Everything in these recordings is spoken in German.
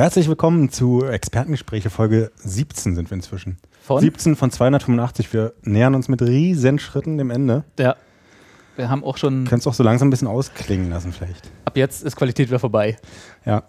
Herzlich willkommen zu Expertengespräche. Folge 17 sind wir inzwischen. Von? 17 von 285. Wir nähern uns mit riesen Schritten dem Ende. Ja. Wir haben auch schon. Können es auch so langsam ein bisschen ausklingen lassen, vielleicht. Ab jetzt ist Qualität wieder vorbei. Ja.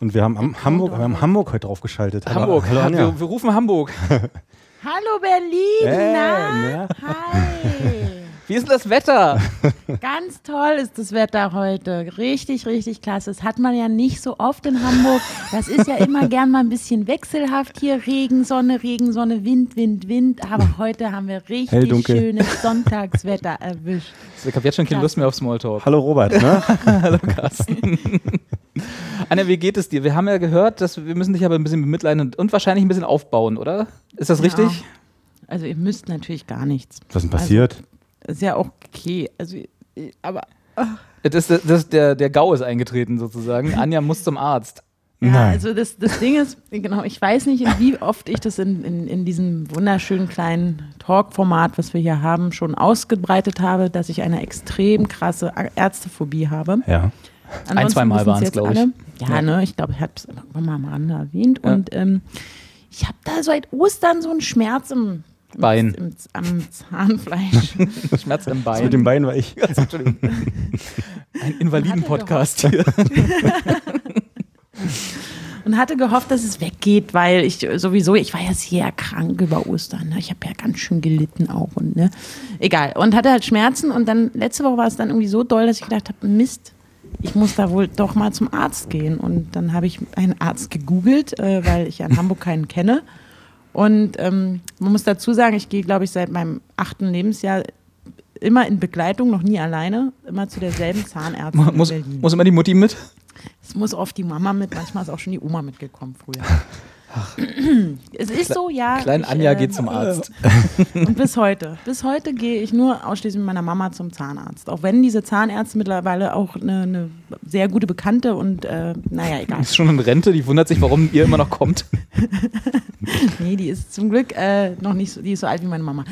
Und wir haben am Hamburg, wir haben Hamburg heute draufgeschaltet. Hamburg. Hallo, Anja. wir, wir rufen Hamburg. Hallo Berlin! Äh, na? na? Hi! Wie ist denn das Wetter? Ganz toll ist das Wetter heute. Richtig, richtig klasse. Das hat man ja nicht so oft in Hamburg. Das ist ja immer gern mal ein bisschen wechselhaft hier. Regen, Sonne, Regen, Sonne, Wind, Wind, Wind. Aber heute haben wir richtig Hell, schönes Sonntagswetter erwischt. Ich habe jetzt schon keine Lust mehr auf Smalltalk. Hallo Robert, ne? Hallo Carsten. Anna, wie geht es dir? Wir haben ja gehört, dass wir müssen dich aber ein bisschen bemitleiden und, und wahrscheinlich ein bisschen aufbauen, oder? Ist das richtig? Also ihr müsst natürlich gar nichts. Was ist denn passiert? Ist ja auch okay. Also, äh, aber Das, das, das, der, der GAU ist eingetreten sozusagen. Anja muss zum Arzt. Ja, Nein. also das, das Ding ist, genau, ich weiß nicht, wie oft ich das in, in, in diesem wunderschönen kleinen Talk-Format, was wir hier haben, schon ausgebreitet habe, dass ich eine extrem krasse Ärztephobie habe. Ja. Ansonsten zwei Mal wissen's waren's, jetzt glaub ich. Ja, Ja. ne, ich glaube, ich habe es irgendwann mal am Rande erwähnt. Ja. Und ähm, ich habe da seit Ostern so einen Schmerz im Bein. Im, am Zahnfleisch. Schmerz im Das Bein. mit dem Bein war ich. Entschuldigung. Ein Invaliden-Podcast hier. und hatte gehofft, dass es weggeht, weil ich sowieso, ich war ja sehr krank über Ostern. Ne? Ich habe ja ganz schön gelitten auch und ne, egal. Und hatte halt Schmerzen und dann letzte Woche war es dann irgendwie so doll, dass ich gedacht habe, Mist, ich muss da wohl doch mal zum Arzt gehen. Und dann habe ich einen Arzt gegoogelt, äh, weil ich ja in Hamburg keinen kenne. Und ähm, man muss dazu sagen, ich gehe, glaube ich, seit meinem achten Lebensjahr immer in Begleitung, noch nie alleine, immer zu derselben Zahnärztin in muss, Berlin. muss immer die Mutti mit? Es muss oft die Mama mit, manchmal ist auch schon die Oma mitgekommen früher. Es ist so, ja. Klein ich, Anja ähm, geht zum Arzt. Und bis heute. Bis heute gehe ich nur ausschließlich mit meiner Mama zum Zahnarzt. Auch wenn diese Zahnärzte mittlerweile auch eine, eine sehr gute Bekannte und äh, naja, egal. Ist schon in Rente, die wundert sich, warum ihr immer noch kommt. Nee, die ist zum Glück äh, noch nicht so, die ist so alt wie meine Mama.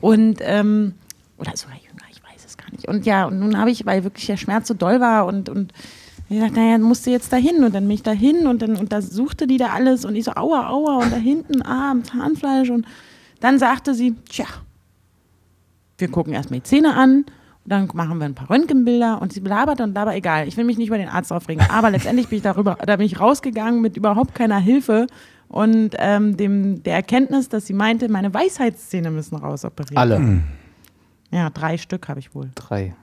Und, ähm, oder sogar jünger, ich weiß es gar nicht. Und ja, und nun habe ich, weil wirklich der Schmerz so doll war und, und ich dachte, naja, musst du jetzt da hin. Und dann bin ich da hin und dann untersuchte die da alles und ich so, aua, aua, und da hinten, ah, am Zahnfleisch. Und dann sagte sie, tja, wir gucken erstmal die Zähne an. Und dann machen wir ein paar Röntgenbilder und sie labert und labert, egal. Ich will mich nicht über den Arzt aufregen. Aber letztendlich bin ich darüber, da bin ich rausgegangen mit überhaupt keiner Hilfe und ähm, dem, der Erkenntnis, dass sie meinte, meine Weisheitszähne müssen rausoperiert. Alle. Ja, drei Stück habe ich wohl. Drei.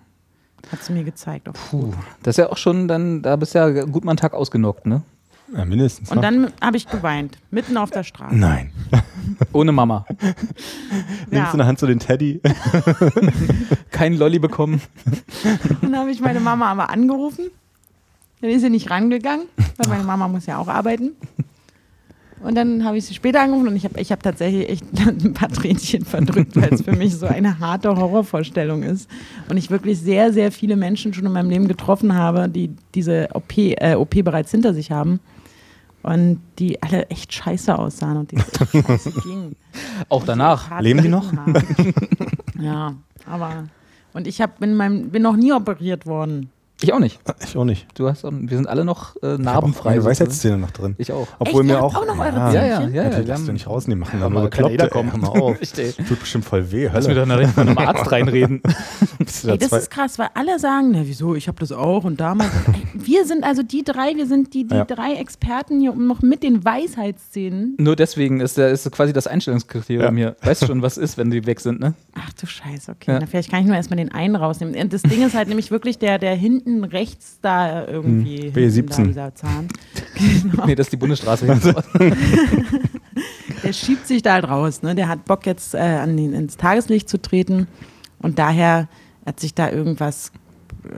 Hat sie mir gezeigt. Auf Puh. Das ist ja auch schon dann, da bist du ja gut mal einen Tag ausgenockt, ne? ja mindestens. Und noch. dann habe ich geweint, mitten auf der Straße. Nein. Ohne Mama. Nimmst du in der Hand so den Teddy? Kein Lolli bekommen. Dann habe ich meine Mama aber angerufen. Dann ist sie nicht rangegangen, weil meine Mama muss ja auch arbeiten. Und dann habe ich sie später angerufen und ich habe ich hab tatsächlich echt ein paar Tränchen verdrückt, weil es für mich so eine harte Horrorvorstellung ist. Und ich wirklich sehr, sehr viele Menschen schon in meinem Leben getroffen habe, die diese OP, äh, OP bereits hinter sich haben. Und die alle echt scheiße aussahen und die scheiße ging. Auch danach. Hart Leben die noch? haben. ja, aber. Und ich hab, bin, meinem, bin noch nie operiert worden. Ich auch nicht. Ich auch nicht. Du hast, auch- wir sind alle noch äh, Ich habe narbenfrei. sozusagen. Weisheitszähne noch drin. Ich auch. Obwohl Echt? mir auch. auch noch eure Ja, ja, ja. Ja, darfst du haben- nicht rausnehmen, machen Ja, jeder bekloppt. kommen. Ey, hör mal auf. Tut bestimmt voll weh. Lass mir doch von einem Arzt reinreden. Ey, das ist krass, weil alle sagen, na wieso, ich habe das auch und damals. Wir sind also die drei, wir sind die, die Ja. drei Experten hier noch mit den Weisheitsszenen. Nur deswegen ist, der, ist quasi das Einstellungskriterium Ja. hier. Weißt du schon, was ist, wenn die weg sind, ne? Ach du Scheiße, okay. Ja. Na, vielleicht kann ich nur erstmal den einen rausnehmen. Und Das Ding ist halt nämlich wirklich der, der hinten rechts da irgendwie. Hm, hinten B17. Da, dieser Zahn. Genau. Nee, das ist die Bundesstraße. hinten. Der schiebt sich da halt raus. Ne? Der hat Bock jetzt äh, an den, ins Tageslicht zu treten. Und daher hat sich da irgendwas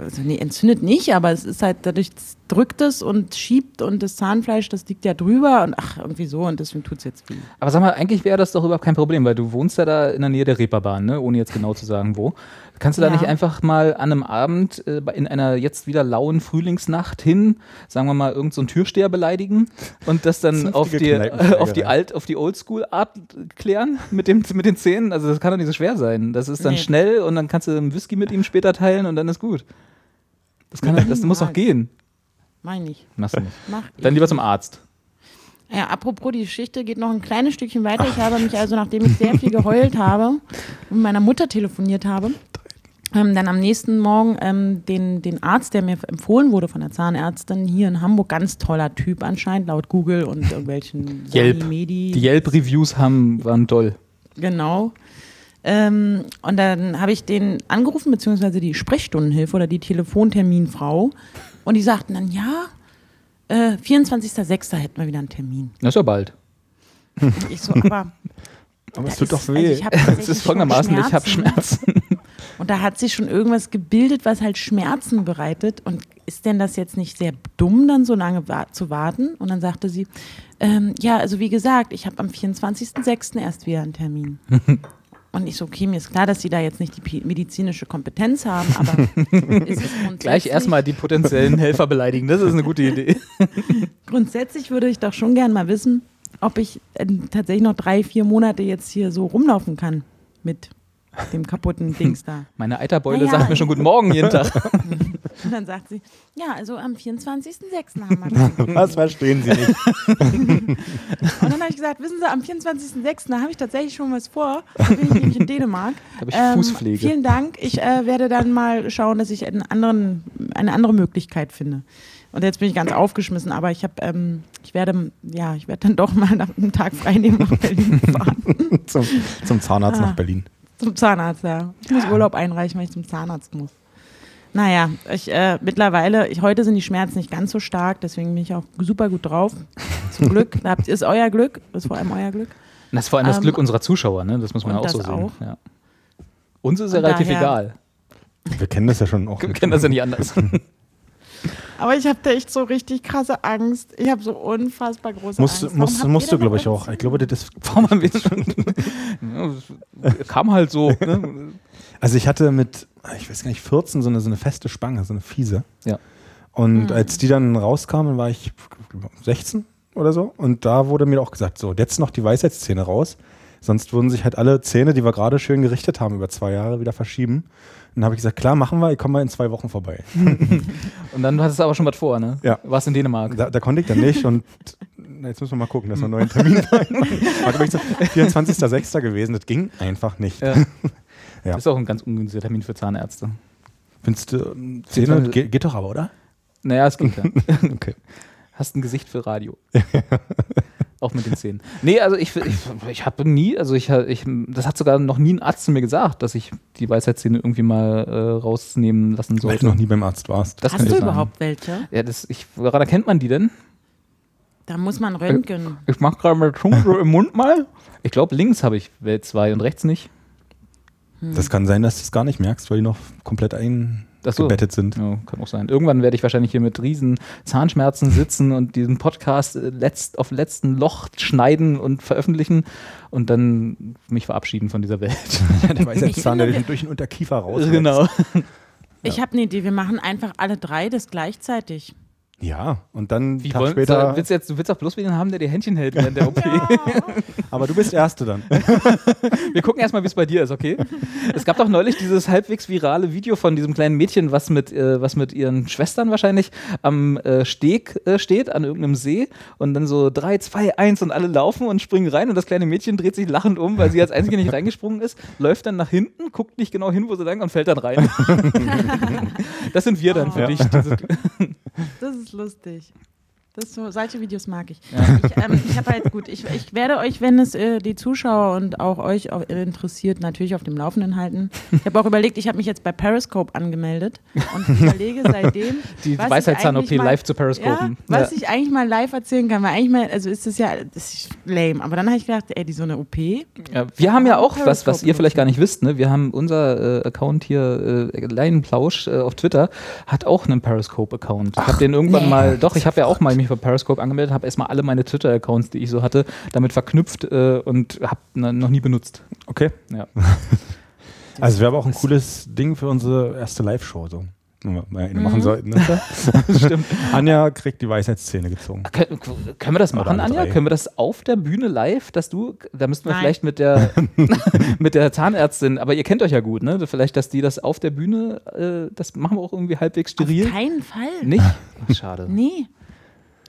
also nee, entzündet nicht, aber es ist halt, dadurch drückt es und schiebt und das Zahnfleisch, das liegt ja drüber und ach, irgendwie so und deswegen tut es jetzt weh. Aber sag mal, eigentlich wäre das doch überhaupt kein Problem, weil du wohnst ja da in der Nähe der Reeperbahn, ne? ohne jetzt genau zu sagen, wo. Kannst du da Ja. nicht einfach mal an einem Abend äh, in einer jetzt wieder lauen Frühlingsnacht hin, sagen wir mal, irgendeinen so einen Türsteher beleidigen und das dann auf die, Kneipenschlägerei. auf die alt, auf die Oldschool-Art klären mit, dem, mit den Zähnen? Also das kann doch nicht so schwer sein. Das ist dann Nee. schnell und dann kannst du einen Whisky mit ihm später teilen und dann ist gut. Das, kann, das muss doch gehen. Meine ich. Machst du nicht. Mach Dann ich. lieber zum Arzt. Ja, apropos, die Geschichte geht noch ein kleines Stückchen weiter. Ich habe mich also, nachdem ich sehr viel geheult habe und mit meiner Mutter telefoniert habe, ähm, dann am nächsten Morgen ähm, den, den Arzt, der mir empfohlen wurde von der Zahnärztin hier in Hamburg, ganz toller Typ anscheinend, laut Google und irgendwelchen Yelp. Medi. Die Yelp-Reviews haben, waren toll. Genau. Ähm, und dann habe ich den angerufen, beziehungsweise die Sprechstundenhilfe oder die Telefonterminfrau. Und die sagten dann, ja, äh, 24.06. hätten wir wieder einen Termin. Das ist ja bald. Ich so, aber Aber es tut doch also weh. Das tatsächlich ist folgendermaßen, ich habe Schmerzen. Und da hat sich schon irgendwas gebildet, was halt Schmerzen bereitet. Und ist denn das jetzt nicht sehr dumm, dann so lange wa zu warten? Und dann sagte sie, ähm, ja, also wie gesagt, ich habe am 24.06. erst wieder einen Termin. Und ich so, okay, mir ist klar, dass sie da jetzt nicht die medizinische Kompetenz haben, aber ist es Gleich erstmal die potenziellen Helfer beleidigen. Das ist eine gute Idee. grundsätzlich würde ich doch schon gern mal wissen, ob ich äh, tatsächlich noch drei, vier Monate jetzt hier so rumlaufen kann mit dem kaputten Dings da. Meine Eiterbeule Naja, sagt mir schon Guten Morgen jeden Tag. Und dann sagt sie, ja, also am 24.06. haben wir Termin. Was verstehen Sie nicht? Und dann habe ich gesagt, wissen Sie, am 24.06. habe ich tatsächlich schon was vor. Da bin ich nämlich in Dänemark. Da habe ich Fußpflege. Vielen Dank. Ich äh, werde dann mal schauen, dass ich einen anderen, eine andere Möglichkeit finde. Und jetzt bin ich ganz aufgeschmissen, aber ich habe, ähm, ich werde, ja, ich werde dann doch mal nach einem Tag frei nehmen nach Berlin fahren. zum, zum Zahnarzt Ah. nach Berlin. Zum Zahnarzt, ja. Ich muss Urlaub einreichen, weil ich zum Zahnarzt muss. Naja, ich, äh, mittlerweile, ich, heute sind die Schmerzen nicht ganz so stark, deswegen bin ich auch super gut drauf. Zum Glück. Da habt- ist euer Glück, ist vor allem euer Glück. Das ist vor allem das Ähm, Glück unserer Zuschauer, ne? Das muss man ja auch so sehen. auch. Ja. Uns ist ja relativ daher- egal. Wir kennen das ja schon auch. Wir kennen das ja nicht anders. Aber ich habe da echt so richtig krasse Angst. Ich habe so unfassbar große Musst, Angst. musst, musst du, glaube ich, auch. Ich glaube, das das schon? Ja, es kam halt so. Ne? Also ich hatte mit, ich weiß gar nicht, 14 so eine, so eine feste Spange, so eine fiese. Ja. Und als die dann rauskamen, war ich 16 oder so. Und da wurde mir auch gesagt, so, jetzt noch die Weisheitszähne raus. Sonst würden sich halt alle Zähne, die wir gerade schön gerichtet haben, über zwei Jahre wieder verschieben. Und dann habe ich gesagt, klar, machen wir, ich komme mal in zwei Wochen vorbei. Und dann hattest du aber schon was vor, ne? Ja. Warst in Dänemark. Da, da konnte ich dann nicht und na, jetzt müssen wir mal gucken, dass wir einen neuen Termin vereinbaren. War, glaube ich, so 24.06. gewesen. Das ging einfach nicht. Ja. Ja. Das ist auch ein ganz ungünstiger Termin für Zahnärzte. Findest du, ähm, Zähne, geht, geht doch aber, oder? Naja, es geht ja. Okay. Hast ein Gesicht für Radio. Auch mit den Zähnen. Nee, also ich, ich, ich habe nie, also ich, ich, das hat sogar noch nie ein Arzt zu mir gesagt, dass ich die Weisheitszähne irgendwie mal äh, rausnehmen lassen Weil du sollte. noch nie beim Arzt warst. Das Hast du überhaupt welche? Ja, das, ich, woran erkennt man die denn? Da muss man röntgen. Ich mach gerade meine Zunge so im Mund mal. Ich glaube, links habe ich wel- zwei und rechts nicht. Das kann sein, dass du es gar nicht merkst, weil die noch komplett Ach so. eingebettet sind. Ja, kann auch sein. Irgendwann werde ich wahrscheinlich hier mit riesen Zahnschmerzen sitzen und diesen Podcast äh, letzt, auf letzten Loch schneiden und veröffentlichen und dann mich verabschieden von dieser Welt. Der Weisheitszahn, der finde, durch den Unterkiefer raus. genau. Ich habe eine Idee, wir machen einfach alle drei das gleichzeitig. Ja, und dann Wie Tag wollen, später. so, willst du, jetzt, du willst doch bloß wen haben, der dir Händchen hält während der OP. aber du bist Erste dann. Wir gucken erstmal, wie es bei dir ist, okay? Es gab doch neulich dieses halbwegs virale Video von diesem kleinen Mädchen, was mit, äh, was mit ihren Schwestern wahrscheinlich am äh, Steg äh, steht, an irgendeinem See und dann so 3, 2, 1 und alle laufen und springen rein und das kleine Mädchen dreht sich lachend um, weil sie als einzige nicht reingesprungen ist, läuft dann nach hinten, guckt nicht genau hin, wo sie lang und fällt dann rein. das sind wir dann für Ja. dich. Das ist lustig. Das so, solche Videos mag ich. Ich, ähm, ich habe halt gut, ich, ich werde euch, wenn es äh, die Zuschauer und auch euch auch interessiert, natürlich auf dem Laufenden halten. Ich habe auch überlegt, ich habe mich jetzt bei Periscope angemeldet und überlege seitdem. Die was ich Weisheitszahn-OP eigentlich mal- live zu Ja, periscopen. was ich eigentlich mal live erzählen kann, weil eigentlich mal, also ist das ja, das ist lame. Aber dann habe ich gedacht, ey, die so eine OP. Ja, wir haben ja auch was, was ihr vielleicht gar nicht wisst. Ne? Wir haben unser äh, Account hier, äh, Leinenplausch äh, auf Twitter, hat auch einen Periscope-Account. Ich habe den irgendwann nee. mal, doch, ich habe ja auch mal mich für Periscope angemeldet, habe erstmal alle meine Twitter-Accounts, die ich so hatte, damit verknüpft äh, und habe noch nie benutzt. Okay. Ja. Also wäre aber auch ein cooles Ding für unsere erste Live-Show. So. Mal eine Mhm. machen sollten. Ne? Stimmt. Anja kriegt die Weisheitszähne gezogen. Können, können wir das machen, Anja? drei. Können wir das auf der Bühne live, dass du, da müssten wir Nein. vielleicht mit der, mit der Zahnärztin, aber ihr kennt euch ja gut, ne? Vielleicht, dass die das auf der Bühne, äh, das machen wir auch irgendwie halbwegs steril. Auf keinen Fall. Nicht? Ach, schade. Nee,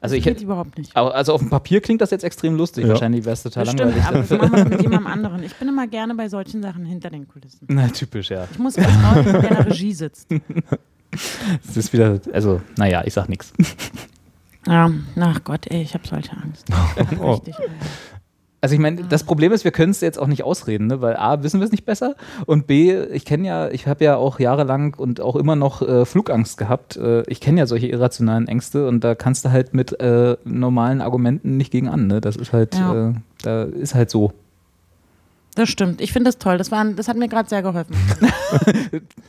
Also ich geht hätte, überhaupt nicht. also auf dem Papier klingt das jetzt extrem lustig. Ja. Wahrscheinlich wäre es total Das stimmt, langweilig. aber wir machen das mit jemandem anderen. Ich bin immer gerne bei solchen Sachen hinter den Kulissen. Na, typisch, ja. Ich muss vertrauen, wer in der Regie sitzt. Das ist wieder, also, naja, ich sag nichts. Ja, ach Gott, ey, ich habe solche Angst. Oh. Richtig. ey. Also ich meine, das Problem ist, wir können es jetzt auch nicht ausreden, ne? weil A, wissen wir es nicht besser und B, ich kenne ja, ich habe ja auch jahrelang und auch immer noch äh, Flugangst gehabt. Äh, ich kenne ja solche irrationalen Ängste und da kannst du halt mit äh, normalen Argumenten nicht gegen an. Ne? Das ist halt, Ja. äh, da ist halt so. Das stimmt. Ich finde das toll. Das, waren, das hat mir gerade sehr geholfen.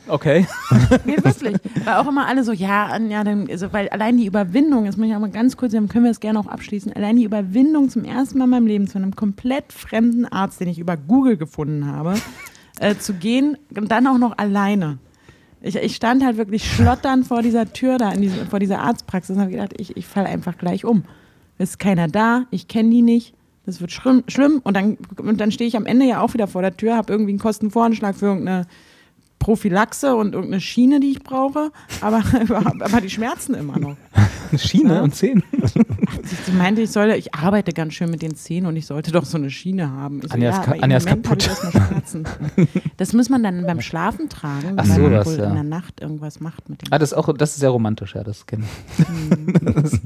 Okay. Nee, wirklich. Weil auch immer alle so, ja, ja dann, also, weil allein die Überwindung, das muss ich auch mal ganz kurz, dann können wir es gerne auch abschließen, allein die Überwindung zum ersten Mal in meinem Leben zu einem komplett fremden Arzt, den ich über Google gefunden habe, äh, zu gehen und dann auch noch alleine. Ich, ich stand halt wirklich schlotternd vor dieser Tür da, in diese, vor dieser Arztpraxis und habe gedacht, ich, ich falle einfach gleich um. Ist keiner da, ich kenne die nicht. Das wird schlimm, schlimm. Und dann, und dann stehe ich am Ende ja auch wieder vor der Tür, habe irgendwie einen Kostenvoranschlag für irgendeine Prophylaxe und irgendeine Schiene, die ich brauche, aber, aber die schmerzen immer noch. Eine Schiene Ja. und Zehen. Sie meinte, ich solle, ich arbeite ganz schön mit den Zähnen und ich sollte doch so eine Schiene haben. Ich so, Anja ist ja, Anja ist kaputt. Schmerzen. Das muss man dann beim Schlafen tragen, Ach wenn so, man was, wohl ja. in der Nacht irgendwas macht mit dem. Ah, das ist auch, das ist sehr romantisch, ja, das kenne ich.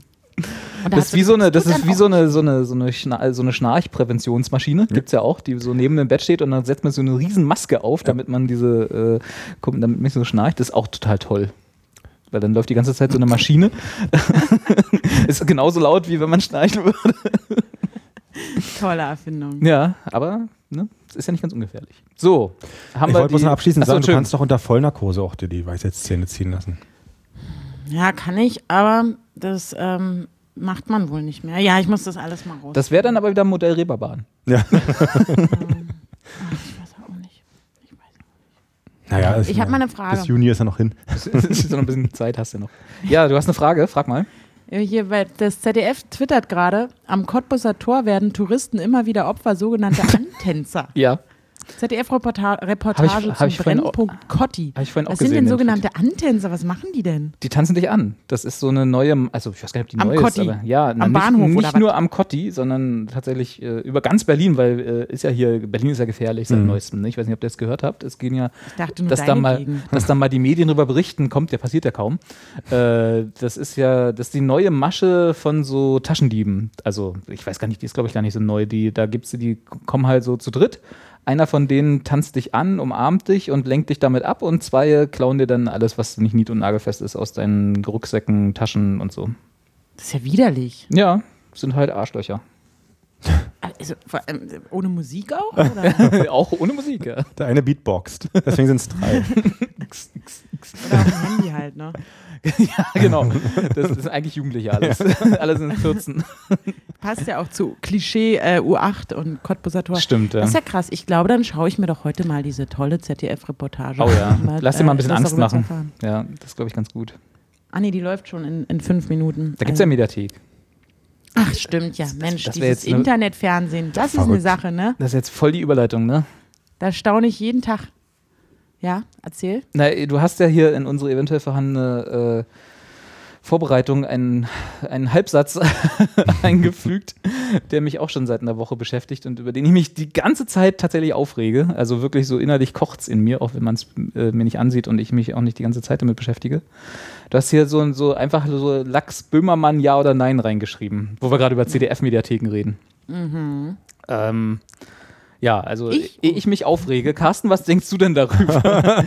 Das ist wie so eine, das ist wie so eine, so eine, so eine, Schna so eine Schnarchpräventionsmaschine. Gibt's ja auch, die so neben dem Bett steht und dann setzt man so eine riesen Maske auf, damit man diese, äh, guck, damit man nicht so schnarcht. Das ist auch total toll. Weil dann läuft die ganze Zeit so eine Maschine. ist genauso laut, wie wenn man schnarchen würde. Tolle Erfindung. Ja, aber ne, es ist ja nicht ganz ungefährlich. So, haben Ich wir wollte bloß die- noch abschließend Achso, sagen, du Entschuldigung. kannst doch unter Vollnarkose auch dir die Weisheitszähne ziehen lassen. Ja, kann ich, aber das ähm, macht man wohl nicht mehr. Ja, ich muss das alles mal raus. Das wäre dann aber wieder Modell Reeperbahn. Ja. Ach, ich weiß auch nicht. Ich, weiß. Naja, es- ich habe mal eine Frage. Bis Juni ist er noch hin. so noch ein bisschen Zeit hast du noch. Ja, du hast eine Frage, frag mal. Hier, weil das ZDF twittert gerade, am Cottbusser Tor werden Touristen immer wieder Opfer sogenannter Antänzer. Ja. ZDF-Reportage Hab ich- hab zum ich vorhin auch- Brennpunkt Cotti. Hab ich vorhin auch Was sind gesehen, denn den sogenannte Antänzer? Was machen die denn? Die tanzen dich an. Das ist so eine neue, also ich weiß gar nicht, ob die Am neu Kotti. ist, aber ja, na, Am nicht, Bahnhof nicht oder was? nur am Kotti, sondern tatsächlich äh, über ganz Berlin, weil äh, ist ja hier, Berlin ist ja gefährlich seit Mhm. neuestem. Ne? Ich weiß nicht, ob ihr das gehört habt. Es gehen ja, Ich dachte nur dass da, mal, Gegend. dass da mal die Medien darüber berichten, kommt, ja passiert ja kaum. Äh, das ist ja, das ist die neue Masche von so Taschendieben. Also ich weiß gar nicht, die ist glaube ich gar nicht so neu. Die, da gibt's die, die kommen halt so zu dritt. Einer von denen tanzt dich an, umarmt dich und lenkt dich damit ab und zwei klauen dir dann alles, was nicht nied- und nagelfest ist, aus deinen Rucksäcken, Taschen und so. Das ist ja widerlich. Ja, sind halt Arschlöcher. Also, vor allem, ohne Musik auch? Oder, Auch ohne Musik, ja. Der eine beatboxt. Deswegen sind es drei. oder auf dem Handy halt, ne? ja, genau. Das, das sind eigentlich Jugendliche alles. Alle sind 14. Passt ja auch zu Klischee äh, U8 und Cottbusser Tor. Stimmt, ja. Das ist ja krass. Ich glaube, dann schaue ich mir doch heute mal diese tolle ZDF-Reportage Oh ja. an. um Lass dir mal ein bisschen etwas Angst machen. erfahren. Ja, das ist, glaube ich, ganz gut. Ah nee, die läuft schon in, in fünf Minuten. Da gibt es ja Also- Mediathek. Ach, stimmt, ja. Mensch, das wär dieses ne- Internetfernsehen, das ist eine. Sache, ne? Das ist jetzt voll die Überleitung, ne? Da staune ich jeden Tag. Ja, erzähl. Na, du hast ja hier in unsere eventuell vorhandene Vorbereitung einen, einen Halbsatz eingefügt, der mich auch schon seit einer Woche beschäftigt und über den ich mich die ganze Zeit tatsächlich aufrege. Also wirklich so innerlich kocht es in mir, auch wenn man es äh, mir nicht ansieht und ich mich auch nicht die ganze Zeit damit beschäftige. Du hast hier so, so einfach so Lachs Böhmermann Ja oder Nein reingeschrieben, wo wir gerade über CDF-Mediatheken reden. Mhm. Ähm, ja, also ich? ehe ich mich aufrege. Carsten, was denkst du denn darüber?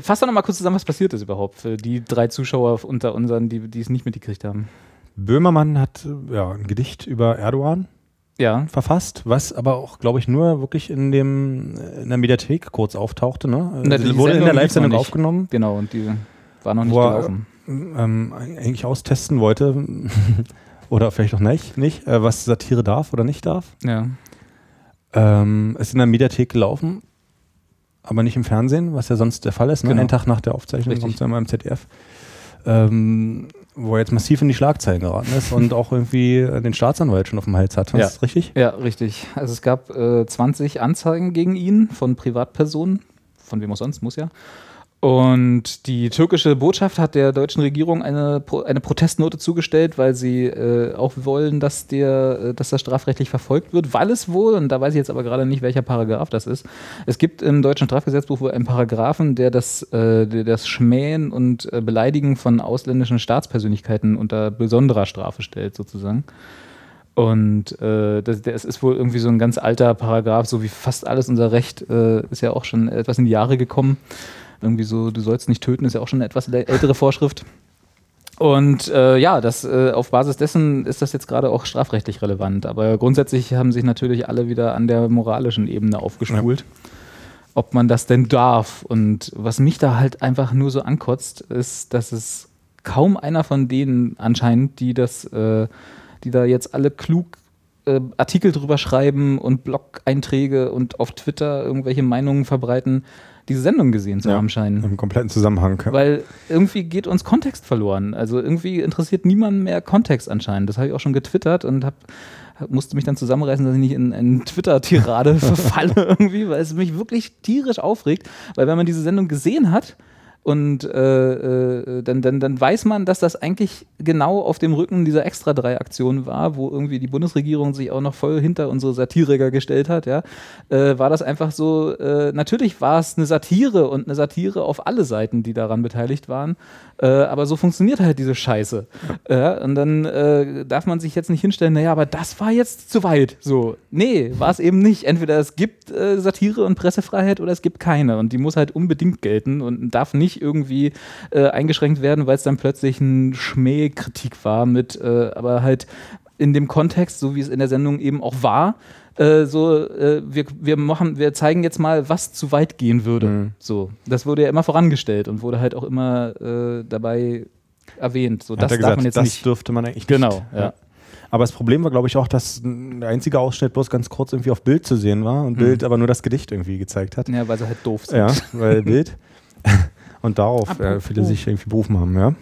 Fass doch noch mal kurz zusammen, was passiert ist überhaupt für die drei Zuschauer unter unseren, die, die es nicht mitgekriegt haben. Böhmermann hat ja, ein Gedicht über Erdogan ja. verfasst, was aber auch, glaube ich, nur wirklich in dem in der Mediathek kurz auftauchte. Ne? Na, also wurde in der Live-Sendung aufgenommen. Genau, und die war noch nicht wo gelaufen. Er, ähm, eigentlich austesten wollte, oder vielleicht auch nicht, nicht äh, was Satire darf oder nicht darf. Ja. Ähm, ist in der Mediathek gelaufen, aber nicht im Fernsehen, was ja sonst der Fall ist. Ne? Genau. Einen Tag nach der Aufzeichnung kommt es ja mal im ZDF. Ähm, wo er jetzt massiv in die Schlagzeilen geraten ist und auch irgendwie den Staatsanwalt schon auf dem Hals hat. Ja. Ist das richtig? Ja, richtig. Also es gab äh, 20 Anzeigen gegen ihn von Privatpersonen, von wem auch sonst, muss ja. Und die türkische Botschaft hat der deutschen Regierung eine, eine Protestnote zugestellt, weil sie äh, auch wollen, dass, der, äh, dass das strafrechtlich verfolgt wird, weil es wohl, und da weiß ich jetzt aber gerade nicht, welcher Paragraph das ist, es gibt im deutschen Strafgesetzbuch wohl einen Paragraphen, der das, äh, der das Schmähen und äh, Beleidigen von ausländischen Staatspersönlichkeiten unter besonderer Strafe stellt, sozusagen. Und äh, das, das, ist wohl irgendwie so ein ganz alter Paragraph, so wie fast alles unser Recht äh, ist ja auch schon etwas in die Jahre gekommen. Irgendwie so, du sollst nicht töten, ist ja auch schon eine etwas ältere Vorschrift. Und äh, ja, das, äh, auf Basis dessen ist das jetzt gerade auch strafrechtlich relevant. Aber grundsätzlich haben sich natürlich alle wieder an der moralischen Ebene aufgespult, ja. ob man das denn darf. Und was mich da halt einfach nur so ankotzt, ist, dass es kaum einer von denen anscheinend, die das, äh, die da jetzt alle klug äh, Artikel drüber schreiben und Blog-Einträge und auf Twitter irgendwelche Meinungen verbreiten, diese Sendung gesehen zu ja, haben scheinen. Im kompletten Zusammenhang. Weil irgendwie geht uns Kontext verloren. Also irgendwie interessiert niemand mehr Kontext anscheinend. Das habe ich auch schon getwittert und habe musste mich dann zusammenreißen, dass ich nicht in eine Twitter-Tirade verfalle irgendwie, weil es mich wirklich tierisch aufregt. Weil wenn man diese Sendung gesehen hat, und äh, äh, dann, dann, dann weiß man, dass das eigentlich genau auf dem Rücken dieser extra drei Aktionen war, wo irgendwie die Bundesregierung sich auch noch voll hinter unsere Satiriker gestellt hat, ja, äh, war das einfach so, äh, natürlich war es eine Satire und eine Satire auf alle Seiten, die daran beteiligt waren, äh, aber so funktioniert halt diese Scheiße. Ja. und dann äh, darf man sich jetzt nicht hinstellen, naja, aber das war jetzt zu weit. So, nee, war es eben nicht. Entweder es gibt Satire und Pressefreiheit oder es gibt keine und die muss halt unbedingt gelten und darf nicht irgendwie äh, eingeschränkt werden, weil es dann plötzlich ein Schmähkritik war mit, äh, aber halt in dem Kontext, so wie es in der Sendung eben auch war, äh, so, äh, wir, wir machen, wir zeigen jetzt mal, was zu weit gehen würde. Mhm. So, das wurde ja immer vorangestellt und wurde halt auch immer äh, dabei erwähnt. So, das darf gesagt, man jetzt das nicht. dürfte man eigentlich genau, nicht. Genau, ja. Aber das Problem war, glaube ich, auch, dass der einzige Ausschnitt bloß ganz kurz irgendwie auf Bild zu sehen war und mhm. Bild aber nur das Gedicht irgendwie gezeigt hat. Ja, weil sie halt doof sind. Ja, weil Bild. und darauf äh, viele sich irgendwie berufen haben, ja.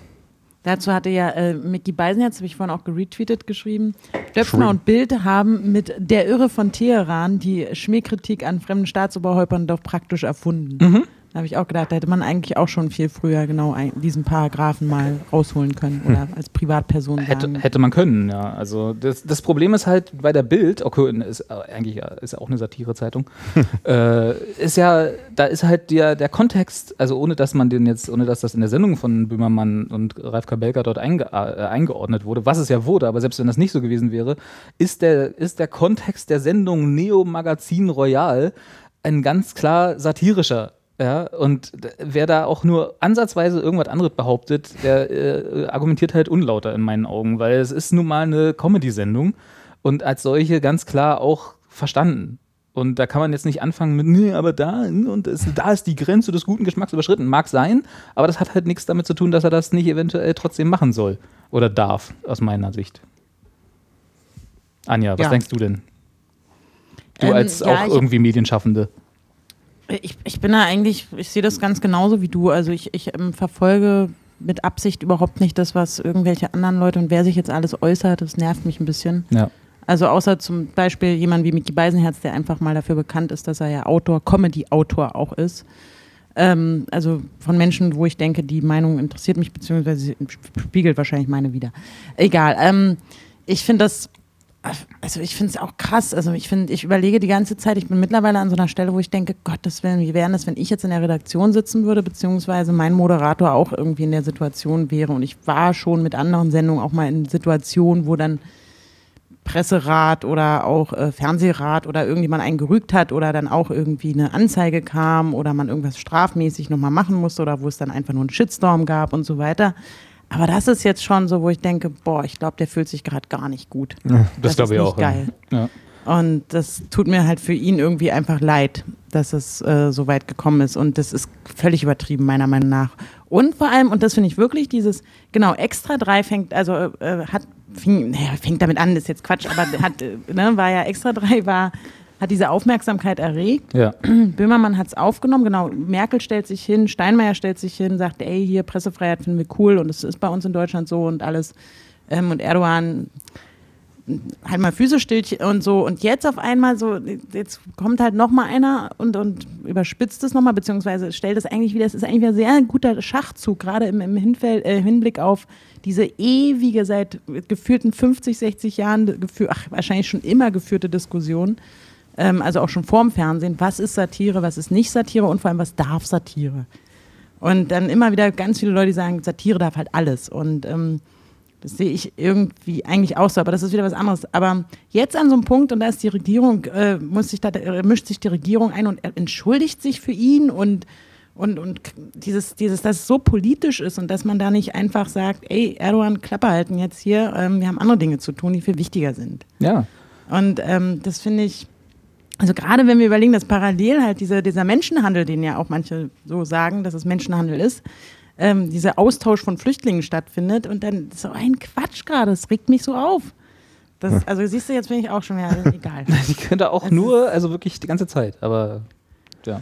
Dazu hatte ja äh, Mickey Beisenherz, habe ich vorhin auch geretweetet, geschrieben. Döpfner und Bild haben mit Der Irre von Teheran die Schmähkritik an fremden Staatsoberhäuptern doch praktisch erfunden. Mhm. Da habe ich auch gedacht, da hätte man eigentlich auch schon viel früher genau ein, diesen Paragraphen mal rausholen können oder hm. als Privatperson hätte, hätte man können, ja. Also das, das Problem ist halt bei der Bild, okay, ist äh, eigentlich ist ja auch eine Satirezeitung, äh, ist ja, da ist halt der, der Kontext, also ohne dass man den jetzt, ohne dass das in der Sendung von Böhmermann und Ralf Kabelka dort einge, äh, eingeordnet wurde, was es ja wurde, aber selbst wenn das nicht so gewesen wäre, ist der, ist der Kontext der Sendung Neo Magazin Royal ein ganz klar satirischer ja, und wer da auch nur ansatzweise irgendwas anderes behauptet, der äh, argumentiert halt unlauter in meinen Augen, weil es ist nun mal eine Comedy-Sendung und als solche ganz klar auch verstanden. Und da kann man jetzt nicht anfangen mit, nee, aber da, und es, da ist die Grenze des guten Geschmacks überschritten. Mag sein, aber das hat halt nichts damit zu tun, dass er das nicht eventuell trotzdem machen soll oder darf, aus meiner Sicht. Anja, was ja. denkst du denn? Du ähm, als ja, auch irgendwie Medienschaffende. Ich, ich bin da eigentlich, ich sehe das ganz genauso wie du. Also ich, ich ähm, verfolge mit Absicht überhaupt nicht das, was irgendwelche anderen Leute und wer sich jetzt alles äußert, das nervt mich ein bisschen. Ja. Also außer zum Beispiel jemand wie Mickey Beisenherz, der einfach mal dafür bekannt ist, dass er ja Autor, Comedy-Autor auch ist. Ähm, also von Menschen, wo ich denke, die Meinung interessiert mich, beziehungsweise sie spiegelt wahrscheinlich meine wieder. Egal. Ähm, ich finde das, also ich finde es auch krass. Also ich finde, ich überlege die ganze Zeit, ich bin mittlerweile an so einer Stelle, wo ich denke, Gottes Willen, wie wäre das, wenn ich jetzt in der Redaktion sitzen würde, beziehungsweise mein Moderator auch irgendwie in der Situation wäre. Und ich war schon mit anderen Sendungen auch mal in Situationen, wo dann Presserat oder auch äh, Fernsehrat oder irgendjemand einen gerügt hat oder dann auch irgendwie eine Anzeige kam oder man irgendwas strafmäßig nochmal machen musste oder wo es dann einfach nur einen Shitstorm gab und so weiter. Aber das ist jetzt schon so, wo ich denke, boah, ich glaube, der fühlt sich gerade gar nicht gut. Ja, das, das glaube ich auch. Geil. Ja. Und das tut mir halt für ihn irgendwie einfach leid, dass es äh, so weit gekommen ist. Und das ist völlig übertrieben, meiner Meinung nach. Und vor allem, und das finde ich wirklich, dieses, genau, Extra 3 fängt, also äh, hat fing, naja, fängt damit an, ist jetzt Quatsch, aber hat, ne, war ja extra drei, war, hat diese Aufmerksamkeit erregt. Ja. Böhmermann hat es aufgenommen, genau. Merkel stellt sich hin, Steinmeier stellt sich hin, sagt, ey, hier Pressefreiheit finden wir cool und es ist bei uns in Deutschland so und alles. Ähm, und Erdogan halt mal Füße still und so. Und jetzt auf einmal so, jetzt kommt halt noch mal einer und, und überspitzt es nochmal, beziehungsweise stellt es eigentlich wieder, es ist eigentlich wieder ein sehr guter Schachzug, gerade im, im Hinfeld, äh, Hinblick auf diese ewige, seit geführten 50, 60 Jahren, geführ, ach, wahrscheinlich schon immer geführte Diskussion, ähm, also auch schon vorm Fernsehen, was ist Satire, was ist nicht Satire und vor allem, was darf Satire? Und dann immer wieder ganz viele Leute, die sagen, Satire darf halt alles. Und ähm, das sehe ich irgendwie eigentlich auch so, aber das ist wieder was anderes. Aber jetzt an so einem Punkt, und da ist die Regierung, äh, muss sich da, äh, mischt sich die Regierung ein und entschuldigt sich für ihn und und, und dieses, dieses, dass es so politisch ist und dass man da nicht einfach sagt, ey, Erdogan, Klappe halten jetzt hier, ähm, wir haben andere Dinge zu tun, die viel wichtiger sind. Ja. Und ähm, das finde ich, also gerade wenn wir überlegen, dass parallel halt diese, dieser Menschenhandel, den ja auch manche so sagen, dass es Menschenhandel ist, ähm, dieser Austausch von Flüchtlingen stattfindet und dann so ein Quatsch gerade, das regt mich so auf. Das, also siehst du, jetzt bin ich auch schon wieder egal. Die könnte auch das nur, also wirklich die ganze Zeit, aber ja.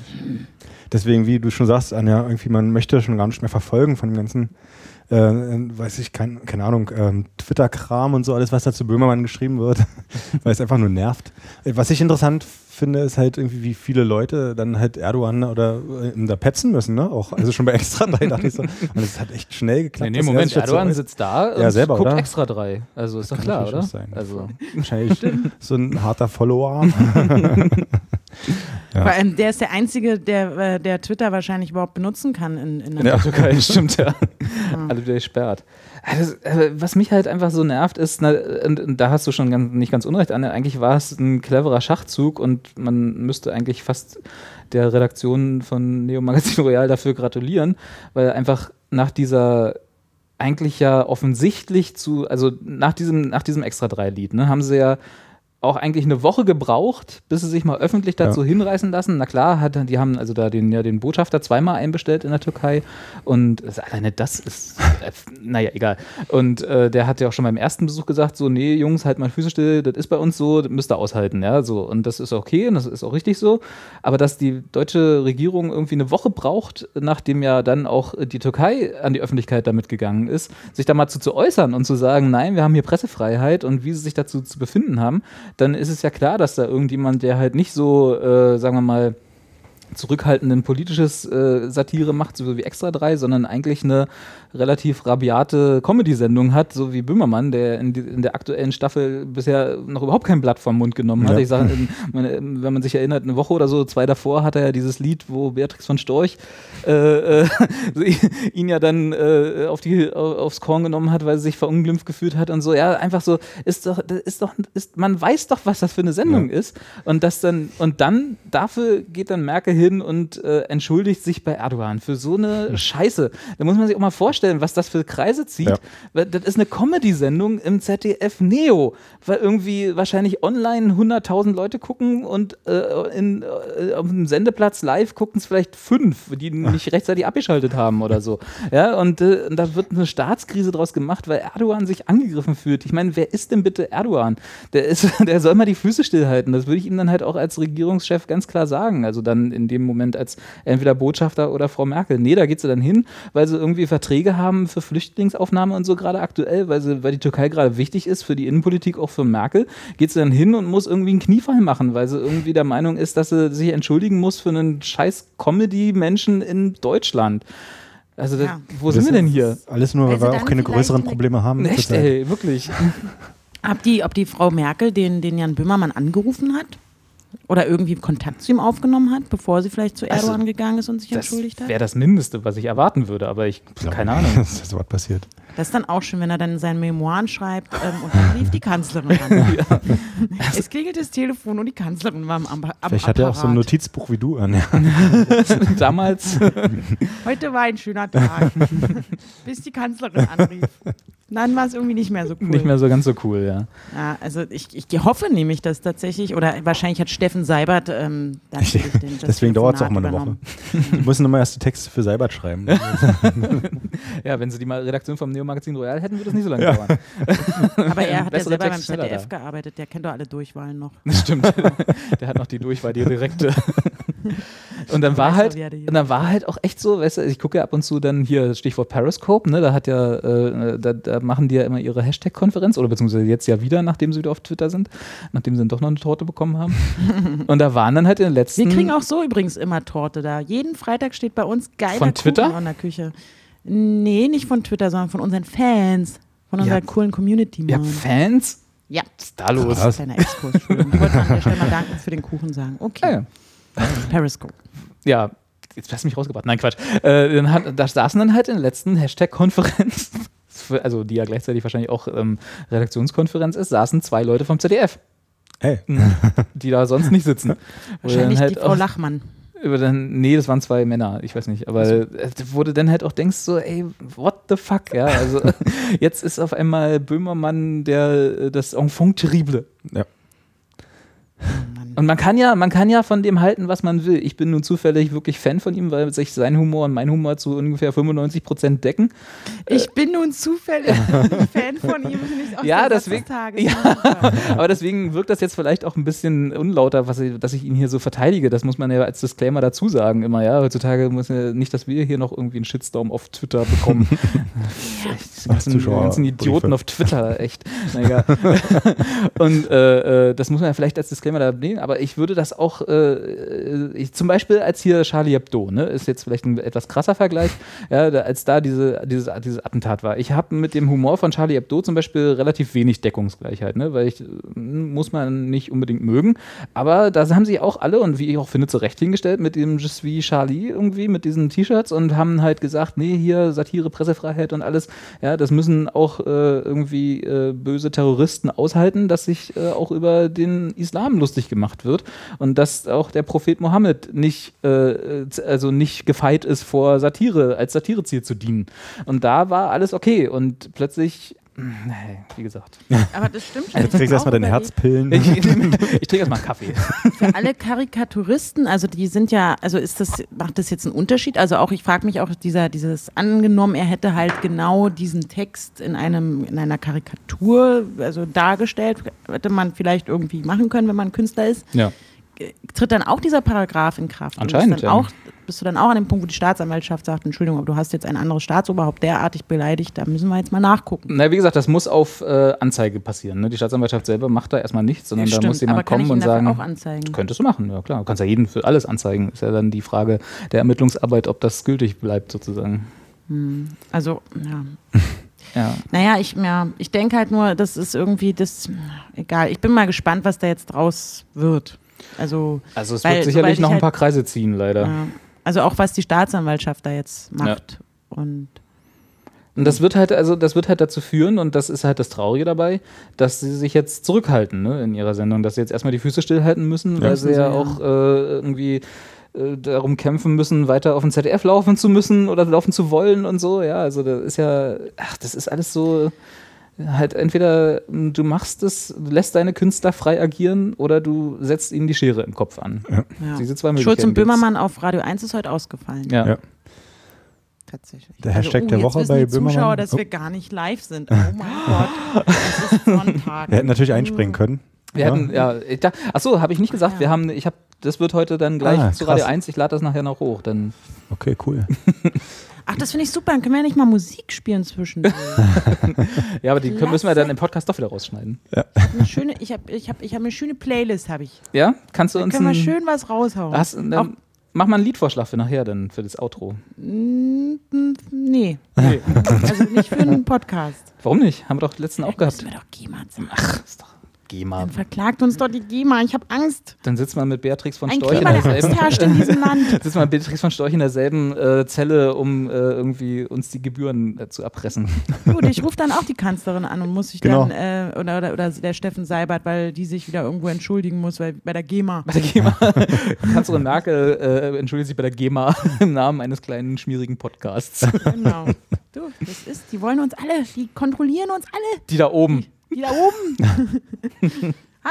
Deswegen, wie du schon sagst, Anja, irgendwie man möchte schon gar nicht mehr verfolgen von dem ganzen, äh, weiß ich, kein, keine Ahnung, ähm, Twitter-Kram und so, alles, was da zu Böhmermann geschrieben wird, weil es einfach nur nervt. Was ich interessant finde, ist halt irgendwie, wie viele Leute dann halt Erdogan oder äh, da petzen müssen, ne? Auch, also schon bei Extra 3 dachte ich so. Und es hat echt schnell geklappt. Nee, nee Moment, Erdogan so sitzt da und ja, selber, guckt oder? Extra 3. Also ist doch klar, oder? Sein. Also wahrscheinlich so ein harter Follower. Ja. Vor allem, der ist der Einzige, der, äh, der Twitter wahrscheinlich überhaupt benutzen kann in, in der ja, Türkei. stimmt, ja. Alle wieder gesperrt. Also, was mich halt einfach so nervt, ist, na, und, und da hast du schon ganz, nicht ganz unrecht, Anne, eigentlich war es ein cleverer Schachzug und man müsste eigentlich fast der Redaktion von Neo Magazin Royal dafür gratulieren, weil einfach nach dieser eigentlich ja offensichtlich zu, also nach diesem, nach diesem Extra 3-Lied, ne, haben sie ja auch eigentlich eine Woche gebraucht, bis sie sich mal öffentlich dazu ja. hinreißen lassen. Na klar, hat, die haben also da den, ja, den Botschafter zweimal einbestellt in der Türkei und alleine das ist, äh, naja, egal. Und äh, der hat ja auch schon beim ersten Besuch gesagt, so, nee, Jungs, halt mal Füße still, das ist bei uns so, das müsst ihr aushalten, ja, so. Und das ist okay und das ist auch richtig so. Aber dass die deutsche Regierung irgendwie eine Woche braucht, nachdem ja dann auch die Türkei an die Öffentlichkeit damit gegangen ist, sich da mal zu, zu äußern und zu sagen, nein, wir haben hier Pressefreiheit und wie sie sich dazu zu befinden haben, dann ist es ja klar, dass da irgendjemand, der halt nicht so, äh, sagen wir mal, zurückhaltenden politisches äh, Satire macht, so wie Extra 3, sondern eigentlich eine relativ rabiate Comedy-Sendung hat, so wie Böhmermann, der in, die, in, der aktuellen Staffel bisher noch überhaupt kein Blatt vom Mund genommen hat. Ja. Ich sage, wenn man sich erinnert, eine Woche oder so, zwei davor hat er ja dieses Lied, wo Beatrix von Storch äh, äh, ihn ja dann äh, auf die, aufs Korn genommen hat, weil sie sich verunglimpft gefühlt hat und so. Ja, einfach so, ist doch, ist doch, ist, man weiß doch, was das für eine Sendung ja. ist. Und das dann, und dann, dafür geht dann Merkel hin und äh, entschuldigt sich bei Erdogan für so eine Scheiße. Da muss man sich auch mal vorstellen, vorstellen, was das für Kreise zieht. Ja. Das ist eine Comedy-Sendung im ZDF Neo, weil irgendwie wahrscheinlich online 100.000 Leute gucken und äh, in, äh, auf dem Sendeplatz live gucken es vielleicht fünf, die nicht rechtzeitig abgeschaltet haben oder so. Ja, und, äh, und da wird eine Staatskrise draus gemacht, weil Erdogan sich angegriffen fühlt. Ich meine, wer ist denn bitte Erdogan? Der, ist, der soll mal die Füße stillhalten. Das würde ich ihm dann halt auch als Regierungschef ganz klar sagen. Also dann in dem Moment als entweder Botschafter oder Frau Merkel. Nee, da geht sie dann hin, weil sie irgendwie Verträge haben für Flüchtlingsaufnahme und so gerade aktuell, weil, sie, weil die Türkei gerade wichtig ist für die Innenpolitik, auch für Merkel, geht sie dann hin und muss irgendwie einen Kniefall machen, weil sie irgendwie der Meinung ist, dass sie sich entschuldigen muss für einen scheiß Comedy-Menschen in Deutschland. Also, das, Ja. wo sind wir denn hier? Alles nur, weil sie wir auch keine größeren Probleme haben. Echt, ey, wirklich. Ob die, ob die Frau Merkel den, den Jan Böhmermann angerufen hat? Oder irgendwie Kontakt zu ihm aufgenommen hat, bevor sie vielleicht zu Also, Erdogan gegangen ist und sich Das entschuldigt hat? wäre das Mindeste, was ich erwarten würde, aber ich, keine Ahnung. dass das was passiert. Das ist dann auch schön, wenn er dann in seinen Memoiren schreibt ähm, und dann rief die Kanzlerin an. Es klingelt das Telefon und die Kanzlerin war am, am, Vielleicht hat er auch so ein Apparat. Notizbuch wie du an. Ja. Damals, Heute war ein schöner Tag, bis die Kanzlerin anrief. Dann war es irgendwie nicht mehr so cool. nicht mehr so ganz so cool, ja. Ja, also ich, ich hoffe nämlich, dass tatsächlich, oder wahrscheinlich hat Steffen Seibert ähm, dann natürlich den, das Deswegen dauert es auch mal eine Telefonat Woche. übernommen. Die müssen immer erst die Texte für Seibert schreiben. Ja, wenn sie die mal Redaktion vom Neo-Magazin Royal hätten, würde es nicht so lange dauern. Aber er hat ja selber beim ZDF da. gearbeitet, der kennt doch alle Durchwahlen noch. Das stimmt. Der hat noch die Durchwahl, die direkte. Und dann war halt, und dann war halt auch echt so, weißt du, ich gucke ja ab und zu dann hier Stichwort Periscope, ne, da hat ja, äh, da, da machen die ja immer ihre Hashtag-Konferenz oder beziehungsweise jetzt ja wieder, nachdem sie wieder auf Twitter sind, nachdem sie dann doch noch eine Torte bekommen haben. und da waren dann halt in den letzten. Wir kriegen auch so übrigens immer Torte da. Jeden Freitag steht bei uns geiler Von Twitter? Kuchen in der Küche. Nee, nicht von Twitter, sondern von unseren Fans. Von unserer habt- coolen Community. Ihr habt Mann. Fans? Ja, Was ist da los? Krass. kleiner Exkurs. Ich wollte an der Stelle mal danken für den Kuchen sagen. Ah, Okay, ja. Periscope. ja, jetzt hast du mich rausgebracht. Nein, Quatsch. Äh, dann hat, da saßen dann halt in der letzten Hashtag-Konferenz, also die ja gleichzeitig wahrscheinlich auch ähm, Redaktionskonferenz ist, saßen zwei Leute vom ZDF, Hey, die da sonst nicht sitzen. Wahrscheinlich halt die Frau auch- Lachmann. Über dann, nee, das waren zwei Männer, ich weiß nicht, aber äh, wo du dann halt auch denkst, so, ey, what the fuck, ja, also jetzt ist auf einmal Böhmermann der, äh, das Enfant terrible. ja. Und man kann ja, man kann ja von dem halten, was man will. Ich bin nun zufällig wirklich Fan von ihm, weil sich sein Humor und mein Humor zu ungefähr 95 Prozent decken. Ich bin nun zufällig Fan von ihm. finde ich auch Ja, der Satz deswegen- des Tages. Ja. Aber deswegen wirkt das jetzt vielleicht auch ein bisschen unlauter, was ich, dass ich ihn hier so verteidige. Das muss man ja als Disclaimer dazu sagen immer. Ja, heutzutage muss ja nicht, dass wir hier noch irgendwie einen Shitstorm auf Twitter bekommen. Die ganzen, die Zuschauer- ganzen Idioten auf Twitter, echt. Na egal. Und äh, äh, das muss man ja vielleicht als Disclaimer da nehmen, aber ich würde das auch, äh, ich, zum Beispiel als hier Charlie Hebdo, ne, ist jetzt vielleicht ein etwas krasser Vergleich, ja, da, als da diese, dieses, dieses Attentat war. Ich habe mit dem Humor von Charlie Hebdo zum Beispiel relativ wenig Deckungsgleichheit, ne, weil ich, äh, muss man nicht unbedingt mögen, aber da haben sie auch alle und wie ich auch finde, zu Recht hingestellt mit dem Je suis Charlie irgendwie, mit diesen T-Shirts und haben halt gesagt, nee, hier Satire, Pressefreiheit und alles, ja, das müssen auch äh, irgendwie äh, böse Terroristen aushalten, dass sich äh, auch über den Islam lustig gemacht wird und dass auch der Prophet Mohammed nicht, äh, z- also nicht gefeit ist vor Satire, als Satireziel zu dienen. Und da war alles okay und plötzlich, nee, wie gesagt, Aber das stimmt schon. Jetzt kriegst du erstmal deine Herzpillen. ich, ich trinke erstmal einen Kaffee. Für alle Karikaturisten, also die sind ja, also ist das, macht das jetzt einen Unterschied? Also auch, ich frage mich auch, dieser, dieses angenommen, er hätte halt genau diesen Text in einem, in einer Karikatur, also dargestellt, hätte man vielleicht irgendwie machen können, wenn man Künstler ist. Ja. Tritt dann auch dieser Paragraph in Kraft. Und Anscheinend, Ist dann ja. auch, bist du dann auch an dem Punkt, wo die Staatsanwaltschaft sagt, Entschuldigung, aber du hast jetzt ein anderes Staatsoberhaupt derartig beleidigt, da müssen wir jetzt mal nachgucken. Na, wie gesagt, das muss auf äh, Anzeige passieren. Ne? Die Staatsanwaltschaft selber macht da erstmal nichts, sondern da muss jemand kommen und sagen, auch anzeigen? könntest du machen, ja klar. Du kannst ja jeden für alles anzeigen. Ist ja dann die Frage der Ermittlungsarbeit, ob das gültig bleibt sozusagen. Also, ja. Ja. Naja, ich, ja, ich denke halt nur, das ist irgendwie das, egal. Ich bin mal gespannt, was da jetzt draus wird. Also, Also es Weil, wird sicherlich ich noch ein halt- paar Kreise ziehen, leider. ja, also auch was die Staatsanwaltschaft da jetzt macht. Und Und das wird halt, also das wird halt dazu führen, und das ist halt das Traurige dabei, dass sie sich jetzt zurückhalten ne, in ihrer Sendung, dass sie jetzt erstmal die Füße stillhalten müssen, weil sie ja ja. auch äh, irgendwie äh, darum kämpfen müssen, weiter auf dem ZDF laufen zu müssen oder laufen zu wollen und so. Ja, also das ist ja, ach, das ist alles so. Halt entweder m, du machst es, du lässt deine Künstler frei agieren oder du setzt ihnen die Schere im Kopf an. ja. Diese zwei Schulz und. Böhmermann auf Radio 1 ist heute ausgefallen. Ja. Ja. Tatsächlich. Der Hashtag der jetzt Woche wissen bei die Zuschauer, Böhmermann. dass Oh. wir gar nicht live sind. Oh mein Gott. Es ist Sonntag. Wir hätten natürlich einspringen können. Wir ja, ich dachte, achso, habe ich nicht gesagt. Ja. Wir haben, ich habe, das wird heute dann gleich Ah, zu Radio krass. 1, ich lade das nachher noch hoch. Dann Okay, cool. Ach, das finde ich super. Dann können wir ja nicht mal Musik spielen zwischen. Ja, aber die können, müssen wir dann im Podcast doch wieder rausschneiden. eine schöne, ich habe ich hab, ich hab eine schöne Playlist, habe ich. Ja? Kannst du Da uns können wir schön was raushauen. hast, dann, Mach mal einen Liedvorschlag für nachher dann, für das Outro. Mm, mm, nee, Nee. also nicht für einen Podcast. Warum nicht? Haben wir doch letzten auch gehabt. Müssen wir doch. Ach, ist doch GEMA. Dann verklagt uns doch die GEMA. Ich habe Angst. Dann sitzt man mit Beatrix von Ein Storch in Klima, derselben herrscht in diesem Land. sitzt man mit Beatrix von Storch in derselben äh, Zelle, um äh, irgendwie uns die Gebühren äh, zu erpressen. Gut, ich rufe dann auch die Kanzlerin an und muss sich Genau. dann, äh, oder, oder, oder der Steffen Seibert, weil die sich wieder irgendwo entschuldigen muss, weil bei der GEMA. Bei der GEMA. Kanzlerin Merkel äh, entschuldigt sich bei der GEMA im Namen eines kleinen, schmierigen Podcasts. Genau. Du, das ist, die wollen uns alle, die kontrollieren uns alle, Die da oben. Die da oben. ah!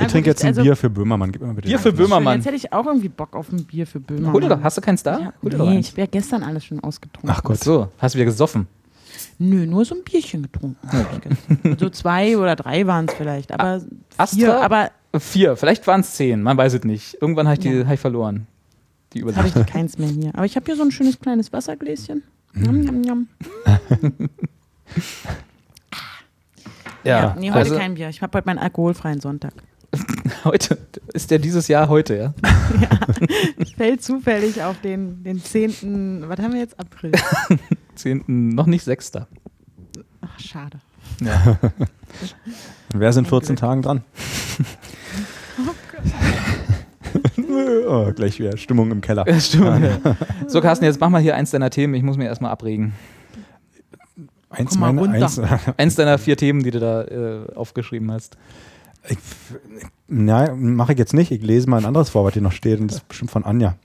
Ich trinke jetzt ein also, Bier für Böhmermann. Gib mir mal bitte Bier für. Böhmermann. Jetzt hätte ich auch irgendwie Bock auf ein Bier für Böhmermann. Hol dir doch, hast du keins da? Ja, Hol dir doch nee, eins. ich habe ja gestern alles schon ausgetrunken. Ach Gott. so, hast du wieder gesoffen. Nö, nur so ein Bierchen getrunken. so zwei oder drei waren es vielleicht. Aber Astra? vier, aber Vier, vielleicht waren es zehn, man weiß es nicht. Irgendwann habe ich, die- Ja. hab ich verloren. Die jetzt habe Übersicht. ich keins mehr hier. Aber ich habe hier so ein schönes kleines Wassergläschen. Njam, njam, njam. Ja, nee, heute also kein Bier. Ich habe heute meinen alkoholfreien Sonntag. heute ist der dieses Jahr heute, ja? Fällt zufällig auf den, den 10. Was haben wir jetzt? April. Zehnten, noch nicht sechster. Ach, schade. Ja. Wer ist in 14 Tagen dran? oh, gleich wieder Stimmung im Keller. Ja, stimmt. Ja. So, Carsten, jetzt mach mal hier eins deiner Themen. Ich muss mir erstmal abregen. Eins Komm mal meine, runter. eins, Eins deiner vier Themen, die du da äh, aufgeschrieben hast. ich, nein, mache ich jetzt nicht. Ich lese mal ein anderes vor, was hier noch steht. Und das ist bestimmt von Anja.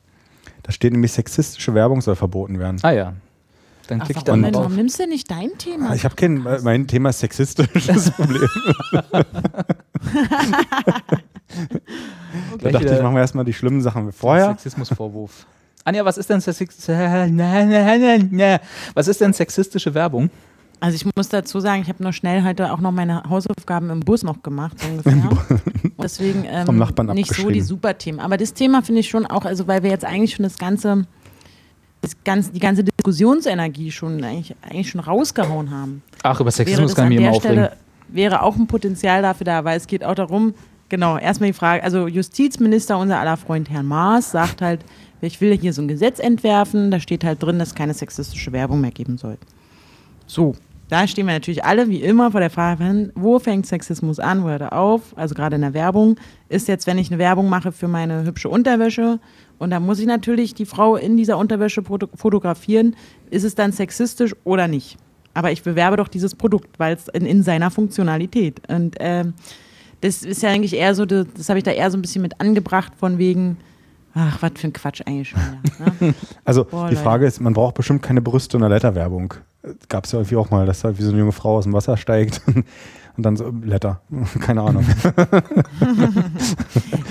Da steht nämlich, sexistische Werbung soll verboten werden. Ah ja. Dann Ach, klick ich warum, dann denn? warum nimmst du denn nicht dein Thema? Ich habe kein, mein Thema ist sexistisches Problem. Da Gleich dachte ich, machen wir erstmal die schlimmen Sachen vorher. Sexismusvorwurf. Anja, was ist denn Sexist Was ist denn sexistische Werbung? Also ich muss dazu sagen, ich habe nur schnell heute auch noch meine Hausaufgaben im Bus noch gemacht, so ungefähr. Deswegen ähm, Vom Nachbarn nicht so die super Themen. Aber das Thema finde ich schon auch, also weil wir jetzt eigentlich schon das ganze, das ganze die ganze Diskussionsenergie schon eigentlich, eigentlich schon rausgehauen haben. Ach, über Sexismus kann an ich der immer aufregen. Stelle, wäre auch ein Potenzial dafür da, weil es geht auch darum, genau, erstmal die Frage, also Justizminister, unser aller Freund Herrn Maas, sagt halt, ich will hier so ein Gesetz entwerfen, da steht halt drin, dass es keine sexistische Werbung mehr geben soll. So, da stehen wir natürlich alle wie immer vor der Frage, wo fängt Sexismus an, wo hört er auf? Also gerade in der Werbung ist jetzt, wenn ich eine Werbung mache für meine hübsche Unterwäsche und da muss ich natürlich die Frau in dieser Unterwäsche foto- fotografieren, ist es dann sexistisch oder nicht? Aber ich bewerbe doch dieses Produkt, weil es in, in seiner Funktionalität. Und ähm, das ist ja eigentlich eher so, das, das habe ich da eher so ein bisschen mit angebracht von wegen, ach, was für ein Quatsch eigentlich schon. Ne? Also Boah, die Leute. Frage ist, man braucht bestimmt keine Brüste und eine Letterwerbung. Gab es ja irgendwie auch mal, dass da wie so eine junge Frau aus dem Wasser steigt und dann so Letter. Keine Ahnung.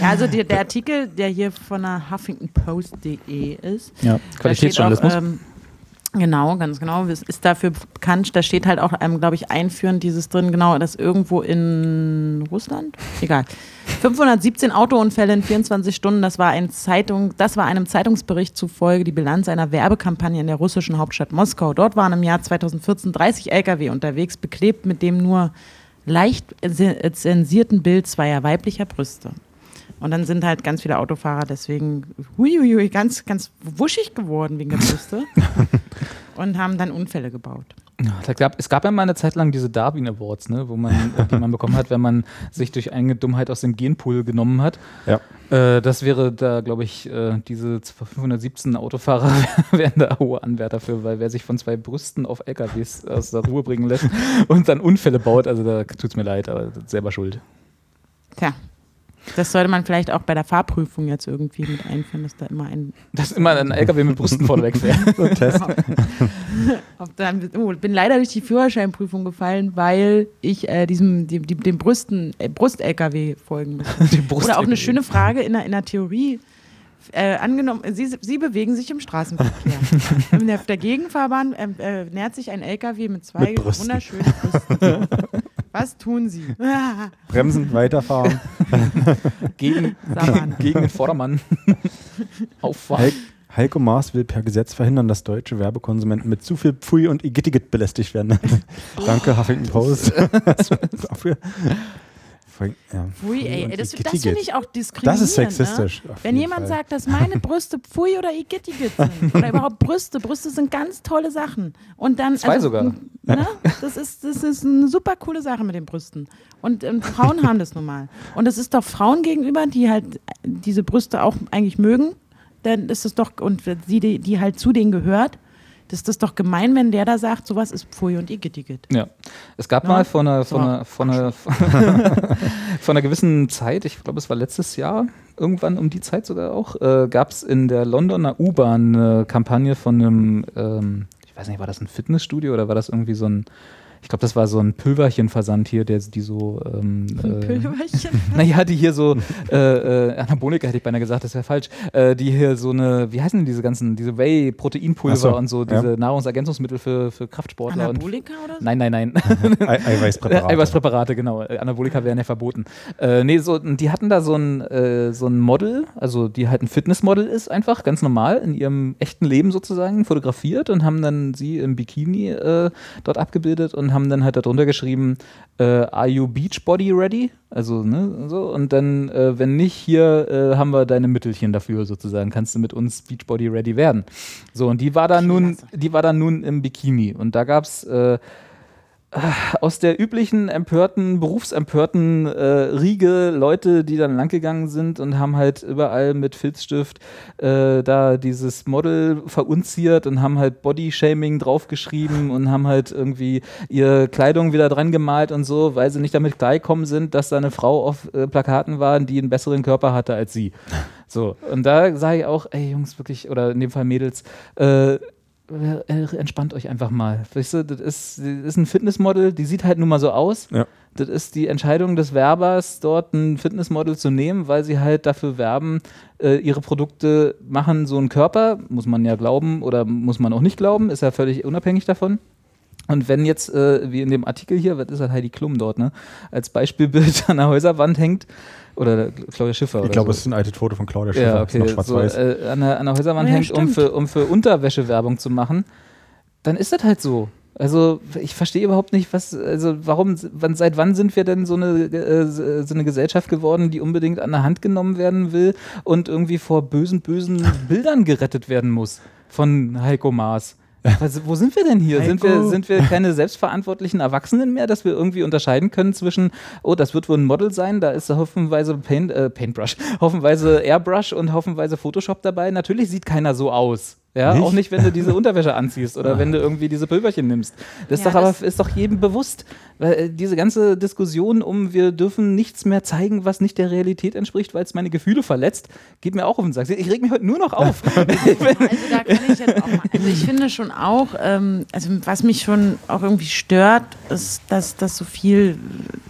Ja, also der, der Artikel, der hier von der HuffingtonPost.de ist, Ja, da steht. Auch, ähm, genau, ganz genau. Es ist dafür bekannt, da steht halt auch, ähm, glaube ich, einführend dieses drin, genau, das irgendwo in Russland? Egal. 517 Autounfälle in 24 Stunden, das war, ein Zeitung, das war einem Zeitungsbericht zufolge die Bilanz einer Werbekampagne in der russischen Hauptstadt Moskau. Dort waren im Jahr 2014 30 Lkw unterwegs, beklebt mit dem nur leicht ze- zensierten Bild zweier weiblicher Brüste. Und dann sind halt ganz viele Autofahrer deswegen huiuiui, ganz, ganz wuschig geworden wegen der Brüste und haben dann Unfälle gebaut. Ja, gab, es gab ja mal eine Zeit lang diese Darwin Awards, ne, wo man, die man bekommen hat, wenn man sich durch eigene Dummheit aus dem Genpool genommen hat. Ja. Äh, das wäre da, glaube ich, äh, diese 517 Autofahrer wären da hohe Anwärter für, weil wer sich von zwei Brüsten auf LKWs aus der Ruhe bringen lässt und dann Unfälle baut, also da tut es mir leid, aber das ist selber schuld. Tja, das sollte man vielleicht auch bei der Fahrprüfung jetzt irgendwie mit einführen, dass da immer ein. Dass immer ein LKW mit Brüsten vorneweg fährt. So ein Test. Dann, oh, bin leider durch die Führerscheinprüfung gefallen, weil ich äh, diesem, dem, dem, dem Brüsten, äh, Brust-LKW folgen muss. Die Brust Oder auch eine schöne Frage in der, in der Theorie. Äh, angenommen, Sie, Sie bewegen sich im Straßenverkehr. in der, auf der Gegenfahrbahn ähm, äh, nähert sich ein LKW mit zwei Mit Brüsten. wunderschönen Brüsten. Was tun Sie? Bremsen, weiterfahren. gegen, gegen, gegen den Vordermann. Auffahren. Halt, Heiko Maas will per Gesetz verhindern, dass deutsche Werbekonsumenten mit zu viel Pfui und Igittigit belästigt werden. Danke, Huffington Post. Dafür. Ja. Pfui, ey, das, das finde ich auch diskriminierend. Das ist sexistisch. Ne? Wenn jemand Fall. sagt, dass meine Brüste Pfui oder Igittigit sind, oder überhaupt Brüste, Brüste sind ganz tolle Sachen. Und dann, Zwei also, sogar. Ne, das, ist, das ist eine super coole Sache mit den Brüsten. Und, und Frauen haben das nun mal. Und es ist doch Frauen gegenüber, die halt diese Brüste auch eigentlich mögen, dann ist es doch, und sie, die, die halt zu denen gehört, das ist doch gemein, wenn der da sagt, sowas ist Pfui und Igitt, Ja. Es gab ja? mal vor einer, vor, einer, vor, einer, vor einer gewissen Zeit, ich glaube, es war letztes Jahr, irgendwann um die Zeit sogar auch, äh, gab es in der Londoner U-Bahn eine Kampagne von einem, ähm, ich weiß nicht, war das ein Fitnessstudio oder war das irgendwie so ein ich glaube, das war so ein Pülverchen-Versand hier, der die so. Ähm, ein äh, Pülverchen? naja, die hier so. Äh, äh, Anabolika hätte ich beinahe gesagt, das wäre falsch. Äh, die hier so eine. Wie heißen denn diese ganzen. Diese Whey-Proteinpulver so, und so, diese ja. Nahrungsergänzungsmittel für, für Kraftsportler. Anabolika und, oder so? Nein, nein, nein. Eiweißpräparate. Eiweißpräparate, genau. Anabolika wären ja verboten. Äh, nee, so, die hatten da so ein, äh, so ein Model, also die halt ein Fitnessmodel ist, einfach ganz normal in ihrem echten Leben sozusagen fotografiert und haben dann sie im Bikini äh, dort abgebildet und haben dann halt darunter geschrieben, äh, are you Beachbody ready? Also, ne, so. Und dann, äh, wenn nicht, hier äh, haben wir deine Mittelchen dafür sozusagen. Kannst du mit uns Beachbody ready werden? So, und die war dann nun, die war dann nun im Bikini. Und da gab es äh, aus der üblichen empörten, berufsempörten äh, Riege Leute, die dann langgegangen sind und haben halt überall mit Filzstift äh, da dieses Model verunziert und haben halt Bodyshaming draufgeschrieben und haben halt irgendwie ihre Kleidung wieder dran gemalt und so, weil sie nicht damit klargekommen sind, dass da eine Frau auf äh, Plakaten war, die einen besseren Körper hatte als sie. So, und da sage ich auch, ey Jungs, wirklich, oder in dem Fall Mädels, äh, entspannt euch einfach mal. Weißt du, das ist, das ist ein Fitnessmodel, die sieht halt nun mal so aus. Ja. Das ist die Entscheidung des Werbers, dort ein Fitnessmodel zu nehmen, weil sie halt dafür werben, äh, ihre Produkte machen so einen Körper, muss man ja glauben oder muss man auch nicht glauben, ist ja völlig unabhängig davon. Und wenn jetzt, äh, wie in dem Artikel hier, was ist halt Heidi Klum dort, ne, als Beispielbild an der Häuserwand hängt, oder Claudia Schiffer. Ich glaube, so. es ist ein altes Foto von Claudia Schiffer. Ja, okay. So, äh, an, der, an der Häuserwand ja, hängt, um für, um für Unterwäsche Werbung zu machen, dann ist das halt so. Also ich verstehe überhaupt nicht, was, also warum, wann, seit wann sind wir denn so eine, äh, so eine Gesellschaft geworden, die unbedingt an der Hand genommen werden will und irgendwie vor bösen, bösen Bildern gerettet werden muss von Heiko Maas? Was, wo sind wir denn hier? Sind wir, sind wir keine selbstverantwortlichen Erwachsenen mehr, dass wir irgendwie unterscheiden können zwischen, oh, das wird wohl ein Model sein, da ist hoffenweise Paint, äh, Paintbrush, hoffenweise Airbrush und hoffenweise Photoshop dabei. Natürlich sieht keiner so aus. Ja, nicht? auch nicht, wenn du diese Unterwäsche anziehst oder wenn du irgendwie diese Pulverchen nimmst. Das, ja, ist, doch das aber, ist doch jedem bewusst. Weil äh, diese ganze Diskussion um, wir dürfen nichts mehr zeigen, was nicht der Realität entspricht, weil es meine Gefühle verletzt, geht mir auch auf den Sack. Ich reg mich heute nur noch auf. also da kann ich jetzt auch mal, also ich finde schon auch, ähm, also was mich schon auch irgendwie stört, ist, dass, dass so viel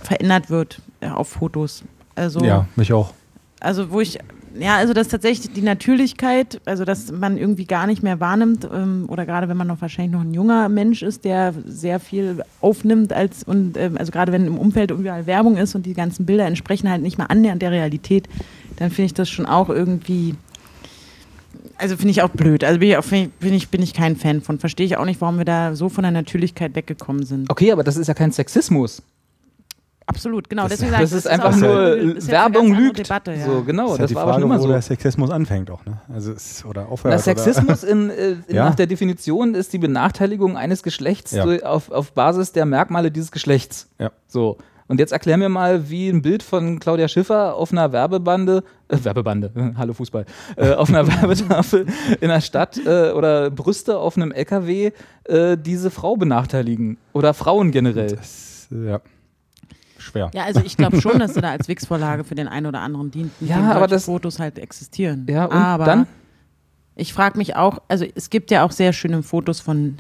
verändert wird äh, auf Fotos. Also, ja, mich auch. Also wo ich ja, also das ist tatsächlich die Natürlichkeit, also dass man irgendwie gar nicht mehr wahrnimmt ähm, oder gerade wenn man noch wahrscheinlich noch ein junger Mensch ist, der sehr viel aufnimmt als und ähm, also gerade wenn im Umfeld überall Werbung ist und die ganzen Bilder entsprechen halt nicht mal annähernd der Realität, dann finde ich das schon auch irgendwie also finde ich auch blöd. Also bin ich, auch, bin, ich, bin ich kein Fan von. Verstehe ich auch nicht, warum wir da so von der Natürlichkeit weggekommen sind. Okay, aber das ist ja kein Sexismus. Absolut, genau. Das, Deswegen das, das ist einfach nur ist Werbung lügt. Debatte, ja. So, genau, das, das war Frage, aber schon immer so. Wo der Sexismus anfängt auch, ne? Also ist, oder aufhört. Na, Sexismus in, äh, ja? nach der Definition ist die Benachteiligung eines Geschlechts ja. auf, auf Basis der Merkmale dieses Geschlechts. Ja. So. Und jetzt erklär mir mal, wie ein Bild von Claudia Schiffer auf einer Werbebande, äh, Werbebande, hallo Fußball, äh, auf einer Werbetafel in der Stadt äh, oder Brüste auf einem LKW äh, diese Frau benachteiligen oder Frauen generell. Das, ja schwer. Ja, also ich glaube schon, dass sie da als Wix-Vorlage für den einen oder anderen dient, ja, aber das Fotos halt existieren. Ja, und aber dann? Ich frage mich auch, also es gibt ja auch sehr schöne Fotos von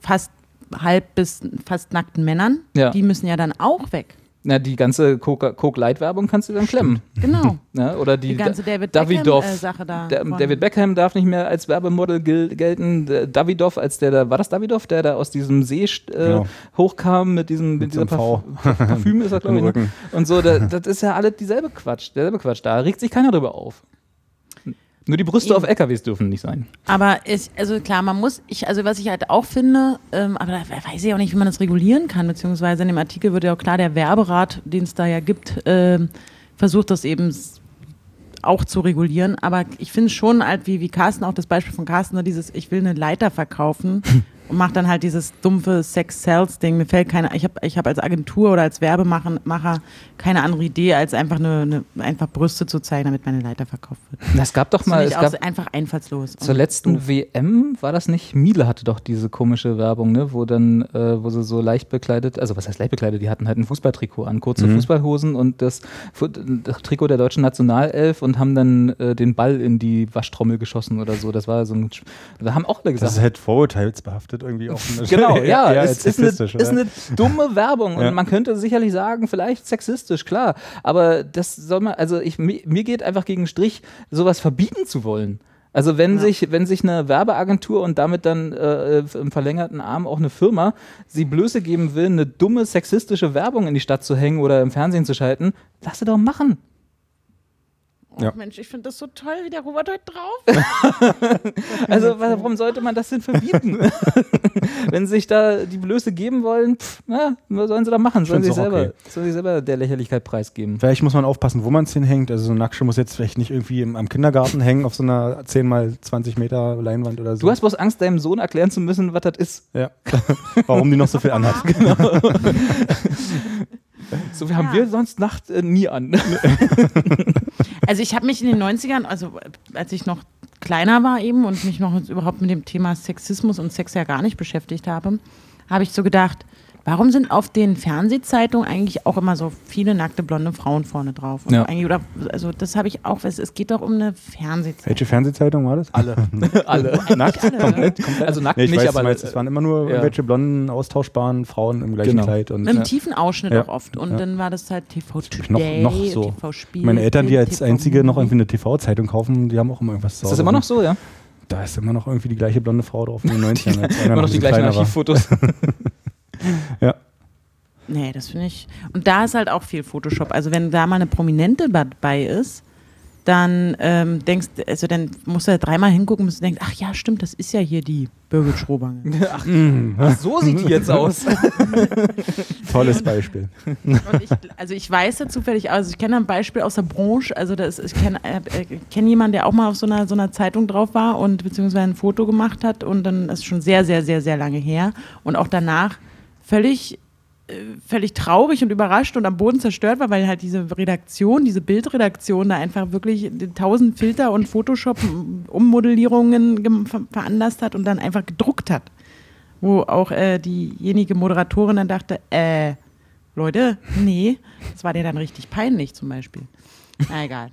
fast halb bis fast nackten Männern. Ja. Die müssen ja dann auch weg. Na, die ganze Coke-Light-Werbung kannst du dann klemmen. Genau. Ja, oder die, die ganze David Beckham-Sache da. Der, David Beckham darf nicht mehr als Werbemodel gel gelten. Der Davidoff, als der da, war das Davidoff, der da aus diesem See äh, genau. hochkam mit diesem mit, mit dieser Parf Parfüm ist er, glaube ich. Ne? Und so, da, das ist ja alles dieselbe Quatsch, derselbe Quatsch. Da regt sich keiner drüber auf. Nur die Brüste Eben. auf LKWs dürfen nicht sein. Aber ich, also klar, man muss, ich, also was ich halt auch finde, ähm, aber da weiß ich auch nicht, wie man das regulieren kann, beziehungsweise in dem Artikel wird ja auch klar, der Werberat, den es da ja gibt, ähm, versucht das eben auch zu regulieren. Aber ich finde schon halt, wie, wie Carsten, auch das Beispiel von Carsten, ne, dieses, ich will eine Leiter verkaufen und mache dann halt dieses dumpfe Sex-Sales-Ding. Mir fällt keine, ich habe ich hab als Agentur oder als Werbemacher Macher keine andere Idee, als einfach eine, eine einfach Brüste zu zeigen, damit meine Leiter verkauft wird. Es gab doch Das mal, es gab so einfach einfallslos. zur letzten doof. WM, war das nicht? Miele hatte doch diese komische Werbung, ne? wo dann, äh, wo sie so leicht bekleidet, also was heißt leicht bekleidet, die hatten halt ein Fußballtrikot an, kurze Fußballhosen und das, das Trikot der deutschen Nationalelf und haben dann äh, den Ball in die Waschtrommel geschossen oder so. Das war so ein, da haben auch alle gesagt, Das ist halt vorurteilsbehaftet irgendwie auch. Genau, ja, eher es als ist eine, ist eine dumme Werbung und Ja. man könnte sicherlich sagen, vielleicht sexistisch, klar, aber das soll man, also ich, mi- mir geht einfach gegen den Strich, sowas verbieten zu wollen. Also wenn sich, wenn sich eine Werbeagentur und damit dann äh, im verlängerten Arm auch eine Firma sie Blöße geben will, eine dumme sexistische Werbung in die Stadt zu hängen oder im Fernsehen zu schalten, lass sie doch machen. Ja. Mensch, ich finde das so toll, wie der Robert heute drauf ist. Also warum sollte man das denn verbieten? Wenn sich da die Blöße geben wollen, pff, na, was sollen sie da machen? Sollen sie, selber, okay. sollen sie selber der Lächerlichkeit preisgeben? Vielleicht muss man aufpassen, wo man es hinhängt. Also so ein Nackschuh muss jetzt vielleicht nicht irgendwie im, am Kindergarten hängen auf so einer 10 mal 20 Meter Leinwand oder so. Du hast bloß Angst, deinem Sohn erklären zu müssen, was das ist. ja. Warum die noch so viel anhat. So, haben Ja. wir sonst Nacht äh, nie an. Also ich habe mich in den 90ern, also äh, als ich noch kleiner war eben und mich noch überhaupt mit dem Thema Sexismus und Sex ja gar nicht beschäftigt habe, habe ich so gedacht, warum sind auf den Fernsehzeitungen eigentlich auch immer so viele nackte blonde Frauen vorne drauf? Ja. eigentlich, oder, also das habe ich auch, es, es geht doch um eine Fernsehzeitung. Welche Fernsehzeitung war das? Alle. Alle. Nackt? Komplett, Also nackt Nee, ich nicht, weiß, aber meinst, es waren immer nur ja. irgendwelche blonden, austauschbaren Frauen im gleichen Genau. Kleid. Und Mit einem Ja. tiefen Ausschnitt Ja. auch oft. Und Ja. dann war das halt TV noch, Today, noch so. TV Spiel. Meine Eltern, die als TV einzige noch irgendwie eine TV-Zeitung kaufen, die haben auch immer irgendwas zu ist das immer noch so, ja? Da ist immer noch irgendwie die gleiche blonde Frau drauf in den 90ern. als einer Immer noch die gleichen. Archivfotos. Ja. Nee, das finde ich. Und da ist halt auch viel Photoshop. Also wenn da mal eine Prominente dabei ist, dann ähm, denkst, also dann musst du ja dreimal hingucken, bis du denkst, ach ja, stimmt, das ist ja hier die Birgit Schrobange. Ach, so sieht die jetzt aus. Tolles Beispiel. Und ich, also ich weiß ja zufällig, also ich kenne ein Beispiel aus der Branche, also das, ich kenne äh, äh, kenn jemanden, der auch mal auf so einer, so einer Zeitung drauf war und beziehungsweise ein Foto gemacht hat und dann ist schon sehr, sehr, sehr, sehr lange her und auch danach völlig äh, völlig traurig und überrascht und am Boden zerstört war, weil halt diese Redaktion, diese Bildredaktion da einfach wirklich tausend Filter und Photoshop-Ummodellierungen ver veranlasst hat und dann einfach gedruckt hat. Wo auch äh, diejenige Moderatorin dann dachte, äh, Leute, nee, das war dir dann richtig peinlich zum Beispiel. Na egal.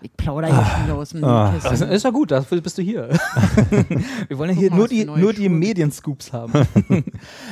Ich plaudere hier schon wieder aus dem Ah. Das ist ja gut, dafür bist du hier. Wir wollen ja hier mal, nur die, nur die. Medienscoops haben.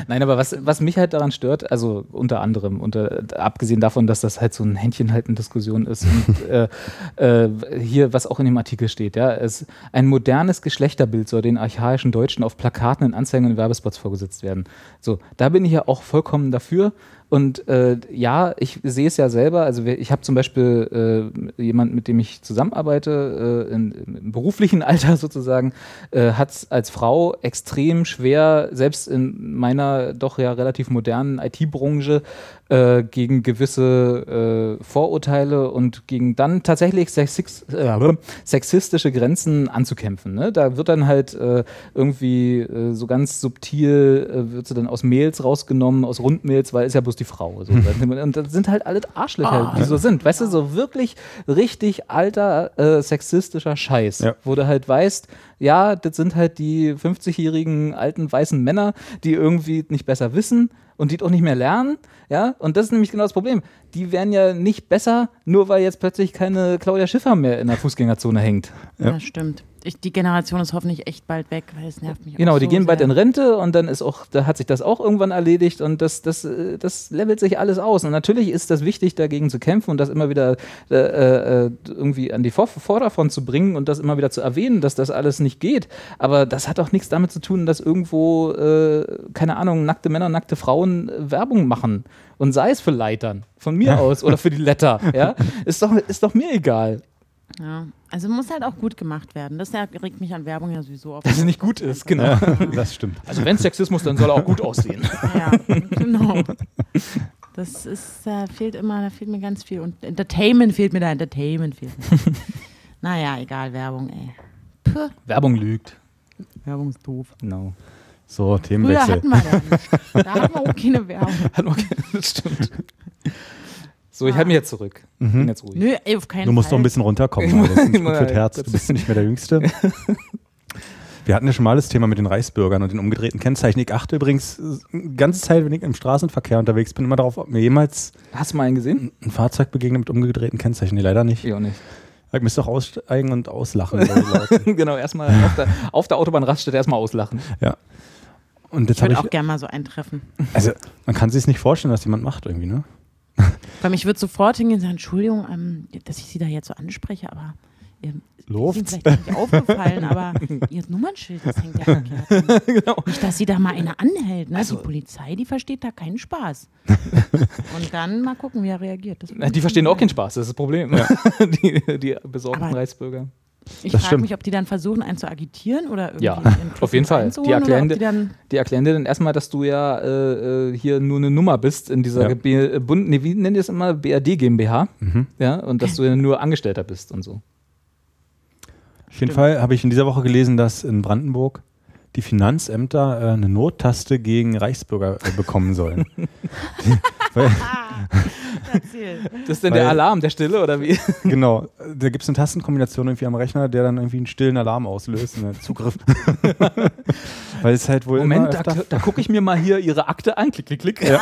Nein, aber was, was mich halt daran stört, also unter anderem, unter, abgesehen davon, dass das halt so ein Händchenhalten-Diskussion ist und äh, äh, hier, was auch in dem Artikel steht, ja, es, ein modernes Geschlechterbild soll den archaischen Deutschen auf Plakaten, in Anzeigen und Werbespots vorgesetzt werden. So, da bin ich ja auch vollkommen dafür. Und äh, ja, ich sehe es ja selber. Also ich habe zum Beispiel äh, jemanden, mit dem ich zusammenarbeite, äh, in, im beruflichen Alter sozusagen, äh, hat es als Frau extrem schwer, selbst in meiner doch ja relativ modernen IT-Branche, äh, gegen gewisse äh, Vorurteile und gegen dann tatsächlich sexis äh, sexistische Grenzen anzukämpfen. Ne? Da wird dann halt äh, irgendwie so ganz subtil, wird sie dann aus Mails rausgenommen, aus Rundmails, weil ist ja bloß die Frau. So. und das sind halt alle Arschlöcher, die so sind. Weißt du, so wirklich richtig alter sexistischer Scheiß, Ja. wo du halt weißt, ja, das sind halt die 50-jährigen alten weißen Männer, die irgendwie nicht besser wissen und die auch nicht mehr lernen. Ja, und das ist nämlich genau das Problem. Die werden ja nicht besser, nur weil jetzt plötzlich keine Claudia Schiffer mehr in der Fußgängerzone hängt. Ja, stimmt. Ich, die Generation ist hoffentlich echt bald weg, weil es nervt mich auch Genau, die so gehen bald sehr. in Rente und dann ist auch, da hat sich das auch irgendwann erledigt und das, das, äh, das levelt sich alles aus. Und natürlich ist das wichtig, dagegen zu kämpfen und das immer wieder äh, äh, irgendwie an die Vor Vorderfront zu bringen und das immer wieder zu erwähnen, dass das alles nicht geht. Aber das hat auch nichts damit zu tun, dass irgendwo, äh, keine Ahnung, nackte Männer, nackte Frauen äh, Werbung machen. Und sei es für Leitern, von mir aus, oder für die Letter, ja. Ist doch, ist doch mir egal. Ja. Also muss halt auch gut gemacht werden. Das regt mich an Werbung ja sowieso auf. Dass es nicht gut ist, genau. Das stimmt. Also wenn Sexismus, dann soll er auch gut aussehen. Ja, genau. Das ist, da fehlt immer, da fehlt mir ganz viel. Und Entertainment fehlt mir da, Entertainment fehlt mir. naja, egal, Werbung, ey. Puh, Werbung lügt. Werbung ist doof. Genau. So, Früher Themenwechsel. hatten wir da nicht. Da hatten wir auch keine Werbung. das stimmt. So, ich halte mich jetzt zurück. Ich bin jetzt ruhig. Nö, ey, auf keinen Du musst Fall. noch ein bisschen runterkommen. Das ist nicht gut für das Herz. Du bist nicht mehr der Jüngste. Wir hatten ja schon mal das Thema mit den Reichsbürgern und den umgedrehten Kennzeichen. Ich achte übrigens äh, eine ganze Zeit, wenn ich im Straßenverkehr unterwegs bin, immer darauf, ob mir jemals Hast du mal einen gesehen? ein Fahrzeug begegnet mit umgedrehten Kennzeichen. Nee, leider nicht. Ich auch nicht. Ich müsste auch aussteigen und auslachen. genau, erstmal auf der, auf der Autobahnraststätte erstmal auslachen. ja. Und jetzt Ich würde ich, auch gerne mal so eintreffen. also man kann sich nicht vorstellen, was jemand macht irgendwie, ne? Weil ich würde sofort hingehen und sagen, Entschuldigung, ähm, dass ich Sie da jetzt so anspreche, aber ähm, ist Ihnen vielleicht nicht aufgefallen, aber Ihr Nummernschild, das hängt ja verkehrt. genau. Nicht, dass sie da mal eine anhält. Ne? Also- die Polizei, die versteht da keinen Spaß. und dann mal gucken, wie er reagiert. Die verstehen auch keinen Spaß, das ist das Problem. die, die besorgten Aber- Reichsbürger. Ich frage mich, ob die dann versuchen, einen zu agitieren oder irgendwie Ja, auf jeden Fall. Die erklären die dann Die erklären dir dann erstmal, dass du ja äh, äh, hier nur eine Nummer bist in dieser Ja. Äh, Bund, nee, wie nennen die das immer? BRD GmbH. Ja, und dass du ja nur Angestellter bist und so. Auf jeden Fall habe ich in dieser Woche gelesen, dass in Brandenburg die Finanzämter äh, eine Nottaste gegen Reichsbürger äh, bekommen sollen. die. Das ist denn Weil- der Alarm der Stille oder wie? genau, da gibt es eine Tastenkombination irgendwie am Rechner, der dann irgendwie einen stillen Alarm auslöst, einen Zugriff. weil es halt wohl Moment, immer da, da gucke ich mir mal hier ihre Akte an. Klick, klick, klick. Ja.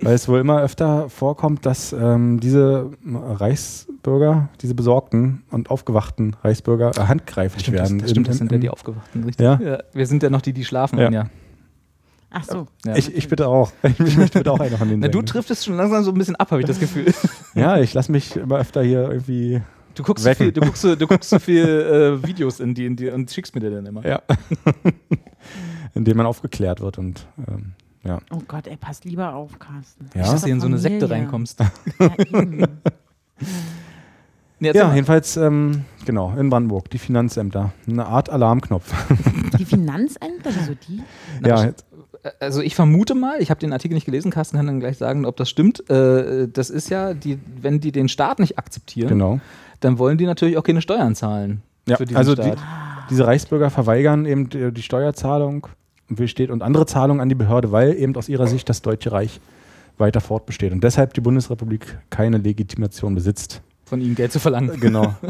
weil es wohl immer öfter vorkommt, dass ähm, diese Reichsbürger, diese besorgten und aufgewachten Reichsbürger äh, handgreiflich Stimmt, das, werden. das, stimmt, Im- das sind ja die Aufgewachten, richtig? Ja. Wir sind ja noch die, die schlafen. Ja. Ja. Ach so. Ja. Ich, ich bitte auch. Ich möchte bitte auch einer von denen Na, du triffst es schon langsam so ein bisschen ab, habe ich das Gefühl. Ja, ich lasse mich immer öfter hier irgendwie. Du guckst, so viel, du guckst, du guckst so viel äh, Videos in die, in die und schickst mir die dann immer. Ja. Indem man aufgeklärt wird und ähm, ja. Oh Gott, ey, pass lieber auf, Carsten. Ja. Nicht, dass du in so eine Sekte Familie. reinkommst. Ja, eben. Nee, Ja, jedenfalls, ähm, genau, in Brandenburg, die Finanzämter. Eine Art Alarmknopf. Die Finanzämter, wieso die? Na, ja, das- also ich vermute mal, ich habe den Artikel nicht gelesen, Carsten kann dann gleich sagen, ob das stimmt. Äh, das ist ja, die, wenn die den Staat nicht akzeptieren, genau. dann wollen die natürlich auch keine Steuern zahlen Ja, also die, diese Reichsbürger verweigern eben die, Steuerzahlung und besteht und andere Zahlungen an die Behörde, weil eben aus ihrer Sicht das Deutsche Reich weiter fortbesteht und deshalb die Bundesrepublik keine Legitimation besitzt. von ihnen Geld zu verlangen. Genau.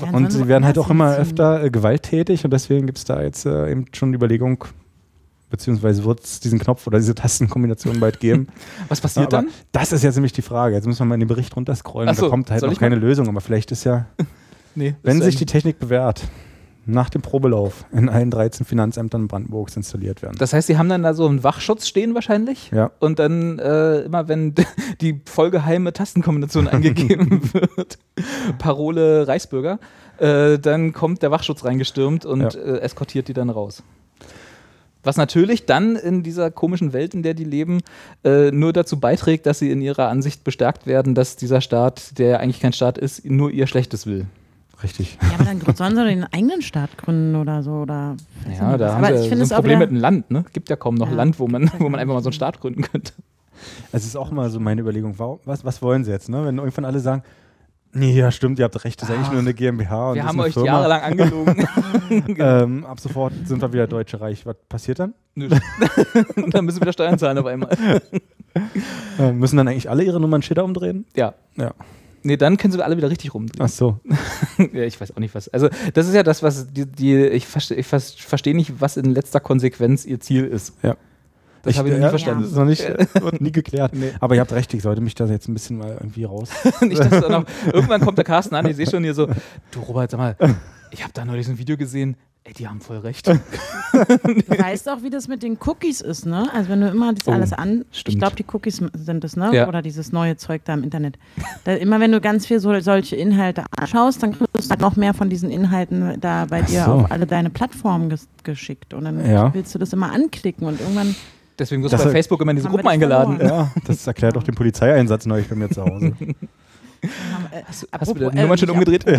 Ja, Und sie werden halt auch immer öfter äh, gewalttätig und deswegen gibt es da jetzt äh, eben schon die Überlegung, beziehungsweise wird es diesen Knopf oder diese Tastenkombination bald geben. Was passiert aber dann? das ist jetzt nämlich die Frage. Jetzt müssen wir mal in den Bericht runterscrollen. So, da kommt halt noch ich mal? keine Lösung, aber vielleicht ist ja, Nee, wenn das sich ist die Technik bewährt, nach dem Probelauf in allen 13 Finanzämtern Brandenburgs installiert werden. Das heißt, sie haben dann da so einen Wachschutz stehen wahrscheinlich. ja. Und dann äh, immer, wenn die vollgeheime Tastenkombination eingegeben wird, Parole Reichsbürger, äh, dann kommt der Wachschutz reingestürmt und Ja. äh, eskortiert die dann raus. Was natürlich dann in dieser komischen Welt, in der die leben, äh, nur dazu beiträgt, dass sie in ihrer Ansicht bestärkt werden, dass dieser Staat, der ja eigentlich kein Staat ist, nur ihr Schlechtes will. Richtig. Ja, aber dann sollen sie den eigenen Staat gründen oder so. Oder Ja, da haben aber sie ich so finde ein es auch Problem mit einem Land. Ne? Gibt ja kaum noch Ja. Land, wo man, wo man einfach mal so einen Staat gründen könnte. Es ist auch mal so meine Überlegung, warum, was, was wollen sie jetzt? Ne? Wenn irgendwann alle sagen, ja stimmt, ihr habt recht, das ist eigentlich nur eine GmbH. Und Wir haben euch Firma. jahrelang angelogen. Ähm, ab sofort sind wir wieder Deutsche Reich. Was passiert dann? Nö. dann müssen wir wieder Steuern zahlen auf einmal. Äh, müssen dann eigentlich alle ihre Nummernschilder umdrehen? Ja. Ja. Nee, dann können sie alle wieder richtig rumdrehen. Ach so. ja, ich weiß auch nicht was. Also, das ist ja das, was die, die ich verstehe ich vers- verstehe nicht, was in letzter Konsequenz ihr Ziel ist. Ja. Das habe ich noch nie ja, verstanden. Das ist noch nicht, äh, wird nie geklärt. Nee. Aber ihr habt recht, ich sollte mich da jetzt ein bisschen mal irgendwie raus. nicht, dass noch, irgendwann kommt der Carsten an, ich sehe schon hier so, du Robert, sag mal, ich habe da neulich so ein Video gesehen, ey, die haben voll recht. du weißt auch, wie das mit den Cookies ist, ne? Also wenn du immer das Oh, alles an, ich stimmt. glaube, die Cookies sind es, ne? Ja. Oder dieses neue Zeug da im Internet. Da, immer wenn du ganz viel so, solche Inhalte anschaust, dann kriegst du halt noch mehr von diesen Inhalten da bei Ach dir so. auf alle deine Plattformen ges geschickt. Und dann Ja. willst du das immer anklicken und irgendwann Deswegen wirst du bei Facebook immer in diese Gruppen eingeladen. Ja, das erklärt auch den Polizeieinsatz neulich bei mir zu Hause. Hast du, hast du wieder die Nummer schon umgedreht?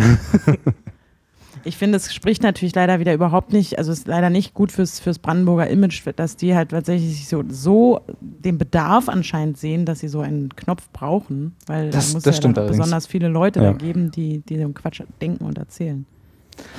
Ich finde, es spricht natürlich leider wieder überhaupt nicht, also es ist leider nicht gut fürs, fürs Brandenburger Image, dass die halt tatsächlich so, so den Bedarf anscheinend sehen, dass sie so einen Knopf brauchen, weil Das- da muss das ja besonders viele Leute Ja. da geben, die, die den Quatsch denken und erzählen.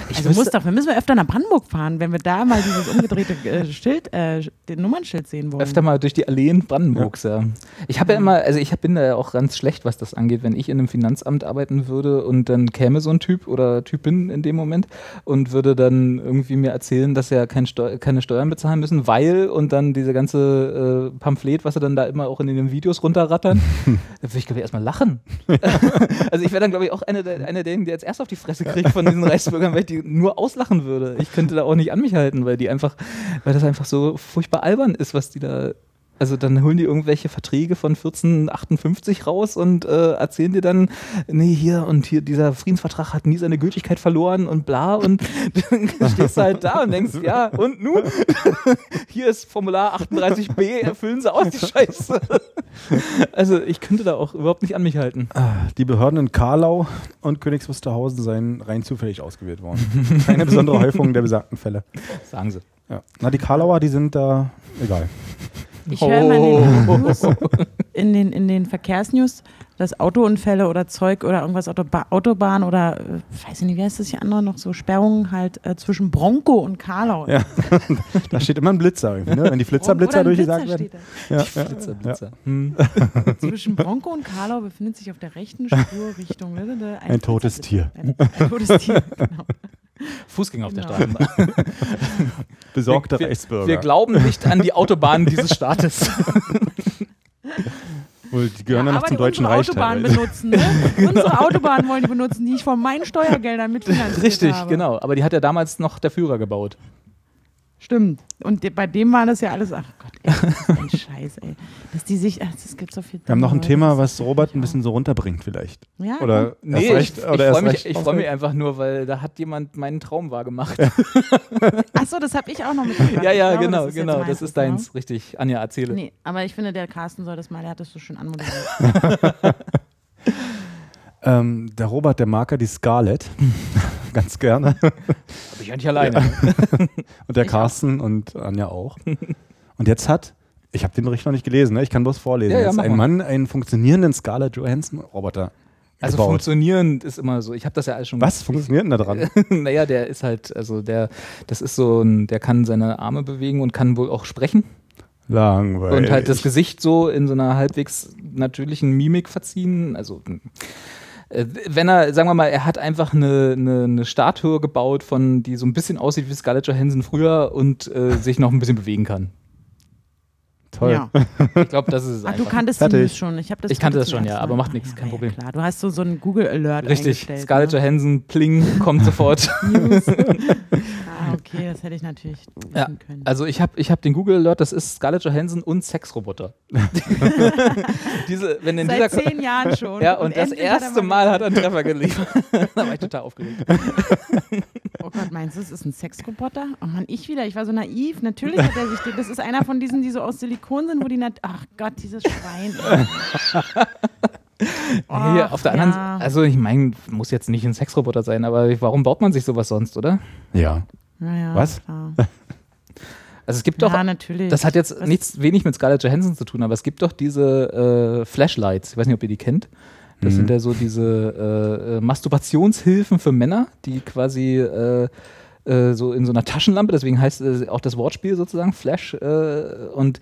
Ich also muss doch, wir müssen wir öfter nach Brandenburg fahren, wenn wir da mal dieses umgedrehte äh, Schild, äh, den Nummernschild sehen wollen. öfter mal durch die Alleen Brandenburgs, ja. Ich habe ja immer, also ich bin da ja auch ganz schlecht, was das angeht, wenn ich in einem Finanzamt arbeiten würde und dann käme so ein Typ oder Typin in dem Moment und würde dann irgendwie mir erzählen, dass er kein Steu keine Steuern bezahlen müssen, weil und dann diese ganze äh, Pamphlet, was sie dann da immer auch in den Videos runterrattern, da würde ich glaube ich erstmal lachen. also ich wäre dann glaube ich auch einer der, einer derjenigen, der jetzt erst auf die Fresse kriegt von diesen Reichsbürgern, weil ich die nur auslachen würde. Ich könnte da auch nicht an mich halten, weil die einfach, weil das einfach so furchtbar albern ist, was die da. Also dann holen die irgendwelche Verträge von 1458 raus und äh, erzählen dir dann, nee, hier und hier, dieser Friedensvertrag hat nie seine Gültigkeit verloren und bla und dann stehst du halt da und denkst, ja, und nun? hier ist Formular 38b, erfüllen sie aus, die Scheiße. also ich könnte da auch überhaupt nicht an mich halten. Die Behörden in Karlau und Königs seien rein zufällig ausgewählt worden. Keine besondere Häufung der besagten Fälle. Sagen sie. Ja. Na, die Karlauer, die sind da egal. Ich höre immer in den, Oh. News, in, den, in den Verkehrsnews, dass Autounfälle oder Zeug oder irgendwas Autoba Autobahn oder, äh, weiß ich nicht, wie heißt das hier andere noch, so Sperrungen halt äh, zwischen Bronco und Karlau. Ja. Da steht immer ein Blitzer irgendwie, ne? Wenn die Flitzer, Bronco Blitzer oder ein durchgesagt Blitzer werden. Ja, ja, Blitzer, ja. Blitzer. Hm. Zwischen Bronco und Karlau befindet sich auf der rechten Spur Richtung ne, ne, Ein totes Blitzerblitzer. Ein, ein totes Tier, genau. Fußgänger auf der Genau. Straßenbahn. Besorgter wir, Reichsbürger. wir glauben nicht an die Autobahnen dieses Staates. Wohl, die gehören ja, noch aber zum die Deutschen unsere Reich Autobahnen teilweise. benutzen, ne? Unsere Autobahnen wollen die benutzen, die ich von meinen Steuergeldern mitfinanziert Richtig, habe. genau. Aber die hat ja damals noch der Führer gebaut. Stimmt. Und bei dem war das ja alles, ach Gott, ey, das ist ein Scheiß, ey. Dass die sich, es gibt so viel. Wir haben noch ein Thema, was Robert ein bisschen so runterbringt vielleicht. Ja, Oder Nee, erst recht, ich, oder ich freue mich, ich freu mich einfach nur, weil da hat jemand meinen Traum wahr gemacht. Achso, das habe ich auch noch mitgebracht. ja, ja, glaube, genau, das genau. meins, Das ist genau. deins, richtig. Anja, erzähle. Nee, aber ich finde, der Carsten soll das mal, der hat das so schön anmoderiert. Ähm, der Robert, der Marker, die Scarlett. Ganz gerne. Bin ich ja nicht alleine. Und der Ich Carsten und Anja auch. Und jetzt hat, ich habe den Bericht noch nicht gelesen, ne? ich kann bloß vorlesen. Ja, ja, jetzt ein. Mann einen funktionierenden Scarlett Johansson Roboter Also gebaut. funktionierend ist immer so. Ich habe das ja alles schon. Was funktioniert denn da dran? naja, der ist halt, also der, das ist so ein, der kann seine Arme bewegen und kann wohl auch sprechen. Langweilig. Und halt das Gesicht so in so einer halbwegs natürlichen Mimik verziehen. Also äh, wenn er, sagen wir mal, er hat einfach eine, eine, eine Statue gebaut, von die so ein bisschen aussieht wie Scarlett Johansson früher und äh, sich noch ein bisschen bewegen kann. Toll. Ja. Ich glaube, das ist es Ach, du einfach. kannt Fertig. News schon. Ich, Ich kannte das schon, ja, aber macht nichts, Ja, kein ja, Problem. Klar, du hast so, so einen Google Alert Richtig. Scarlett ne? Johansson, Pling, kommt sofort. Ah, okay, das hätte ich natürlich wissen Ja, können. also ich habe ich hab den Google Alert, das ist Scarlett Johansson und Sexroboter. Diese, wenn in Seit dieser zehn Jahren schon. ja, und, das hat er erste mal hat er einen Treffer geliefert. da war ich total aufgeregt. Oh Gott, meinst du, es ist ein Sexroboter? Oh Mann, ich wieder. Ich war so naiv. Natürlich hat er sich. den- Das ist einer von diesen, die so aus Silikon sind, wo die. Nat Ach Gott, dieses Schwein. ey. Hier, auf der anderen ja. Seite, also ich meine, muss jetzt nicht ein Sexroboter sein, aber warum baut man sich sowas sonst, oder? Ja. Naja, Was? Klar. Also es gibt doch, ja, natürlich. das hat jetzt Was- nichts wenig mit Scarlett Johansson zu tun, aber es gibt doch diese äh, Flashlights, ich weiß nicht, ob ihr die kennt. Das Mhm. sind ja so diese äh, äh, Masturbationshilfen für Männer, die quasi äh, äh, so in so einer Taschenlampe, deswegen heißt äh, auch das Wortspiel sozusagen Flash äh, und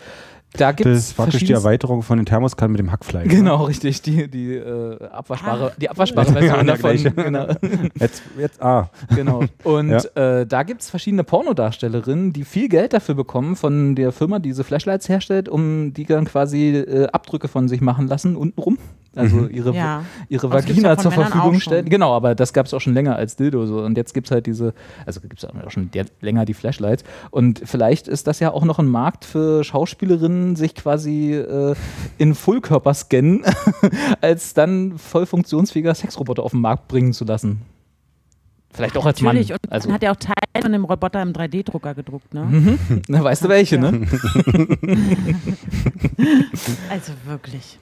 da gibt Das es ist praktisch die Erweiterung von den Thermoskannen mit dem Hackfleisch. Genau, richtig, die, die äh, abwaschbare, Ach, die abwaschbare Version der davon. Genau. Jetzt, jetzt, ah. Genau. Und Ja. äh, da gibt es verschiedene Pornodarstellerinnen, die viel Geld dafür bekommen von der Firma, die diese Flashlights herstellt, um die dann quasi äh, Abdrücke von sich machen lassen, untenrum. Also Mhm. ihre, Ja. ihre Vagina ja zur Männern Verfügung stellen. Genau, aber das gab es auch schon länger als Dildo. So. Und jetzt gibt es halt diese, also gibt es auch schon länger die Flashlights. Und vielleicht ist das ja auch noch ein Markt für Schauspielerinnen, sich quasi äh, in Fullkörper scannen, als dann voll funktionsfähiger Sexroboter auf den Markt bringen zu lassen. Vielleicht auch als Mann. Natürlich. Und Also, man hat ja auch Teile von dem Roboter im 3D-Drucker gedruckt, ne? mhm. Na, weißt du welche, Ja. ne? Also wirklich.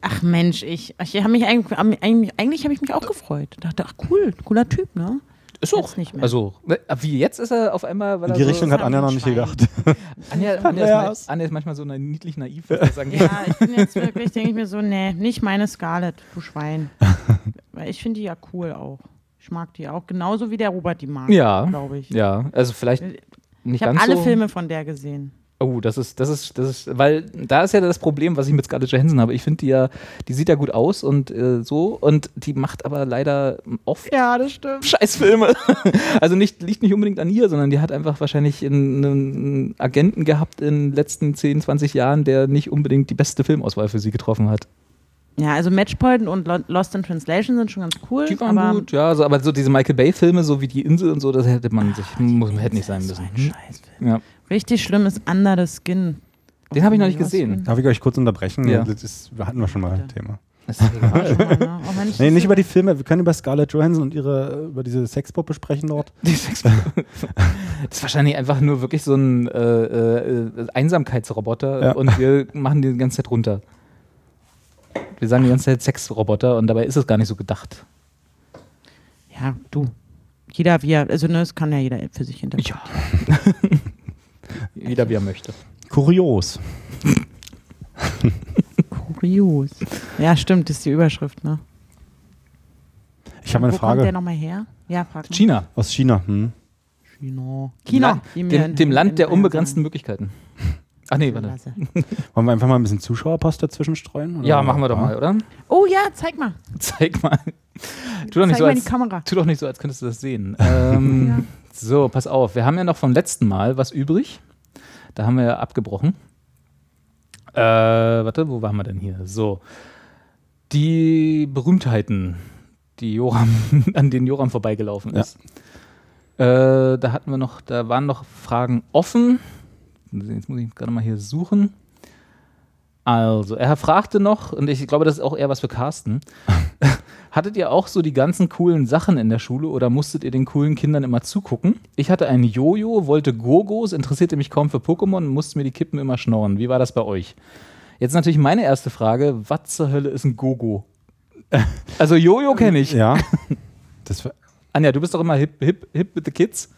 Ach Mensch, ich, ich habe mich eigentlich, eigentlich, eigentlich habe ich mich auch gefreut. Dachte, ach cool, cooler Typ, ne? Ist auch. Nicht mehr. Also, ne, wie jetzt ist er auf einmal. Weil In er die so, Richtung hat Anja noch nicht gedacht. Anja, Anja, ist, Anja ist manchmal so na- niedlich naiv. würde ich sagen. Ja, ich bin jetzt wirklich, denke ich mir so, nee, nicht meine Scarlett, du Schwein. Weil ich finde die ja cool auch. Ich mag die auch, genauso wie der Robert die mag, Ja. glaube ich. Ja, also vielleicht nicht Ich habe alle so. Filme von der gesehen. Oh, das ist, das ist, das ist, weil da ist ja das Problem, was ich mit Scarlett Johansson habe. Ich finde die ja, die sieht ja gut aus und äh, so und die macht aber leider oft Ja, das stimmt. Scheißfilme. Also nicht, liegt nicht unbedingt an ihr, sondern die hat einfach wahrscheinlich einen, Agenten gehabt in den letzten 10, 20 Jahren, der nicht unbedingt die beste Filmauswahl für sie getroffen hat. Ja, also Matchpoint und Lo- Lost in Translation sind schon ganz cool. Die waren aber gut, ja, so, aber so diese Michael Bay-Filme, so wie die Insel und so, das hätte man sich, muss, hätte nicht sein So müssen. ein Hm? Scheißfilm. Ja. Richtig schlimm ist Under the Skin. Den habe ich noch nicht gesehen. Darf ich euch kurz unterbrechen? Ja. Das ist, hatten wir schon mal ein Thema. Ne? Oh Mensch, Nee, nicht über die Filme. Wir können über Scarlett Johansson und ihre, über diese Sexpuppe sprechen dort. Die Sex- das ist wahrscheinlich einfach nur wirklich so ein äh, äh, Einsamkeitsroboter Ja. und wir machen die ganze Zeit runter. Wir sagen die ganze Zeit Sexroboter und dabei ist es gar nicht so gedacht. Ja, du. Jeder wie er, also ne, das kann ja jeder für sich hinterfragen. Ja. Jeder wie er möchte. Kurios. Kurios. Ja, stimmt, das ist die Überschrift, ne? Ich habe eine Wo kommt der Frage nochmal her? Ja, frag mal. China. aus China. Hm? China. China. mir Dem, dem Land der unbegrenzten. Möglichkeiten. Ach nee, warte. Wollen wir einfach mal ein bisschen Zuschauerpost dazwischen streuen? oder? Ja, machen wir doch mal, oder? Oh ja, zeig mal. Zeig mal. Tu doch nicht, Zeig so, mal als, die Kamera. tu doch nicht so, als könntest du das sehen. Ähm, Ja. So, pass auf. Wir haben ja noch vom letzten Mal was übrig. Da haben wir ja abgebrochen. Äh, warte, wo waren wir denn hier? So. Die Berühmtheiten, die Joram, an denen Joram vorbeigelaufen Ja. ist. Äh, da hatten wir noch, da waren noch Fragen offen. Jetzt muss ich gerade mal hier suchen. Also, er fragte noch, und ich glaube, das ist auch eher was für Carsten. Hattet ihr auch so die ganzen coolen Sachen in der Schule oder musstet ihr den coolen Kindern immer zugucken? Ich hatte ein Jojo, wollte Gogos, interessierte mich kaum für Pokémon und musste mir die Kippen immer schnorren. Wie war das bei euch? Jetzt natürlich meine erste Frage: Was zur Hölle ist ein Gogo? Also, Jojo kenne ich. Ja. Das war, Anja, du bist doch immer hip, hip, hip with the kids.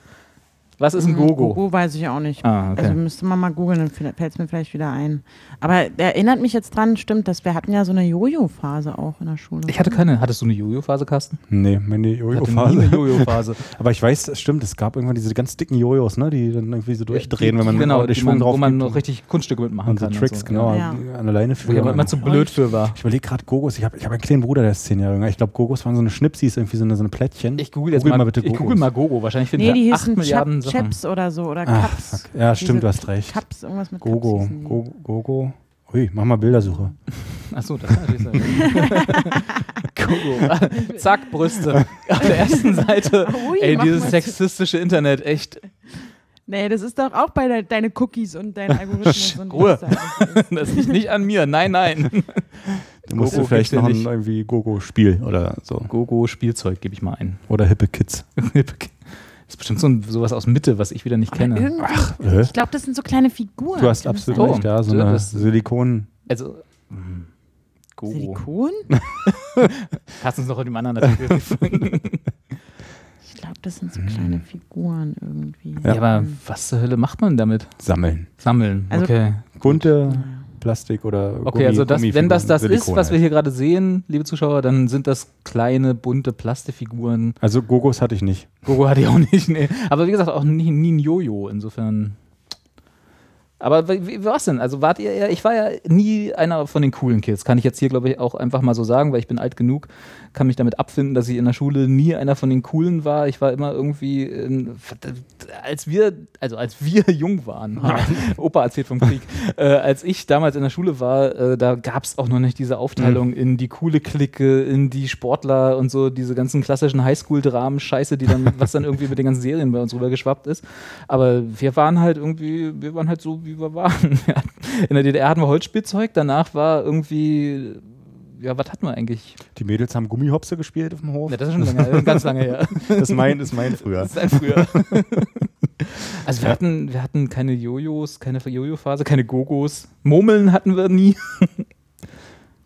Was ist ein Gogo? Gogo weiß ich auch nicht. Ah, okay. Also müsste man mal googeln, dann fällt es mir vielleicht wieder ein. Aber erinnert mich jetzt dran, stimmt, dass wir hatten ja so eine Jojo-Phase auch in der Schule. Ich hatte keine. Hattest du eine Jojo-Phase, Carsten? nee, meine Ich hatte nie Jojo-Phase. eine Jojo-Phase. Aber ich weiß, es stimmt, es gab irgendwann diese ganz dicken Jojos, ne, die dann irgendwie so durchdrehen, wenn man genau, den die Schwung man, drauf wo man noch und- richtig Kunststücke mitmachen und kann. Tricks, so. genau, Ja. an der Leine Wo ich aber immer zu blöd für war. Ich überlege gerade Gogos. Ich habe ich hab einen kleinen Bruder, der ist zehn Jahre jünger. Ich glaube, Gogos waren so eine Schnipsis, irgendwie so eine, so eine Plättchen. Ich google jetzt Google mal, mal bitte ich google Gogos. mal Gogo. Wahrscheinlich finden nee, die wir 8 hießen Milliarden. Chaps oder so oder Cups. fuck. Ja, stimmt, Diese du hast recht. Cups, irgendwas mit Gogo, Cups. Gogo, Gogo. Ui, mach mal Bildersuche. Achso, das kann natürlich sein. Gogo. Zack, Brüste. Auf der ersten Seite. Ui, Ey, dieses sexistische Internet, echt. Nee, das ist doch auch bei de deine Cookies und deinen Algorithmus. und Ruhe. Das liegt nicht an mir. Nein, nein. Du musst Gogo dir vielleicht noch ein irgendwie Gogo-Spiel oder so. Gogo Spielzeug gebe ich mal ein. Oder hippe Kids. Das ist bestimmt so ein, sowas aus Mitte, was ich wieder nicht Aber kenne. Äh? ich glaube, das sind so kleine Figuren. Du hast absolut sein? recht, ja. So Ja, eine Silikon. Also. mh, Gogo. Silikon? Hast uns noch in dem anderen Artikel Ich glaube, das sind so kleine Figuren irgendwie. Ja, aber was zur Hölle macht man damit? Sammeln. Sammeln. Also- okay. Bunte Plastik oder Okay, Gummi, also das, wenn das das ist, Silikon was wir halt. hier gerade sehen, liebe Zuschauer, dann sind das kleine, bunte Plastikfiguren. Also Gogos hatte ich nicht. Gogo hatte ich auch nicht, nee. Aber wie gesagt, auch nie, nie ein Jojo, insofern. Aber wie, war's denn? Also wart ihr eher, ich war ja nie einer von den coolen Kids, kann ich jetzt hier, glaube ich, auch einfach mal so sagen, weil ich bin alt genug, kann mich damit abfinden, dass ich in der Schule nie einer von den coolen war. Ich war immer irgendwie, in, als wir, also als wir jung waren, Opa erzählt vom Krieg, äh, als ich damals in der Schule war, äh, da gab es auch noch nicht diese Aufteilung in die coole Clique, in die Sportler und so, diese ganzen klassischen Highschool-Dramen, Scheiße, die dann, was dann irgendwie mit den ganzen Serien bei uns rübergeschwappt ist. Aber wir waren halt irgendwie, wir waren halt so, wie wir waren. Wir hatten- In der DDR hatten wir Holzspielzeug, danach war irgendwie, ja, was hatten wir eigentlich? Die Mädels haben Gummihopse gespielt auf dem Hof. Ja, das ist schon lange, ganz lange her. Das ist mein, ist mein früher. Das ist ein früher. Also wir hatten, wir hatten keine Jojos, keine Jojo-Phase, keine Gogos. Murmeln hatten wir nie.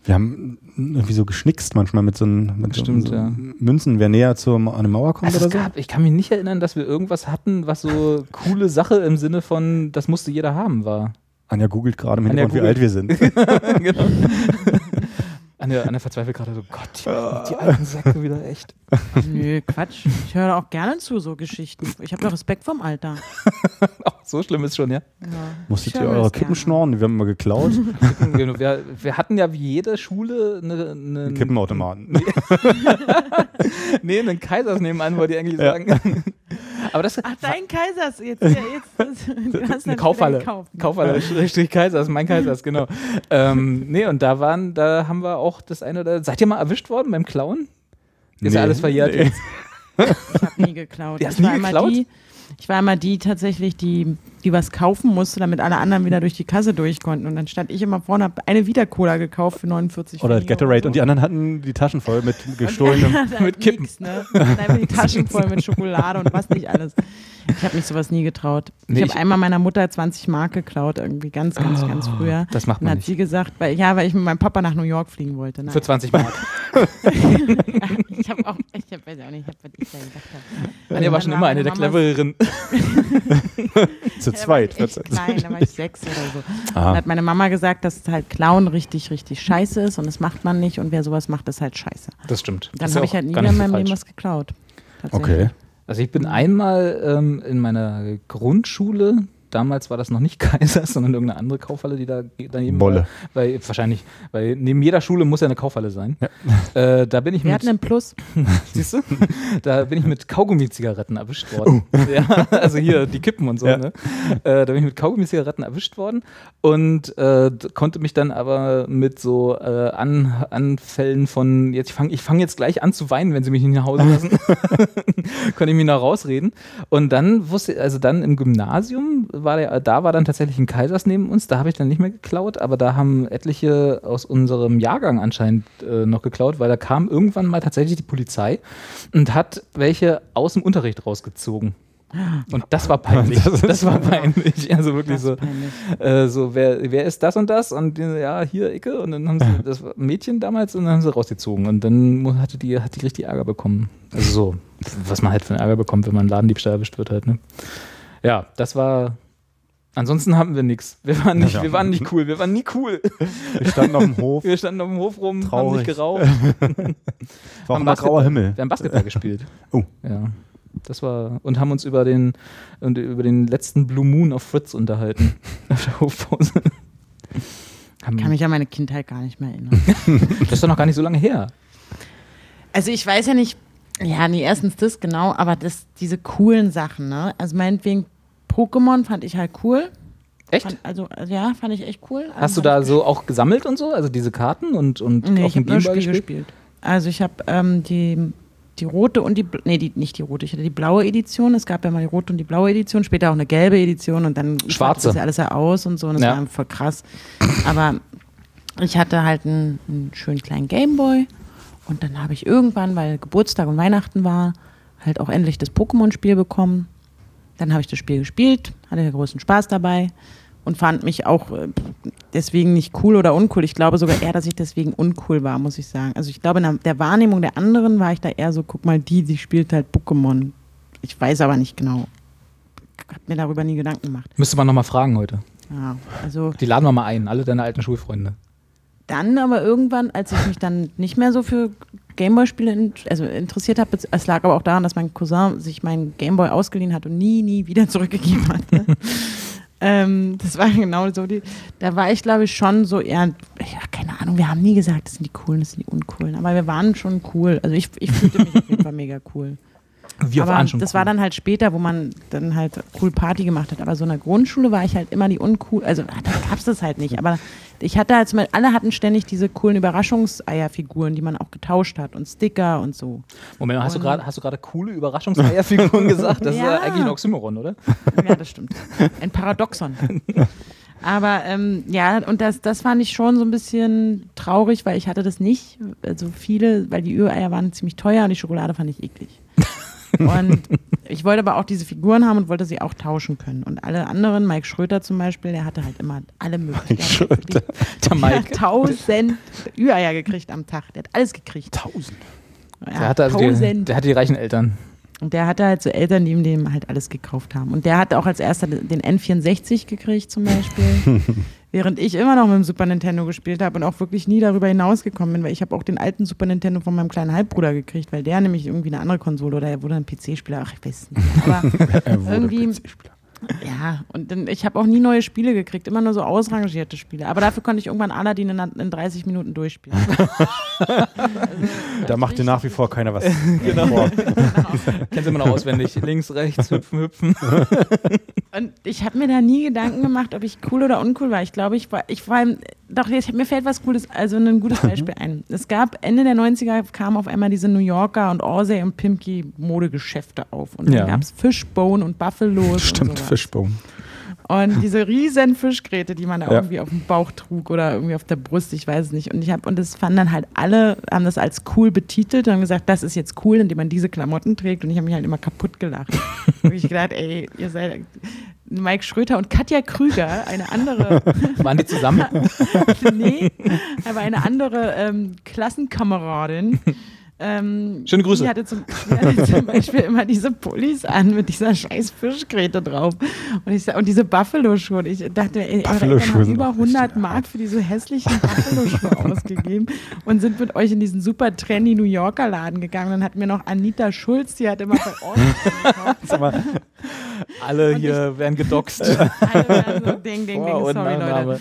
Wir haben irgendwie so geschnickst manchmal mit so, ein, mit Stimmt, so, so ja. Münzen, wer näher zur, an eine Mauer kommt Also es oder so. gab, ich kann mich nicht erinnern, dass wir irgendwas hatten, was so coole Sache im Sinne von, das musste jeder haben, war. Anja googelt gerade im Anja Hintergrund, wie alt wir sind. genau. Anne, Anne verzweifelt gerade so, Gott, die, die alten Säcke wieder echt. Nö, Quatsch. Ich höre auch gerne zu, so Geschichten. Ich habe doch Respekt vom Alter. Oh, so schlimm ist schon, ja. Ja. Musstet Ich ihr eure Kippen schnorren? Wir haben immer geklaut. Genau, wir, wir hatten ja wie jede Schule eine, eine Kippenautomaten. Nee, einen Kaisers nebenan, wollte ich eigentlich Ja. sagen. Aber das Ach, dein Kaisers. Jetzt, ja, jetzt, du hast eine Kaufhalle. Kaufhalle, Strich Kaisers, mein Kaisers, genau. ähm, nee, und da waren, da haben wir auch das eine oder. Seid ihr mal erwischt worden beim Klauen? Ist ja Nee. alles verjährt Nee. jetzt. Ich habe nie geklaut. Die hast ich, nie war immer geklaut? die, ich war immer die tatsächlich, die, die was kaufen musste, damit alle anderen wieder durch die Kasse durch konnten. Und dann stand ich immer vorne, habe eine Vita-Cola gekauft für 49 Oder Gatorade. so. Und die anderen hatten die Taschen voll mit gestohlenem. mit Kippen. Nix, ne? Die Taschen voll mit Schokolade und was nicht alles. Ich habe mich sowas nie getraut. Nee, ich habe einmal meiner Mutter 20 Mark geklaut, irgendwie ganz, ganz, ganz früher. Das macht Dann man hat nicht. sie gesagt, weil, ja, weil ich mit meinem Papa nach New York fliegen wollte. Nein. Für 20 Mark. ich habe auch, ich hab, weiß auch nicht, ich hab, was ich da gedacht habe. Anja war schon Dann immer eine der clevereren. Zu Da war zweit. ich klein, da war ich sechs oder so. Dann Ah. hat meine Mama gesagt, dass halt Clown richtig, richtig scheiße ist und das macht man nicht und wer sowas macht, ist halt scheiße. Das stimmt. Dann ja habe ich halt nie wieder in meinem Leben was geklaut. Tatsächlich. Okay. Also ich bin einmal ähm, in meiner Grundschule, damals war das noch nicht Kaisers, sondern irgendeine andere Kaufhalle, die da daneben Bolle. war. Weil, wahrscheinlich, weil neben jeder Schule muss ja eine Kaufhalle sein. Äh, da bin ich Wir mit, hatten einen Plus. siehst du, da bin ich mit Kaugummi-Zigaretten erwischt worden. Ja, also hier die Kippen und so. Ja. Ne? Äh, da bin ich mit Kaugummi-Zigaretten erwischt worden und äh, konnte mich dann aber mit so äh, an, Anfällen von jetzt ich fange ich fang jetzt gleich an zu weinen, wenn sie mich nicht nach Hause lassen, konnte ich mich noch rausreden. Und dann wusste, also dann im Gymnasium war der, da war dann tatsächlich ein Kaisers neben uns, da habe ich dann nicht mehr geklaut, aber da haben etliche aus unserem Jahrgang anscheinend äh, noch geklaut, weil da kam irgendwann mal tatsächlich die Polizei und hat welche aus dem Unterricht rausgezogen. Und das war peinlich. Das war peinlich. Also wirklich so, äh, so wer, wer ist das und das? Und ja, hier, Icke. Und dann haben sie, das Mädchen damals, und dann haben sie rausgezogen. Und dann hatte die, hat die richtig Ärger bekommen. Also so, was man halt für einen Ärger bekommt, wenn man Ladendiebstahl erwischt wird halt, ne? Ja, das war. Ansonsten haben wir nichts. Wir waren nicht, Ja. wir waren nicht cool. Wir waren nie cool. Wir standen auf dem Hof. Wir standen auf dem Hof rum, haben Traurig. nicht geraucht, War auch haben Basketball- grauer Himmel. wir haben Basketball gespielt. Oh. Ja. Das war, und haben uns über den, und über den letzten Blue Moon auf Fritz unterhalten. Auf der Hofpause. Haben, Ich kann mich an meine Kindheit gar nicht mehr erinnern. das ist doch noch gar nicht so lange her. Also ich weiß ja nicht, ja, nee, erstens das genau, aber das, diese coolen Sachen, ne? Also meinetwegen Pokémon fand ich halt cool. Echt? Fand, also, also ja, fand ich echt cool. Hast du Also da hab ich so auch gesammelt und so? Also diese Karten und, und Nee, auf dem Gameboy Spiel gespielt? gespielt. Also ich habe ähm, die, die rote und die, nee, die, nicht die rote, ich hatte die blaue Edition. Es gab ja mal die rote und die blaue Edition, später auch eine gelbe Edition und dann Schwarze. das ja alles ja aus und so und das Ja. war voll krass. Aber ich hatte halt einen, einen schönen kleinen Gameboy und dann habe ich irgendwann, weil Geburtstag und Weihnachten war, halt auch endlich das Pokémon-Spiel bekommen. Dann habe ich das Spiel gespielt, hatte den größten Spaß dabei und fand mich auch äh, deswegen nicht cool oder uncool. Ich glaube sogar eher, dass ich deswegen uncool war, muss ich sagen. Also ich glaube, in der- der Wahrnehmung der anderen war ich da eher so, guck mal, die, die spielt halt Pokémon. Ich weiß aber nicht genau. Hab mir darüber nie Gedanken gemacht. Müsste man nochmal fragen heute. Ja, also Die laden wir mal ein, alle deine alten Schulfreunde. Dann aber irgendwann, als ich mich dann nicht mehr so für Gameboy-Spiele in, also interessiert habe, es lag aber auch daran, dass mein Cousin sich meinen Gameboy ausgeliehen hat und nie, nie wieder zurückgegeben hat. Ähm, das war genau so die, da war ich glaube ich schon so eher, ja, keine Ahnung, wir haben nie gesagt, das sind die coolen, das sind die uncoolen, aber wir waren schon cool. Also ich, ich fühlte mich auf jeden Fall mega cool. Wir aber waren schon das cool. war dann halt später, wo man dann halt cool Party gemacht hat. Aber so in der Grundschule war ich halt immer die uncool, also ah, da gab es das halt nicht. Aber ich hatte halt, alle hatten ständig diese coolen Überraschungseierfiguren, die man auch getauscht hat und Sticker und so. Moment, hast du Und- gerade hast du gerade coole Überraschungseierfiguren gesagt? Das ist Ja. ja eigentlich ein Oxymoron, oder? Ja, das stimmt. Ein Paradoxon. Aber ähm, ja, und das, das fand ich schon so ein bisschen traurig, weil ich hatte das nicht. Also viele, weil die Ü-Eier waren ziemlich teuer und die Schokolade fand ich eklig. Und ich wollte aber auch diese Figuren haben und wollte sie auch tauschen können. Und alle anderen, Mike Schröter zum Beispiel, der hatte halt immer alle möglichen. Mike Schröter. Der Mike. hat tausend Ü-Eier gekriegt am Tag. Der hat alles gekriegt. Tausend. Ja, Der hatte also die, tausend. der hatte die reichen Eltern. Und der hatte halt so Eltern, die ihm dem halt alles gekauft haben. Und der hatte auch als erster den N64 gekriegt zum Beispiel. während ich immer noch mit dem Super Nintendo gespielt habe und auch wirklich nie darüber hinausgekommen bin, weil ich habe auch den alten Super Nintendo von meinem kleinen Halbbruder gekriegt, weil der nämlich irgendwie eine andere Konsole oder er wurde ein PC-Spieler, ach ich weiß es nicht. Aber Er Irgendwie-. Ja, und dann, ich habe auch nie neue Spiele gekriegt, immer nur so ausrangierte Spiele. Aber dafür konnte ich irgendwann Aladdin in, in 30 Minuten durchspielen. Da macht dir nach wie vor keiner was. Genau. vor. Kennst du immer noch auswendig. Links, rechts, hüpfen, hüpfen. Und ich habe mir da nie Gedanken gemacht, ob ich cool oder uncool war. Ich glaube, ich war, ich war, doch, jetzt, mir fällt was Cooles, also ein gutes Beispiel ein. Es gab Ende der 90er kamen auf einmal diese New Yorker und Orsay und Pimki Modegeschäfte auf. Und Ja. dann gab es Fishbone und Buffalos. Stimmt, und. Fischbaum. Und diese riesen Fischgräte, die man da Ja. irgendwie auf dem Bauch trug oder irgendwie auf der Brust, ich weiß es nicht. Und ich habe und das fanden dann halt alle, haben das als cool betitelt und haben gesagt, das ist jetzt cool, indem man diese Klamotten trägt. Und ich habe mich halt immer kaputt gelacht. und ich gedacht, ey, ihr seid Mike Schröter und Katja Krüger, eine andere, Waren die zusammen? nee, aber eine andere ähm, Klassenkameradin. Ähm, Schöne Grüße. Die hatte, zum, die hatte zum Beispiel immer diese Pullis an mit dieser scheiß Fischgräte drauf. Und, ich, und diese Buffalo-Schuhe. Und ich dachte, ey, Buffalo-Schuhe haben sind über auch richtig 100 Mark für diese hässlichen Buffalo-Schuhe ausgegeben und sind mit euch in diesen super trendy New Yorker Laden gegangen. Dann hatten wir noch Anita Schulz, die hat immer bei mal, Alle hier werden gedoxt. Alle waren so, ding, ding, ding, und sorry. Leute.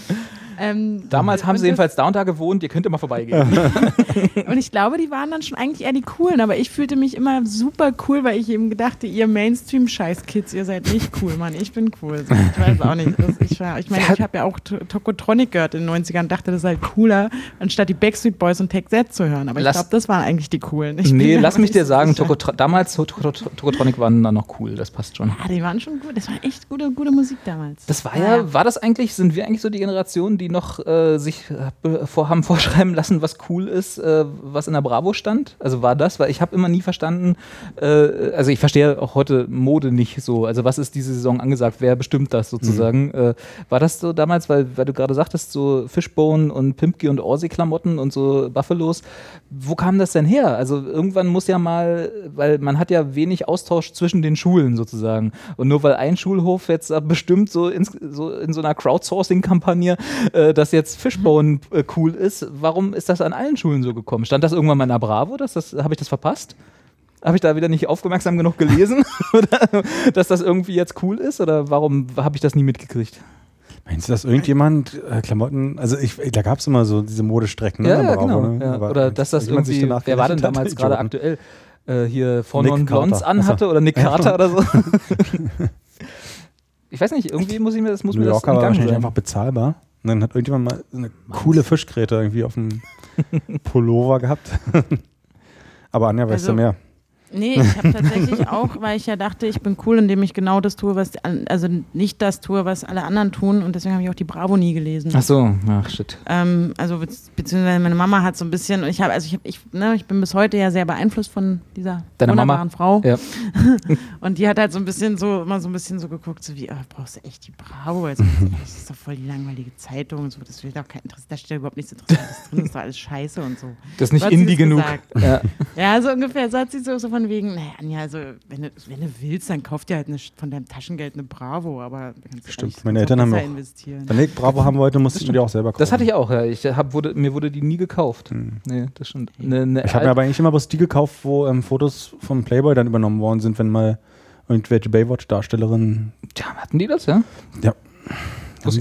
Ähm, Damals haben sie jedenfalls und da gewohnt. Ihr könnt immer vorbeigehen. Und ich glaube, die waren dann schon eigentlich eher die coolen, aber ich fühlte mich immer super cool, weil ich eben gedachte, ihr Mainstream-Scheiß-Kids, ihr seid nicht cool, Mann. Ich bin cool. So, ich weiß auch nicht. Das, ich war- ich meine, ich habe ja auch Tokotronic gehört in den 90ern und dachte, das ist halt cooler, anstatt die Backstreet Boys und Tech Z zu hören. Aber ich Lass- glaube, das waren eigentlich die coolen. Ich Nee, lass mich dir sagen. Tokotro damals Toko- Toko- Tokotronic waren dann noch cool. Das passt schon. Ja, die waren schon gut. Das war echt gute, gute Musik damals. Das war Ja, ja, war das eigentlich, sind wir eigentlich so die Generation, die noch äh, sich äh, be- vor, haben vorschreiben lassen, was cool ist, äh, was in der Bravo stand? Also war das, weil ich habe immer nie verstanden, äh, also ich verstehe auch heute Mode nicht so. Also was ist diese Saison angesagt? Wer bestimmt das sozusagen? Äh, war das so damals, weil, weil du gerade sagtest, so Fishbone und Pimpke und Orsay-Klamotten und so Buffalos, wo kam das denn her? Also irgendwann muss ja mal, weil man hat ja wenig Austausch zwischen den Schulen sozusagen. Und nur weil ein Schulhof jetzt bestimmt so, ins, so in so einer Crowdsourcing-Kampagne, äh, dass jetzt Fishbone äh, cool ist, warum ist das an allen Schulen so gekommen? Stand das irgendwann mal in der Bravo? Das, das, Habe ich das verpasst? Habe ich da wieder nicht aufmerksam genug gelesen? Oder, dass das irgendwie jetzt cool ist? Oder warum habe ich das nie mitgekriegt? meinst du, dass irgendjemand äh, Klamotten, also ich, da gab es immer so diese Modestrecken, ne? Ja, in ja, Bravo, genau. ne? Ja. Oder dass das irgendjemand sich irgendwie, danach wer war denn damals gerade aktuell? Äh, hier und Blondes anhatte oder Nick Ja, Carter oder so? ich weiß nicht, irgendwie muss ich mir das, muss New mir das Yorker war wahrscheinlich sein. einfach bezahlbar. Und dann hat irgendjemand mal so eine coole Fischgräte irgendwie auf dem Pullover gehabt. Aber Anja, weißt Also- du mehr? Nee, ich habe tatsächlich auch, weil ich ja dachte, ich bin cool, indem ich genau das tue, was, also nicht das tue, was alle anderen tun. Und deswegen habe ich auch die Bravo nie gelesen. Ach so, ach shit. Ähm, also be beziehungsweise meine Mama hat so ein bisschen, ich habe, also ich, hab, ich, ne, ich bin bis heute ja sehr beeinflusst von dieser Deine Mama? wunderbaren Frau. Ja. Und die hat halt so ein bisschen so, immer so ein bisschen so geguckt, so wie, ah, brauchst du echt die Bravo? Also, das ist doch voll die langweilige Zeitung und so, das will doch kein Interesse, da steht überhaupt nichts Interessantes drin, das ist doch alles scheiße und so. Das ist nicht So Indie genug. Ja. Ja, so ungefähr, so hat sie so, so von wegen, naja, Anja, also wenn du, wenn du willst, dann kauf dir halt eine, von deinem Taschengeld eine Bravo, aber kannst Stimmt, meine Eltern haben auch- investieren. Wenn ich Bravo haben wollte, musste ich mir die auch selber kaufen. Das hatte ich auch, ja. Ich hab, wurde, mir wurde die nie gekauft. Nee, das stimmt. Ne, ne, Hm. Ich habe mir aber eigentlich immer bloß die gekauft, wo ähm, Fotos vom Playboy dann übernommen worden sind, wenn mal irgendwelche Baywatch-Darstellerinnen. ja, hatten die das, ja? Ja.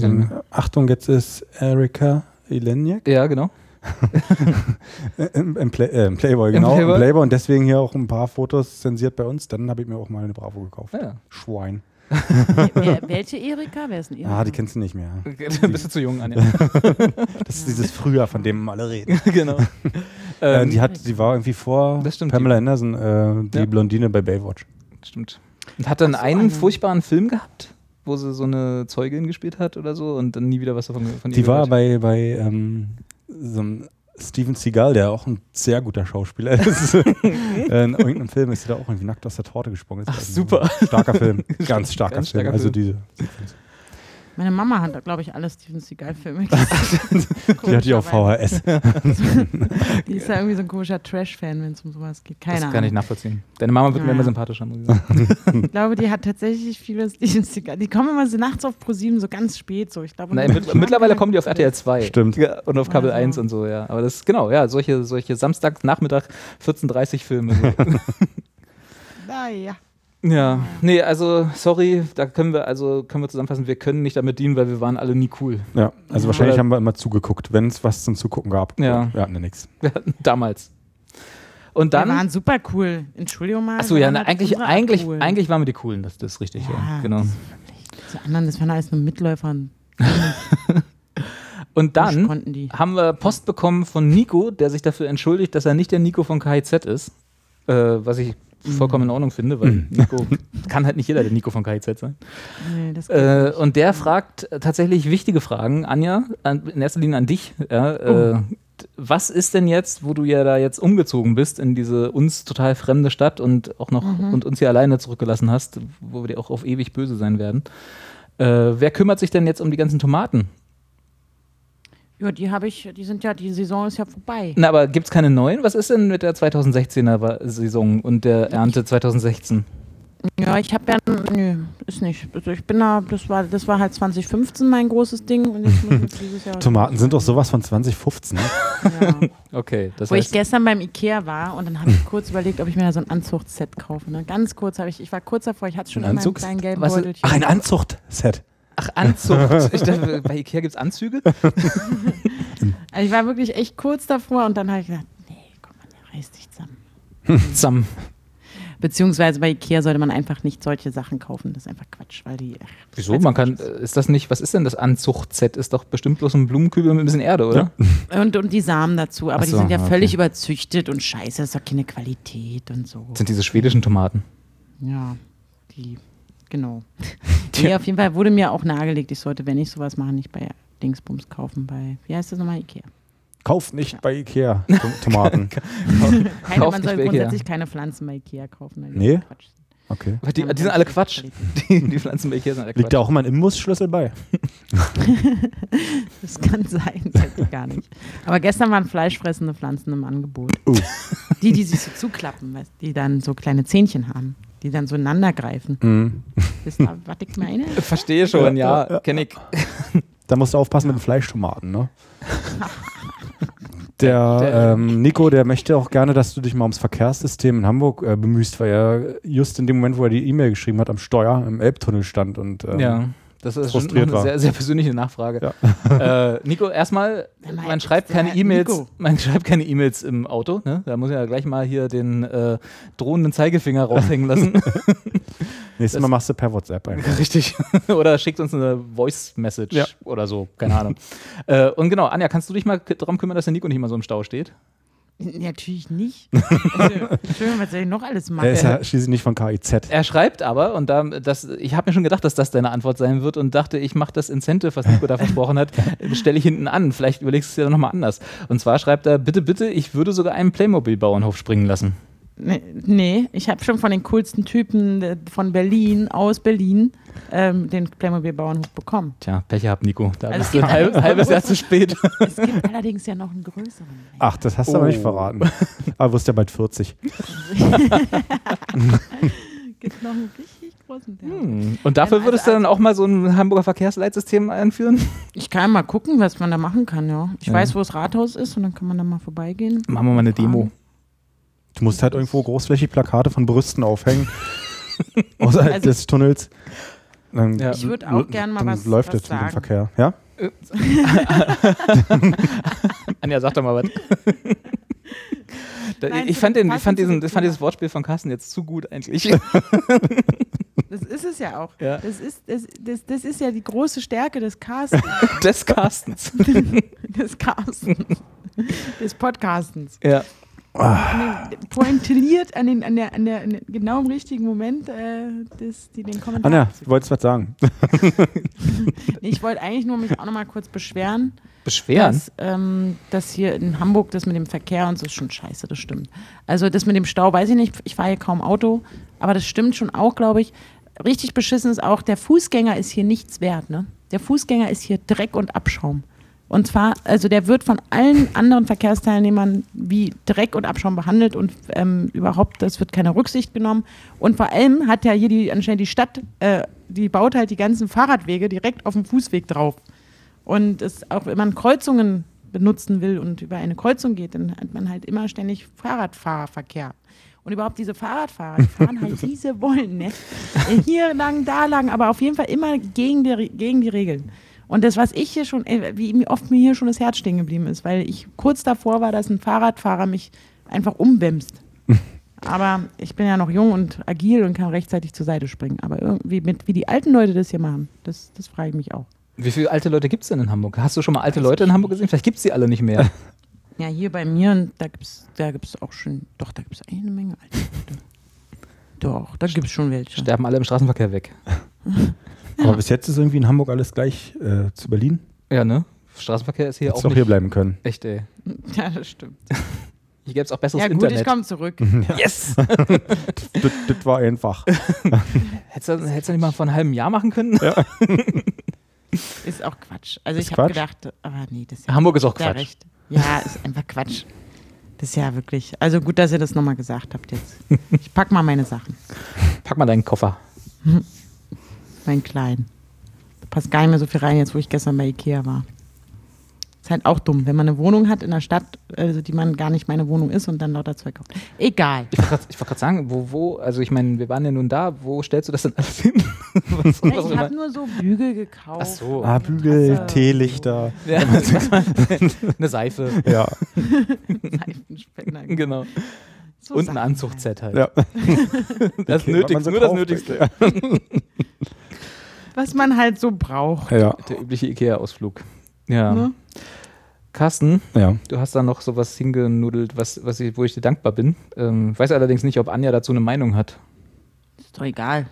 Mehr. Achtung, jetzt ist Erika Ileniak Ja, genau. im, im, Play, äh, im Playboy, Im genau. Playboy? Im Playboy und deswegen hier auch ein paar Fotos zensiert bei uns. Dann habe ich mir auch mal eine Bravo gekauft. Ja. Schwein. Wer, welche Erika? Wer ist denn Erika? Ah, die kennst du nicht mehr. Dann bist du zu jung, Anja. Das ist dieses Früher, von dem alle reden. genau. Äh, Ähm, die, hat, die war irgendwie vor Das stimmt, Pamela Anderson, äh, die Ja. Blondine bei Baywatch. Stimmt. Und hat dann so, einen eine. furchtbaren Film gehabt, wo sie so eine Zeugin gespielt hat oder so und dann nie wieder was davon von ihr Die war gehört. bei, bei ähm, so einem Steven Seagal, der auch ein sehr guter Schauspieler ist. äh, in irgendeinem Film ist er da auch irgendwie nackt aus der Torte gesprungen. Ist Ach, also super. ein Starker Film. Ganz starker Ganz Film. starker also Film. diese. Meine Mama hat, glaube ich, alle Steven Seagal-Filme Die hat die auf VHS. Die ist ja irgendwie so ein komischer Trash-Fan, wenn es um sowas geht. Keine das Ahnung. kann ich nachvollziehen. Deine Mama wird mir Ja, immer ja. sympathischer, muss ich sagen. Ich glaube, die hat tatsächlich viele Steven Seagal. Die kommen immer so nachts auf ProSieben so ganz spät. So. Ich glaube, Nein, mit, mittlerweile kommen die auf RTL 2. Stimmt. Ja, und auf Kabel Also. 1 und so, ja. Aber das, genau, ja, solche, solche Samstagnachmittag 14.30 Filme. So. Naja. Ja, nee, also, sorry, da können wir, also, können wir zusammenfassen, wir können nicht damit dienen, weil wir waren alle nie cool. Ja, also wahrscheinlich Oder- haben wir immer zugeguckt, wenn es was zum Zugucken gab. Ja. Wir hatten ja nichts. Wir hatten damals. Und Wir waren dann, super cool. Entschuldigung mal. achso, ja, na, halt eigentlich, eigentlich, cool. eigentlich waren wir die Coolen, das, das ist richtig, ja, Ja, genau. Die anderen, das waren alles nur Mitläufer. Und dann haben wir Post bekommen von Nico, der sich dafür entschuldigt, dass er nicht der Nico von KIZ ist. Äh, was ich vollkommen in Ordnung finde, weil Nico kann halt nicht jeder der Nico von KIZ sein. Nee, Äh, und der fragt tatsächlich wichtige Fragen, Anja, an, in erster Linie an dich. Ja, äh, was ist denn jetzt, wo du ja da jetzt umgezogen bist in diese uns total fremde Stadt und auch noch und uns hier alleine zurückgelassen hast, wo wir dir auch auf ewig böse sein werden? Äh, wer kümmert sich denn jetzt um die ganzen Tomaten? Ja, die habe ich, die sind ja, die Saison ist ja vorbei. Na, aber gibt es keine neuen? Was ist denn mit der 2016er Wa- Saison und der Ernte 2016? Ja, ich habe ja, nö, ist nicht. Also ich bin da, das war, das war halt 2015 mein großes Ding und jetzt muss ich jetzt dieses Jahr. Tomaten sind doch sowas von 2015. Ne? Ja. Okay, das Wo ich gestern beim Ikea war und dann habe ich kurz überlegt, ob ich mir da so ein Anzuchtset kaufe. Ne? Ganz kurz habe ich, ich war kurz davor, ich hatte schon Ein in meinem kleinen gelben Was- Beutelchen. Ach, ein Anzuchtset. Ach, Anzucht. ich dachte, bei Ikea gibt es Anzüge? Ich war wirklich echt kurz davor und dann habe ich gedacht, nee, komm mal, der reißt dich zusammen. Sam. Beziehungsweise bei Ikea sollte man einfach nicht solche Sachen kaufen. Das ist einfach Quatsch, weil die. Ach, Wieso? Man kann, äh, ist das nicht, was ist denn das Anzuchtset? Ist doch bestimmt bloß ein Blumenkübel mit ein bisschen Erde, oder? ist. Und, und die Samen dazu, aber Ach die so, sind ja okay. völlig überzüchtet und scheiße, das ist doch keine Qualität und so. Das sind diese schwedischen Tomaten. Ja, die, genau. Nee, auf jeden Fall wurde mir auch nahegelegt, ich sollte, wenn ich sowas mache, nicht bei Dingsbums kaufen, bei, wie heißt das nochmal, Ikea. Kauft nicht bei Ikea Tom- Tomaten. Keine, Kauf man soll bei Ikea. grundsätzlich keine Pflanzen bei Ikea kaufen. Nee? Quatsch. Okay. Die, Ja, die sind alle Quatsch. Die, die Pflanzen bei Ikea sind alle Liegt Quatsch. da auch immer ein Imbusschlüssel bei? Das kann sein, das weiß ich gar nicht. Aber gestern waren fleischfressende Pflanzen im Angebot. Uh. Die, die sich so zuklappen, die dann so kleine Zähnchen haben, die dann so ineinander greifen. Mhm. Wisst ihr, was ich meine? Verstehe schon, ja, Ja, ja. kenne ich. Da musst du aufpassen mit den Fleischtomaten, ne? Der Der- ähm, Nico, der möchte auch gerne, dass du dich mal ums Verkehrssystem in Hamburg äh, bemühst, weil er just in dem Moment, wo er die E-Mail geschrieben hat, am Steuer im Elbtunnel stand und ähm, Ja. Das ist schon eine war. sehr, sehr persönliche Nachfrage. Äh, Nico, erstmal, man schreibt keine E-Mails, man schreibt keine E-Mails im Auto, ne? Da muss ich ja gleich mal hier den äh, drohenden Zeigefinger raushängen lassen. nächstes Das- Mal machst du per WhatsApp einfach. Richtig. oder schickt uns eine Voice-Message Ja. oder so, keine Ahnung. äh, und genau, Anja, kannst du dich mal darum kümmern, dass der Nico nicht mal so im Stau steht? Natürlich nicht. Also, Entschuldigung, was soll ich noch alles machen? Er ist ja schließlich nicht von KIZ. Er schreibt aber, und da, das, ich habe mir schon gedacht, dass das deine Antwort sein wird und dachte, ich mache das Incentive, was Nico da versprochen hat, stelle ich hinten an. Vielleicht überlegst du es ja nochmal anders. Und zwar schreibt er, bitte, bitte, ich würde sogar einen Playmobil-Bauernhof springen lassen. Nee, nee, ich habe schon von den coolsten Typen äh, von Berlin, aus Berlin, ähm, den Playmobil-Bauernhof bekommen. Tja, Pech gehabt, Nico. Da Also bist du ein halb, halbes Jahr zu spät. Es gibt allerdings ja noch einen größeren. Ach, das hast du aber nicht Oh. verraten. Aber du wirst ja bald 40. Es gibt noch einen richtig großen. Hm. Und dafür Ähm, würdest also- du dann auch mal so ein Hamburger Verkehrsleitsystem einführen? Ich kann mal gucken, was man da machen kann, ja. Ich Ja. weiß, wo das Rathaus ist und dann kann man da mal vorbeigehen. Machen wir mal eine Demo. Du musst halt irgendwo großflächig Plakate von Brüsten aufhängen. außerhalb Also- des Tunnels. Dann, Ja. Ich würd auch gern mal dann was- läuft was es mit dem sagen. Verkehr. Ja? Anja, sag doch mal was. Nein, ich fand, den, ich, fand diesen, ich fand dieses Wortspiel von Carsten jetzt zu gut eigentlich. Das ist es ja auch. Ja. Das, ist, das, das, das ist ja die große Stärke des Casts. Des Carstens. des Castens. des Podcastens. Ja. Den, pointilliert an, den, an, der, an, der, an der genau im richtigen Moment äh, des, die, den Kommentar. Anja, du wolltest was sagen. Ich wollte eigentlich nur mich auch noch mal kurz beschweren, Beschweren? dass, ähm, dass hier in Hamburg das mit dem Verkehr und so ist schon scheiße, das stimmt. Also das mit dem Stau weiß ich nicht, ich fahre hier kaum Auto, aber das stimmt schon auch, glaube ich. Richtig beschissen ist auch, der Fußgänger ist hier nichts wert. Ne? Der Fußgänger ist hier Dreck und Abschaum. Und zwar, also der wird von allen anderen Verkehrsteilnehmern wie Dreck und Abschaum behandelt und ähm, überhaupt, das wird keine Rücksicht genommen. Und vor allem hat ja hier die, anscheinend die Stadt, äh, die baut halt die ganzen Fahrradwege direkt auf dem Fußweg drauf. Und es, auch wenn man Kreuzungen benutzen will und über eine Kreuzung geht, dann hat man halt immer ständig Fahrradfahrerverkehr. Und überhaupt diese Fahrradfahrer, die fahren halt, wie sie wollen. Ne? Hier lang, da lang, aber auf jeden Fall immer gegen die, gegen die Regeln. Und das, was ich hier schon, äh, wie oft mir hier schon das Herz stehen geblieben ist, weil ich kurz davor war, dass ein Fahrradfahrer mich einfach umwemst. Aber ich bin ja noch jung und agil und kann rechtzeitig zur Seite springen. Aber irgendwie, mit, wie die alten Leute das hier machen, das, das frage ich mich auch. Wie viele alte Leute gibt es denn in Hamburg? Hast du schon mal alte Leute in Hamburg gesehen? Vielleicht gibt es sie alle nicht mehr. Ja, hier bei mir, und da gibt es da gibt's auch schon, doch, da gibt es eine Menge alte Leute. Doch, da gibt es schon welche. Sterben alle im Straßenverkehr weg. Aber bis jetzt ist irgendwie in Hamburg alles gleich äh, zu Berlin. Ja, ne? Straßenverkehr ist hier Hättest auch nicht hier bleiben können. echt, ey. Ja, das stimmt. Hier gäbe es auch besseres Ja, gut, ich Internet. komme zurück. yes! das, das war einfach. Hättest du, hättest du nicht mal vor einem halben Jahr machen können? Ist auch Quatsch. Also Ist ich habe gedacht, aber nee, das ist ja, Hamburg ist auch ja Quatsch. recht. Ja, ist einfach Quatsch. Das ist ja wirklich. Also gut, dass ihr das nochmal gesagt habt jetzt. Ich pack mal meine Sachen. Pack mal deinen Koffer. Mein Klein. Da passt gar nicht mehr so viel rein, jetzt wo ich gestern bei Ikea war. Ist halt auch dumm, wenn man eine Wohnung hat in der Stadt, also die man gar nicht meine Wohnung ist und dann lauter Zeug kauft. Egal. Ich wollte gerade wollt sagen, wo, wo, also ich meine, wir waren ja nun da, wo stellst du das denn alles hin? was, Ja, was ich habe nur so Bügel gekauft. Ach so. Ah, Bügel, Tasse. Teelichter. Ja, eine Seife. Ja. Seifenspender. Genau. So Und ein Sachen Anzuchtset halt. ja. Das Okay, Nötigste, nur das. Nötigste. Was man halt so braucht. Ja. Der übliche Ikea-Ausflug. Ja. Ne? Carsten, Ja. du hast da noch sowas hingenudelt, was, was ich, wo ich dir dankbar bin. Ähm, weiß allerdings nicht, ob Anja dazu eine Meinung hat. Ist doch egal.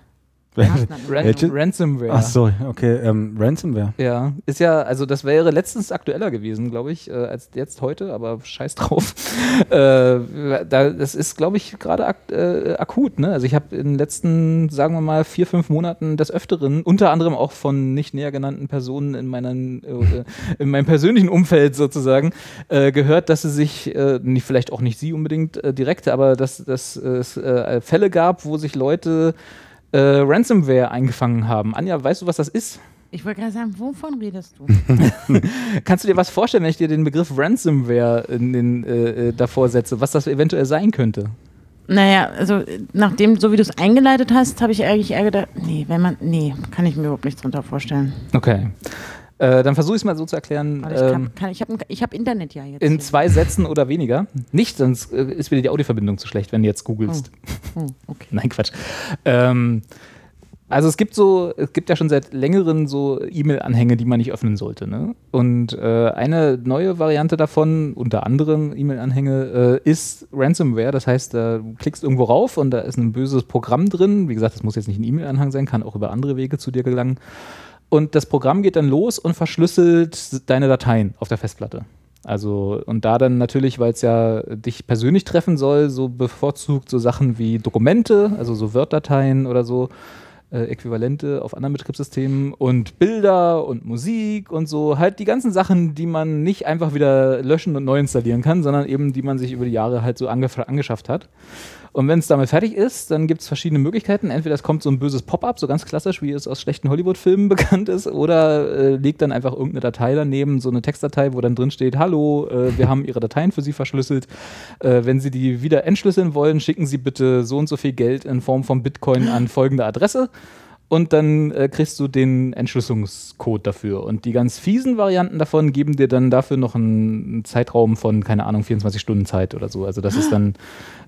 Ran? Ransomware. Ach so, okay. Ähm, Ransomware. Ja, ist ja, also das wäre letztens aktueller gewesen, glaube ich, äh, als jetzt heute, aber scheiß drauf. äh, da, das ist, glaube ich, gerade ak äh, akut. Ne? Also ich habe in den letzten, sagen wir mal, vier, fünf Monaten des Öfteren, unter anderem auch von nicht näher genannten Personen in, meinen, äh, in meinem persönlichen Umfeld sozusagen, äh, gehört, dass sie sich, äh, nicht, vielleicht auch nicht sie unbedingt direkt, aber dass, dass es Fälle gab, wo sich Leute äh, Ransomware eingefangen haben. Anja, weißt du, was das ist? Ich wollte gerade sagen, wovon redest du? Kannst du dir was vorstellen, wenn ich dir den Begriff Ransomware in den, äh, äh, davor setze, was das eventuell sein könnte? Naja, also äh, nachdem, so wie du es eingeleitet hast, habe ich eigentlich eher gedacht, nee, wenn man, nee, kann ich mir überhaupt nichts drunter vorstellen. Okay. Äh, dann versuche ich es mal so zu erklären. Ich Ähm, kann, kann, ich habe hab Internet ja jetzt. in hier. zwei Sätzen oder weniger. Nicht, sonst äh, ist wieder die Audioverbindung zu schlecht, wenn du jetzt googelst. Oh, okay. Nein, Quatsch. Ähm, also es gibt so, es gibt ja schon seit längeren so E-Mail-Anhänge, die man nicht öffnen sollte. Ne? Und äh, eine neue Variante davon, unter anderem E-Mail-Anhänge, äh, ist Ransomware. Das heißt, da du klickst irgendwo rauf und da ist ein böses Programm drin. Wie gesagt, das muss jetzt nicht ein E-Mail-Anhang sein, kann auch über andere Wege zu dir gelangen. Und das Programm geht dann los und verschlüsselt deine Dateien auf der Festplatte. Also, und da dann natürlich, weil es ja dich persönlich treffen soll, so bevorzugt so Sachen wie Dokumente, also so Word-Dateien oder so, äh, Äquivalente auf anderen Betriebssystemen und Bilder und Musik und so. Halt die ganzen Sachen, die man nicht einfach wieder löschen und neu installieren kann, sondern eben die man sich über die Jahre halt so angeschafft hat. Und wenn es damit fertig ist, dann gibt es verschiedene Möglichkeiten. Entweder es kommt so ein böses Pop-up, so ganz klassisch, wie es aus schlechten Hollywood-Filmen bekannt ist, oder äh, legt dann einfach irgendeine Datei daneben, so eine Textdatei, wo dann drin steht, hallo, äh, wir haben Ihre Dateien für Sie verschlüsselt. Äh, wenn Sie die wieder entschlüsseln wollen, schicken Sie bitte so und so viel Geld in Form von Bitcoin an folgende Adresse. Und dann äh, kriegst du den Entschlüsselungscode dafür. Und die ganz fiesen Varianten davon geben dir dann dafür noch einen Zeitraum von, keine Ahnung, 24 Stunden Zeit oder so. Also das ist dann,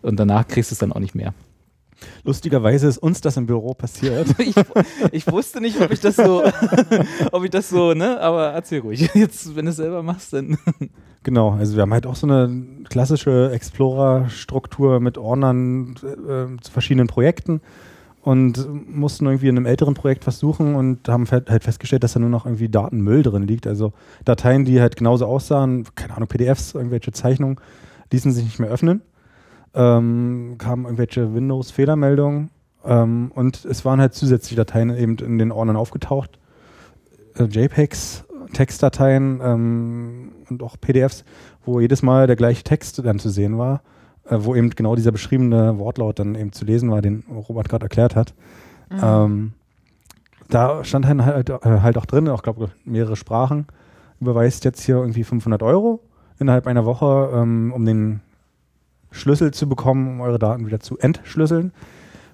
und danach kriegst du es dann auch nicht mehr. Lustigerweise ist uns das im Büro passiert. Ich, ich wusste nicht, ob ich das so, ob ich das so, ne? Aber erzähl ruhig. Jetzt, wenn du es selber machst, dann. Genau, also wir haben halt auch so eine klassische Explorer-Struktur mit Ordnern äh, zu verschiedenen Projekten. Und mussten irgendwie in einem älteren Projekt was suchen und haben halt festgestellt, dass da nur noch irgendwie Datenmüll drin liegt. Also Dateien, die halt genauso aussahen, keine Ahnung, PDFs, irgendwelche Zeichnungen, ließen sich nicht mehr öffnen. Ähm, kamen irgendwelche Windows-Fehlermeldungen ähm, und es waren halt zusätzliche Dateien eben in den Ordnern aufgetaucht. Äh, JPEGs, Textdateien ähm, und auch PDFs, wo jedes Mal der gleiche Text dann zu sehen war, äh, wo eben genau dieser beschriebene Wortlaut dann eben zu lesen war, den Robert gerade erklärt hat. Ähm, da stand dann halt, äh, halt auch drin, auch glaube mehrere Sprachen, überweist jetzt hier irgendwie 500 Euro innerhalb einer Woche, ähm, um den Schlüssel zu bekommen, um eure Daten wieder zu entschlüsseln.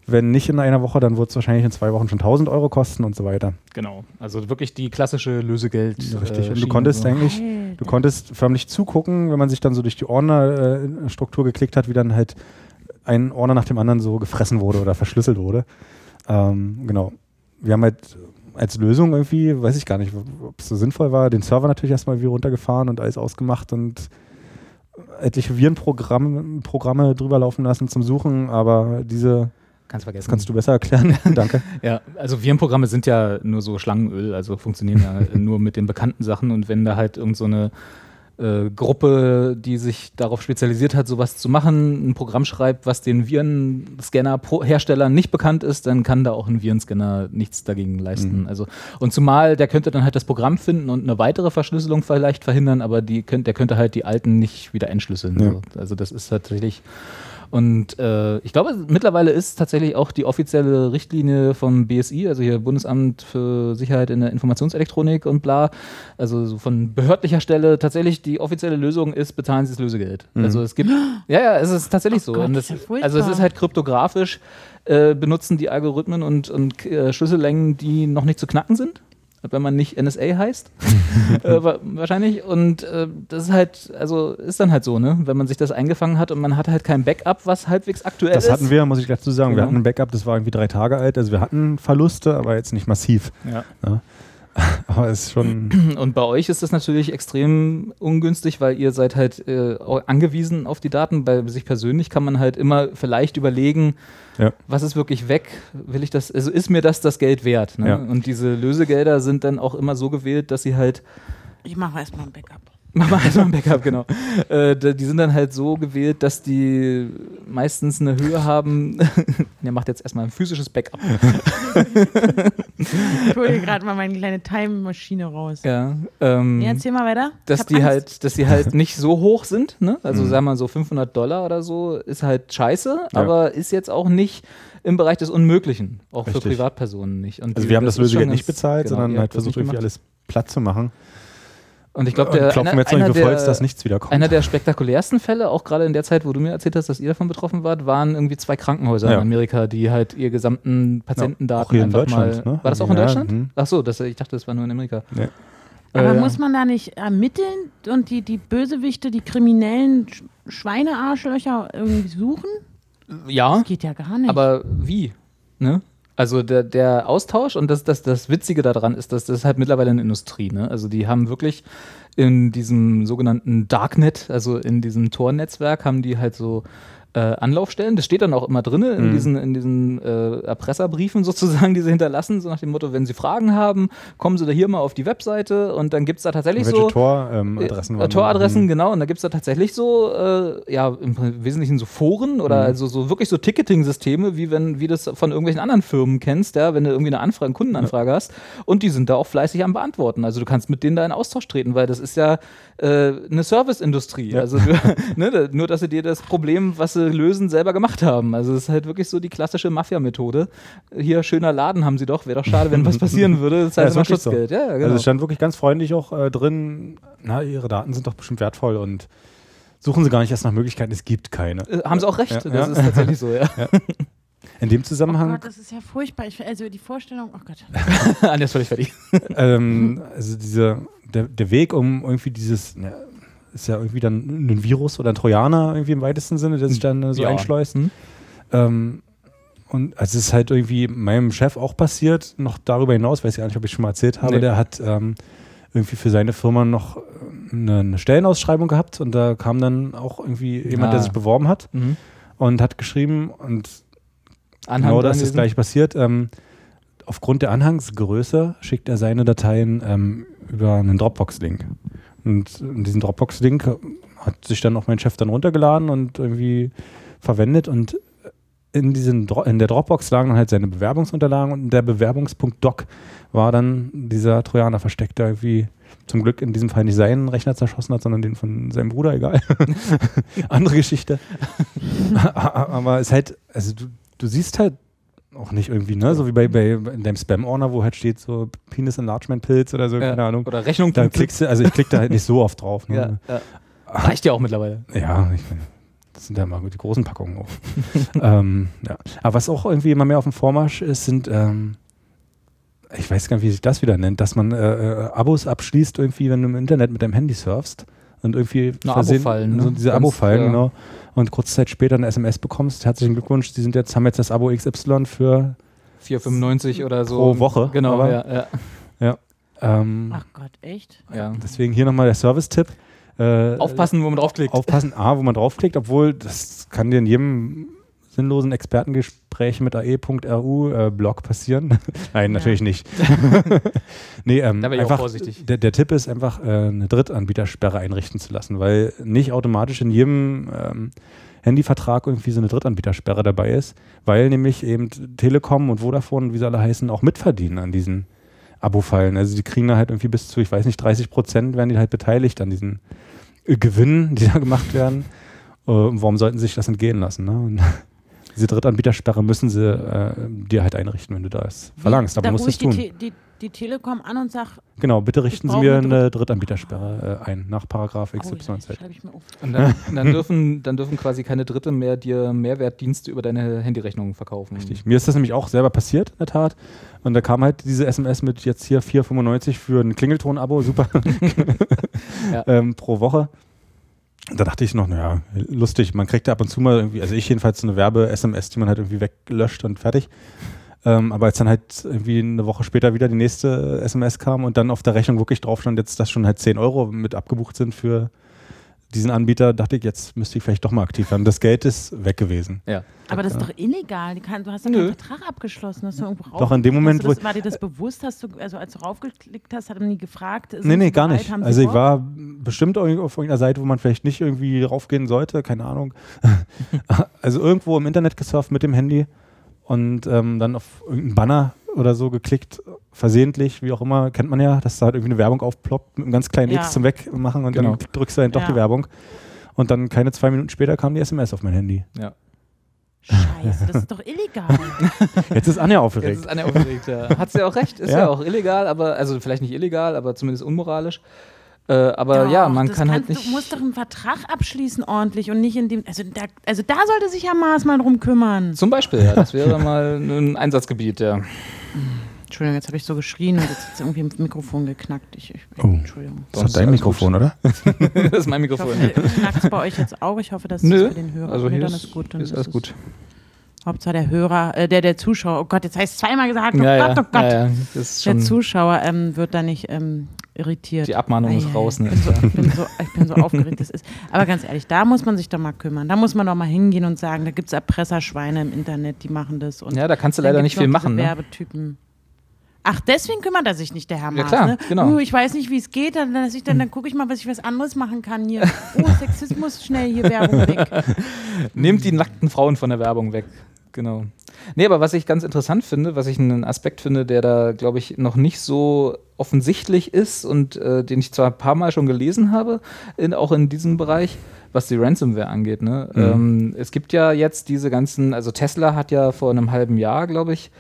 Wenn nicht in einer Woche, dann wird es wahrscheinlich in zwei Wochen schon 1000 Euro kosten und so weiter. Genau. Also wirklich die klassische Lösegeld. Richtig. äh, und du konntest so. eigentlich, du konntest förmlich zugucken, wenn man sich dann so durch die Ordnerstruktur geklickt hat, wie dann halt ein Ordner nach dem anderen so gefressen wurde oder verschlüsselt wurde. Ähm, genau. Wir haben halt als Lösung irgendwie, weiß ich gar nicht, ob es so sinnvoll war, den Server natürlich erstmal wieder runtergefahren und alles ausgemacht und etliche Virenprogramme Programme drüber laufen lassen zum Suchen, aber diese, Kannst das vergessen. kannst du besser erklären. Danke. Ja, also Virenprogramme sind ja nur so Schlangenöl, also funktionieren ja nur mit den bekannten Sachen und wenn da halt irgend so eine äh, Gruppe, die sich darauf spezialisiert hat, sowas zu machen, ein Programm schreibt, was den Virenscanner-Herstellern nicht bekannt ist, dann kann da auch ein Virenscanner nichts dagegen leisten. Mhm. Also, und zumal der könnte dann halt das Programm finden und eine weitere Verschlüsselung vielleicht verhindern, aber die könnt, der könnte halt die alten nicht wieder entschlüsseln. Ja. So. Also das ist tatsächlich und äh, ich glaube, mittlerweile ist tatsächlich auch die offizielle Richtlinie vom BSI, also hier Bundesamt für Sicherheit in der Informationselektronik und bla, also so von behördlicher Stelle tatsächlich die offizielle Lösung ist, bezahlen Sie das Lösegeld. Mhm. Also es gibt, ja, ja, es ist tatsächlich so. Gott, und das ist ja also es ist halt kryptografisch, äh, benutzen die Algorithmen und, und äh, Schlüssellängen, die noch nicht zu knacken sind. Wenn man nicht NSA heißt, äh, wa- wahrscheinlich. Und äh, das ist halt, also ist dann halt so, ne? Wenn man sich das eingefangen hat und man hat halt kein Backup, was halbwegs aktuell Das ist. hatten wir, muss ich gleich zu sagen. Wir Genau. hatten ein Backup, das war irgendwie drei Tage alt. Also wir hatten Verluste, aber jetzt nicht massiv. Ja. Aber es ist schon. Und bei euch ist das natürlich extrem ungünstig, weil ihr seid halt äh, auch angewiesen auf die Daten. Bei sich persönlich kann man halt immer vielleicht überlegen, Ja. was ist wirklich weg? Will ich das, also ist mir das das Geld wert? Ne? Ja. Und diese Lösegelder sind dann auch immer so gewählt, dass sie halt Ich mache erstmal ein Backup. Mach mal erstmal ein Backup, genau. Äh, die sind dann halt so gewählt, dass die meistens eine Höhe haben. Der macht jetzt erstmal ein physisches Backup. Ich hole hier gerade mal meine kleine Time-Maschine raus. Ja, ähm, Nee, erzähl mal weiter. Dass die Angst. halt, dass die halt nicht so hoch sind. Ne? Also Mhm. sagen wir mal so 500 Dollar oder so ist halt scheiße, Ja. aber ist jetzt auch nicht im Bereich des Unmöglichen, auch für Richtig. Privatpersonen nicht. Und Also die- wir haben das, Lösegeld nicht bezahlt, genau, sondern halt versucht irgendwie gemacht. alles platt zu machen. Und ich glaube, der klopfen einer, wir jetzt noch einer, der, dass nichts wiederkommt. einer der spektakulärsten Fälle, auch gerade in der Zeit, wo du mir erzählt hast, dass ihr davon betroffen wart, waren irgendwie zwei Krankenhäuser in Ja. Amerika, die halt ihr gesamten auch Patientendaten hier in einfach Deutschland, mal. ne? War das auch in Ja, Deutschland? mhm. Ach so, das, ich dachte, das war nur in Amerika. Nee. Aber Äh, muss man da nicht ermitteln und die, die Bösewichte, die kriminellen Sch Schweinearschlöcher irgendwie suchen? ja, Das geht ja gar nicht. aber wie? Ne? Also der, der Austausch und das, das, das Witzige daran ist, dass das halt mittlerweile eine Industrie, ne? Also die haben wirklich in diesem sogenannten Darknet, also in diesem Tor-Netzwerk, haben die halt so äh, Anlaufstellen. Das steht dann auch immer drin in Mhm. diesen, in diesen äh, Erpresserbriefen sozusagen, die sie hinterlassen, so nach dem Motto, wenn sie Fragen haben, kommen sie da hier mal auf die Webseite und dann gibt es da tatsächlich Welche so. Toradressen Äh, waren Toradressen, genau. Und da gibt es da tatsächlich so, äh, ja, im Wesentlichen so Foren oder Mhm. also so wirklich so Ticketing-Systeme, wie wenn, wie du das von irgendwelchen anderen Firmen kennst, ja, wenn du irgendwie eine Anfrage, eine Kundenanfrage hast. Und die sind da auch fleißig am Beantworten. Also du kannst mit denen da in Austausch treten, weil das ist ja äh, eine Serviceindustrie. Ja. Also du, ne, nur, dass sie dir das Problem, was lösen, selber gemacht haben. Also es ist halt wirklich so die klassische Mafia-Methode. Hier, schöner Laden haben sie doch. Wäre doch schade, wenn was passieren würde. Das ist Ja, halt ist immer wirklich so. Schutzgeld. Ja, genau. Also es stand wirklich ganz freundlich auch äh, drin, na, ihre Daten sind doch bestimmt wertvoll und suchen sie gar nicht erst nach Möglichkeiten, es gibt keine. Äh, haben sie auch recht. Ja, das ja. ist tatsächlich so, ja. In dem oh Zusammenhang, Gott, das ist ja furchtbar. Ich, also die Vorstellung, oh Gott. Anja ist völlig fertig. ähm, also diese, der, der Weg, um irgendwie dieses, ja, ist ja irgendwie dann ein Virus oder ein Trojaner irgendwie im weitesten Sinne, der sich dann äh, so Ja. einschleust. Hm? Ähm, und also es ist halt irgendwie meinem Chef auch passiert, noch darüber hinaus, weiß ich gar nicht, ob ich schon mal erzählt habe, Nee. der hat ähm, irgendwie für seine Firma noch äh, eine, eine Stellenausschreibung gehabt und da kam dann auch irgendwie jemand, der Ah. sich beworben hat Mhm. und hat geschrieben und Anhang genau das ist gleich passiert. Ähm, aufgrund der Anhangsgröße schickt er seine Dateien ähm, über einen Dropbox-Link. Und diesen Dropbox-Link hat sich dann auch mein Chef dann runtergeladen und irgendwie verwendet und in, diesen, in der Dropbox lagen dann halt seine Bewerbungsunterlagen und in der Bewerbungspunkt.doc war dann dieser Trojaner versteckt, der irgendwie zum Glück in diesem Fall nicht seinen Rechner zerschossen hat, sondern den von seinem Bruder, egal. Andere Geschichte. Aber es ist halt, also du, du siehst halt auch nicht irgendwie, ne? So wie bei, bei in deinem Spam-Ordner, wo halt steht so Penis Enlargement Pilz oder so, Ja. keine Ahnung. Oder Rechnung. Da klickst du, also ich klicke da halt nicht so oft drauf. ja, Ne? ja. Reicht ja auch mittlerweile. Ja, ich, das sind ja mal die großen Packungen auch. ähm, ja. Aber was auch irgendwie immer mehr auf dem Vormarsch ist, sind, ähm, ich weiß gar nicht, wie sich das wieder nennt, dass man äh, äh, Abos abschließt, irgendwie, wenn du im Internet mit deinem Handy surfst und irgendwie versehen- Abo-Fallen, ne? so diese Abo-Fallen, ja. genau. Und kurze Zeit später eine SMS bekommst, herzlichen Glückwunsch, die sind jetzt, haben jetzt das Abo XY für 4,95 oder so. Pro Woche, Genau, aber- ja, ja. ähm, Ach Gott, echt? ja. deswegen hier nochmal der Service-Tipp. Äh, Aufpassen, wo man draufklickt. aufpassen, A, wo man draufklickt, obwohl das kann dir in jedem sinnlosen Expertengespräch mit ae.ru äh, Blog passieren. Nein, natürlich nicht. nee, ähm, Da wär ich auch einfach, vorsichtig. Der, der Tipp ist einfach, äh, eine Drittanbietersperre einrichten zu lassen, weil nicht automatisch in jedem ähm, Handyvertrag irgendwie so eine Drittanbietersperre dabei ist, weil nämlich eben Telekom und Vodafone und wie sie alle heißen, auch mitverdienen an diesen Abo-Fallen. Also die kriegen da halt irgendwie bis zu, ich weiß nicht, 30 Prozent werden die halt beteiligt an diesen äh, Gewinnen, die da gemacht werden. Äh, warum sollten sie sich das entgehen lassen? Ne? Diese Drittanbietersperre müssen sie äh, dir halt einrichten, wenn du das verlangst. Aber da du musst rufe es ich die, tun. Te- die, die Telekom an und sag, Genau, bitte richten Sie mir eine Drittanbietersperre äh, ein, nach Paragraph oh, ja, XYZ. schreibe ich mir auf. Und dann, dann, dürfen, dann dürfen quasi keine Dritte mehr dir Mehrwertdienste über deine Handyrechnung verkaufen. Richtig. Mir ist das nämlich auch selber passiert, in der Tat. Und da kam halt diese SMS mit jetzt hier 4,95 für ein Klingelton-Abo, super, Ja. ähm, pro Woche. Da dachte ich noch, naja, lustig, man kriegt da ab und zu mal irgendwie, also ich jedenfalls so eine Werbe-SMS, die man halt irgendwie weglöscht und fertig. Ähm, aber als dann halt irgendwie eine Woche später wieder die nächste SMS kam und dann auf der Rechnung wirklich drauf stand, jetzt dass schon halt 10 Euro mit abgebucht sind für diesen Anbieter, dachte ich, jetzt müsste ich vielleicht doch mal aktiv werden. Das Geld ist weg gewesen. Ja. Aber das ist doch illegal. Du hast ja Nö. keinen Vertrag abgeschlossen. Hast du irgendwo Doch, in dem Moment, hast du das, wo- War dir das bewusst? Hast du, also als du raufgeklickt hast, hat man nie gefragt? Nee, nee, gar bereit? nicht. Also ich war bestimmt auf irgendeiner Seite, wo man vielleicht nicht irgendwie raufgehen sollte, keine Ahnung. also irgendwo im Internet gesurft mit dem Handy und ähm, dann auf irgendeinen Banner oder so geklickt, versehentlich, wie auch immer, kennt man ja, dass da halt irgendwie eine Werbung aufploppt mit einem ganz kleinen Ja. X zum Wegmachen und Genau. dann drückst du dann doch Ja. die Werbung. Und dann keine zwei Minuten später kam die SMS auf mein Handy. ja. Scheiße, das ist doch illegal. Jetzt ist Anja Jetzt aufgeregt. ist Anne aufgeregt. Ja. Hat sie auch recht. Ist ja. Ja. auch illegal, aber, also vielleicht nicht illegal, aber zumindest unmoralisch. Äh, aber Doch, ja, man kann halt nicht. Du musst doch einen Vertrag abschließen ordentlich und nicht in dem. Also da, also da sollte sich ja Maß mal drum kümmern. Zum Beispiel, ja, das wäre mal ein Einsatzgebiet, ja. Entschuldigung, jetzt habe ich so geschrien und jetzt ist irgendwie im Mikrofon geknackt. Ich, ich, Oh. Entschuldigung. Das ist dein Mikrofon, oder? das ist mein Ich Mikrofon. hoffe, knackt es bei euch jetzt auch. Ich hoffe, dass es für den Hörer also nee, hier dann ist, ist gut. Dann ist alles es- gut. Hauptsache der Hörer, äh, der, der Zuschauer, oh Gott, jetzt heißt es zweimal gesagt, oh ja, Gott, ja, oh Gott. ja, ja, ist Der Zuschauer ähm, wird da nicht ähm, irritiert. die Abmahnung ist Ei, ei, raus. Ne? Ich bin, so, ich, bin so, ich bin so aufgeregt, das ist. Aber ganz ehrlich, da muss man sich doch mal kümmern. Da muss man doch mal hingehen und sagen, da gibt es Erpresserschweine im Internet, die machen das. Ja, da kannst du leider nicht viel machen. Ne? Werbetypen. Ach, deswegen kümmert er sich nicht, der Herr Ja, Maas. klar, ne? genau. Uh, ich weiß nicht, wie es geht, dann, dann, dann, dann gucke ich mal, was ich was anderes machen kann hier. Oh, Sexismus, schnell hier Werbung weg. Nehmt die nackten Frauen von der Werbung weg. Genau. Nee, aber was ich ganz interessant finde, was ich einen Aspekt finde, der da, glaube ich, noch nicht so offensichtlich ist und äh, den ich zwar ein paar Mal schon gelesen habe, in, auch in diesem Bereich, was die Ransomware angeht. Ne? Mhm. Ähm, es gibt ja jetzt diese ganzen, also Tesla hat ja vor einem halben Jahr, glaube ich,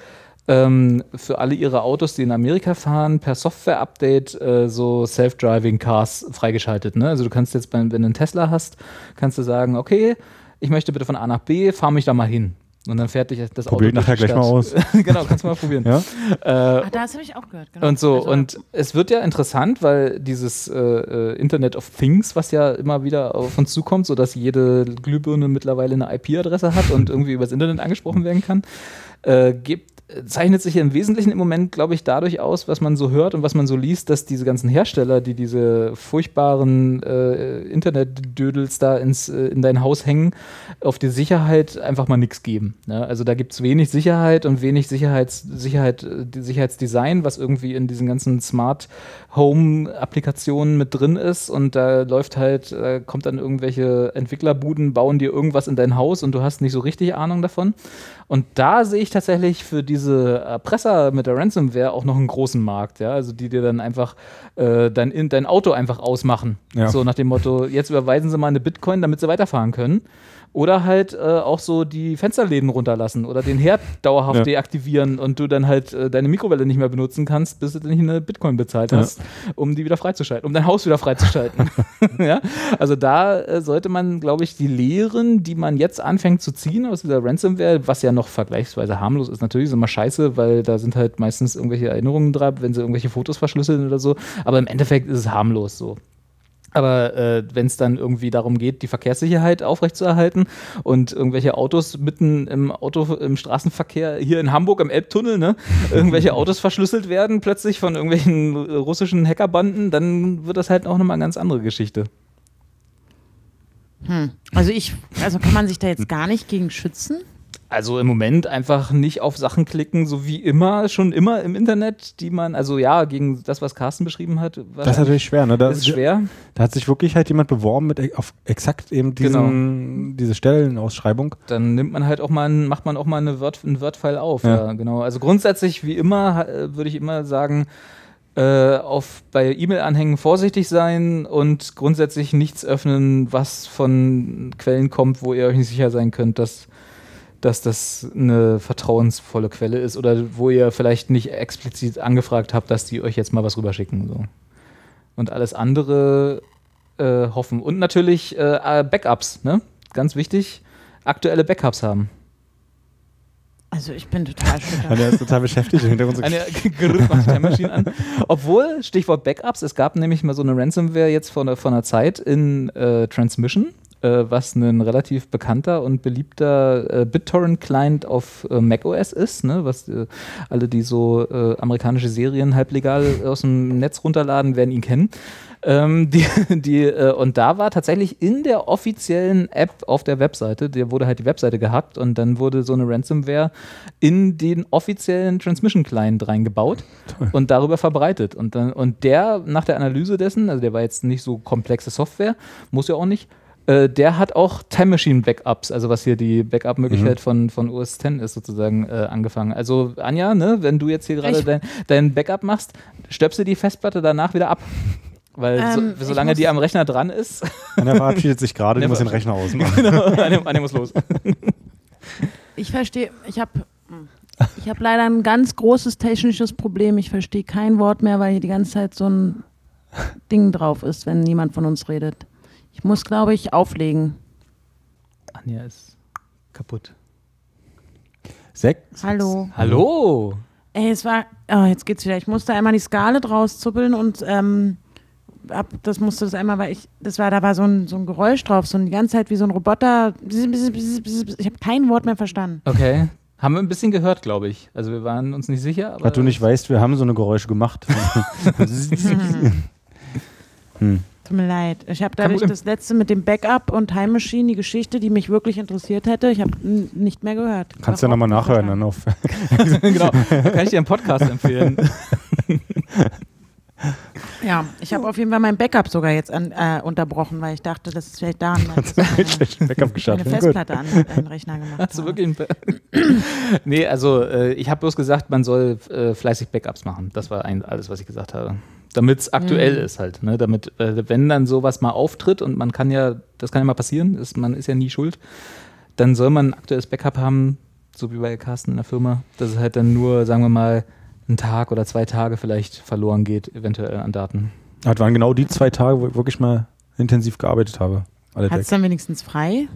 ähm, für alle ihre Autos, die in Amerika fahren, per Software-Update äh, so Self-Driving Cars freigeschaltet. Ne? Also du kannst jetzt, wenn, wenn du einen Tesla hast, kannst du sagen, okay, ich möchte bitte von A nach B, fahr mich da mal hin. Und dann fährt dich das Probier Auto. nachher gleich mal aus. Genau, kannst du mal probieren. Ja? Äh, Ach, das habe ich auch gehört. Genau. und so, Also, und es wird ja interessant, weil dieses äh, äh, Internet of Things, was ja immer wieder auf uns zukommt, sodass jede Glühbirne mittlerweile eine IP-Adresse hat und irgendwie übers Internet angesprochen werden kann, äh, gibt zeichnet sich im Wesentlichen im Moment, glaube ich, dadurch aus, was man so hört und was man so liest, dass diese ganzen Hersteller, die diese furchtbaren äh, Internetdödels da ins, äh, in dein Haus hängen, auf die Sicherheit einfach mal nichts geben. Ne? Also da gibt es wenig Sicherheit und wenig Sicherheits, Sicherheit, äh, Sicherheitsdesign, was irgendwie in diesen ganzen Smart Home-Applikationen mit drin ist und da läuft halt, äh, kommt dann irgendwelche Entwicklerbuden, bauen dir irgendwas in dein Haus und du hast nicht so richtig Ahnung davon. Und da sehe ich tatsächlich für diese Erpresser mit der Ransomware auch noch einen großen Markt, ja, also die dir dann einfach äh, dein, dein Auto einfach ausmachen. Ja. So nach dem Motto, jetzt überweisen sie mal eine Bitcoin, damit sie weiterfahren können. Oder halt äh, auch so die Fensterläden runterlassen oder den Herd dauerhaft Ja. deaktivieren und du dann halt äh, deine Mikrowelle nicht mehr benutzen kannst, bis du nicht eine Bitcoin bezahlt hast, um die wieder freizuschalten, um dein Haus wieder freizuschalten. ja? Also da äh, sollte man, glaube ich, die Lehren, die man jetzt anfängt zu ziehen aus dieser Ransomware, was ja noch vergleichsweise harmlos ist, natürlich ist immer scheiße, weil da sind halt meistens irgendwelche Erinnerungen dran, wenn sie irgendwelche Fotos verschlüsseln oder so. Aber im Endeffekt ist es harmlos so. Aber äh, wenn es dann irgendwie darum geht, die Verkehrssicherheit aufrechtzuerhalten und irgendwelche Autos mitten im Auto im Straßenverkehr hier in Hamburg im Elbtunnel, ne, irgendwelche Autos verschlüsselt werden plötzlich von irgendwelchen russischen Hackerbanden, dann wird das halt auch nochmal eine ganz andere Geschichte. Also ich, also kann man sich da jetzt gar nicht gegen schützen? Also im Moment einfach nicht auf Sachen klicken, so wie immer, schon immer im Internet, die man, also ja, gegen das, was Carsten beschrieben hat. Das ist natürlich schwer, ne? Da, ist schwer. da hat sich wirklich halt jemand beworben mit e- auf exakt eben diesen, diese Stellenausschreibung. dann nimmt man halt auch mal, macht man auch mal eine Word, einen Word-File auf. Ja. Ja. genau. Also grundsätzlich, wie immer, äh, würde ich immer sagen, äh, auf, bei E-Mail-Anhängen vorsichtig sein und grundsätzlich nichts öffnen, was von Quellen kommt, wo ihr euch nicht sicher sein könnt, dass, dass das eine vertrauensvolle Quelle ist oder wo ihr vielleicht nicht explizit angefragt habt, dass die euch jetzt mal was rüberschicken. So. Und alles andere äh, hoffen. Und natürlich äh, Backups, ne? Ganz wichtig, aktuelle Backups haben. Also ich bin total schüchtern. der ist total beschäftigt im Hintergrund. Gerütt macht Time Machine an. Obwohl, Stichwort Backups, es gab nämlich mal so eine Ransomware jetzt vor einer, vor einer Zeit in äh, Transmission, äh, was ein relativ bekannter und beliebter äh, BitTorrent-Client auf äh, macOS ist, ne? was äh, alle, die so äh, amerikanische Serien halblegal aus dem Netz runterladen, werden ihn kennen. Ähm, die, die, äh, und da war tatsächlich in der offiziellen App auf der Webseite, der wurde halt die Webseite gehackt und dann wurde so eine Ransomware in den offiziellen Transmission Client reingebaut und darüber verbreitet. Und, dann, und der, nach der Analyse dessen, also der war jetzt nicht so komplexe Software, muss ja auch nicht, äh, der hat auch Time Machine Backups, also was hier die Backup-Möglichkeit von, von OS X ist, sozusagen äh, angefangen. Also Anja, ne, wenn du jetzt hier gerade dein, dein Backup machst, stöpsel die Festplatte danach wieder ab. Weil Ähm, so, solange muss- die am Rechner dran ist, Und er verabschiedet sich gerade, Der du musst den Rechner ausmachen. genau, eine, eine muss los. Ich verstehe, ich habe ich hab leider ein ganz großes technisches Problem. Ich verstehe kein Wort mehr, weil hier die ganze Zeit so ein Ding drauf ist, wenn niemand von uns redet. Ich muss, glaube ich, auflegen. Anja ist kaputt. Sechs. Hallo. Hallo! Ey, es war, oh, jetzt geht's wieder. Ich musste einmal die Skala draus zuppeln und ähm, ab, das musste das einmal, weil ich, das war, da war so ein, so ein Geräusch drauf, so die ganze Zeit wie so ein Roboter. Ich habe kein Wort mehr verstanden. Okay. Haben wir ein bisschen gehört, glaube ich. Also wir waren uns nicht sicher. Aber Was du nicht weißt, wir haben so eine Geräusche gemacht. hm. Tut mir leid. Ich habe dadurch das letzte mit dem Backup und Time Machine, die Geschichte, die mich wirklich interessiert hätte, ich habe nicht mehr gehört. Kannst ja Hab nochmal nachhören dann auf. genau. Da kann ich dir einen Podcast empfehlen. Ja, ich habe auf jeden Fall mein Backup sogar jetzt an, äh, unterbrochen, weil ich dachte, das ist vielleicht daran, dass ich meine, Backup meine gestartet. Gut. Festplatte an den Rechner gemacht Hast du wirklich ein Ba- Nee, also äh, ich habe bloß gesagt, man soll äh, fleißig Backups machen. Das war ein, alles, was ich gesagt habe. Damit es aktuell Mhm. ist halt. Ne? Damit, äh, wenn dann sowas mal auftritt und man kann ja, das kann ja mal passieren, ist, man ist ja nie schuld, dann soll man ein aktuelles Backup haben, so wie bei Carsten in der Firma, dass es halt dann nur, sagen wir mal, einen Tag oder zwei Tage vielleicht verloren geht, eventuell an Daten. Das waren genau die zwei Tage, wo ich wirklich mal intensiv gearbeitet habe. Alle Hat es dann wenigstens frei?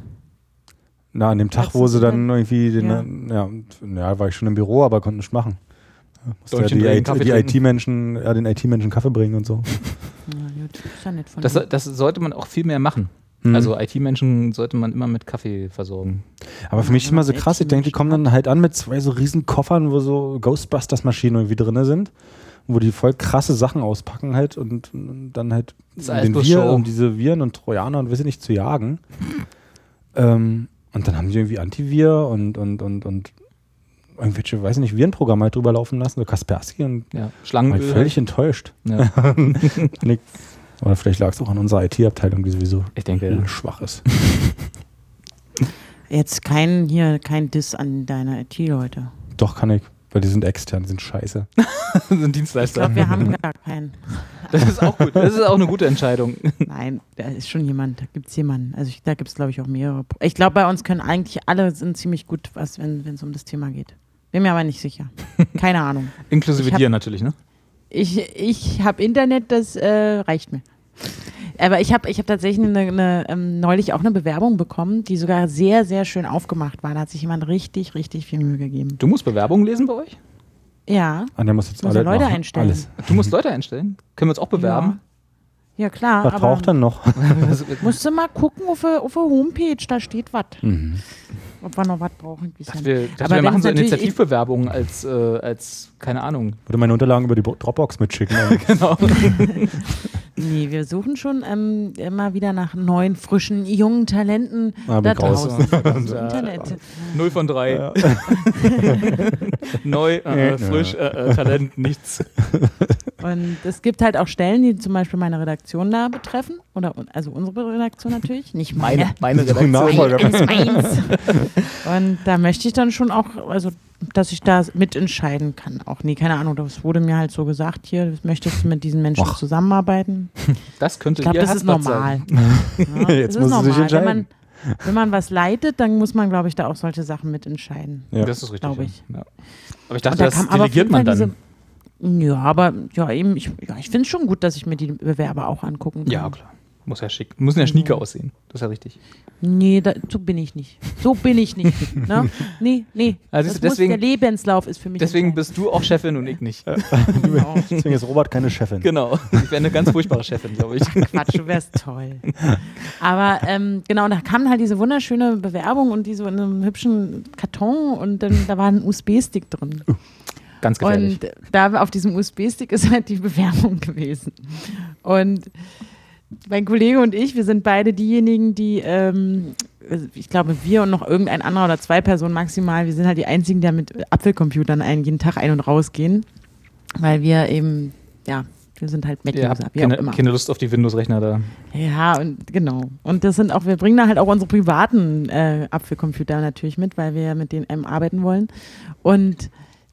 Na, an dem Tag, wo sie dann irgendwie, den, ja. Ja. Ja, war ich schon im Büro, aber konnte nichts machen. Ja, die Kaffee die. IT-Menschen, ja, den IT-Menschen Kaffee bringen und so. Das, das sollte man auch viel mehr machen. Mhm. Also IT-Menschen sollte man immer mit Kaffee versorgen. Aber für mich ist immer so krass, ich denke, die kommen dann halt an mit zwei so riesen Koffern, wo so Ghostbusters-Maschinen irgendwie drin sind, wo die voll krasse Sachen auspacken halt und, und dann halt um den Viren, um diese Viren und Trojaner und ich nicht zu jagen. ähm, und dann haben die irgendwie Antivir und, und, und, und irgendwelche, weiß ich nicht, Virenprogramme halt drüber laufen lassen, so Kaspersky und Ja, war Schlangenöl. ich völlig enttäuscht. Ja, Oder vielleicht lag es auch an unserer IT-Abteilung, die sowieso ich denke, ja. schwach ist. Jetzt kein hier, kein Diss an deine IT-Leute. Doch, kann ich, weil die sind extern, die sind scheiße. sind Ich Dienstleister. glaube, wir haben gar keinen. Das ist auch gut. Das ist auch eine gute Entscheidung. Nein, da ist schon jemand, da gibt es jemanden. Also ich, da gibt es, glaube ich, auch mehrere. Ich glaube, bei uns können eigentlich alle sind ziemlich gut, was, wenn es um das Thema geht. Bin mir aber nicht sicher. Keine Ahnung. Inklusive Ich hab- dir natürlich, ne? Ich, ich habe Internet, das äh, reicht mir. Aber ich habe ich hab tatsächlich eine, eine, ähm, neulich auch eine Bewerbung bekommen, die sogar sehr, sehr schön aufgemacht war. Da hat sich jemand richtig, richtig viel Mühe gegeben. Du musst Bewerbungen lesen bei euch? Ja, Und der muss jetzt alle Leute machen. einstellen. Alles. Du musst Leute einstellen. Können wir uns auch bewerben? ja klar. Was braucht er noch? Musst du mal gucken auf der, auf der Homepage, da steht was. Mhm. Ob wir noch was brauchen. Dachte, wir, dachte, Aber wir machen so Initiativbewerbungen als, äh, als, keine Ahnung. Würde meine Unterlagen über die Bo- Dropbox mitschicken. Genau. Nee, wir suchen schon ähm, immer wieder nach neuen, frischen, jungen Talenten Ah, da draußen. Ja. Internet. Null von drei. Neu, äh, frisch, äh, äh, Talent, nichts. Und es gibt halt auch Stellen, die zum Beispiel meine Redaktion da betreffen. Oder also unsere Redaktion natürlich, nicht meine. Meine, meine Redaktion. Nachfolger. Eins, meins. Und da möchte ich dann schon auch, also dass ich da mitentscheiden kann. Auch nee, keine Ahnung, das wurde mir halt so gesagt, hier möchtest du mit diesen Menschen Ach. zusammenarbeiten. Das könnte Ich glaube, ihr das ist normal. sein. Ja, Jetzt das ist muss sie sich normal. Wenn entscheiden. man, wenn man was leitet, dann muss man, glaube ich, da auch solche Sachen mitentscheiden. Ja. Das ist richtig. Ich. Ja. Aber ich dachte, da das delegiert man dann. diese- Ja, aber ja, eben, ich, ja, ich finde es schon gut, dass ich mir die Bewerber auch angucken kann. Ja, klar. Muss ja schick. Müssen ja schnieke aussehen. Das ist ja richtig. Nee, da, so bin ich nicht. So bin ich nicht. ne? Nee, nee. Also das deswegen- muss, der Lebenslauf ist für mich Deswegen bist du auch Chefin und ich nicht. Genau. Deswegen ist Robert keine Chefin. Genau. Ich wäre eine ganz furchtbare Chefin, glaube ich. Quatsch, du wärst toll. Aber ähm, genau, da kam halt diese wunderschöne Bewerbung und die so in einem hübschen Karton und dann, da war ein USB-Stick drin. Ganz gefährlich. Und da auf diesem USB-Stick ist halt die Bewerbung gewesen. Und mein Kollege und ich, wir sind beide diejenigen, die, ähm, ich glaube, wir und noch irgendein anderer oder zwei Personen maximal, wir sind halt die einzigen, die mit Apfelcomputern ein, jeden Tag ein- und rausgehen, weil wir eben, ja, wir sind halt Mac-User, wie keine, auch immer. keine Lust auf die Windows-Rechner da. Ja, und genau. Und das sind auch, wir bringen da halt auch unsere privaten äh, Apfelcomputer natürlich mit, weil wir ja mit denen ähm, arbeiten wollen. Und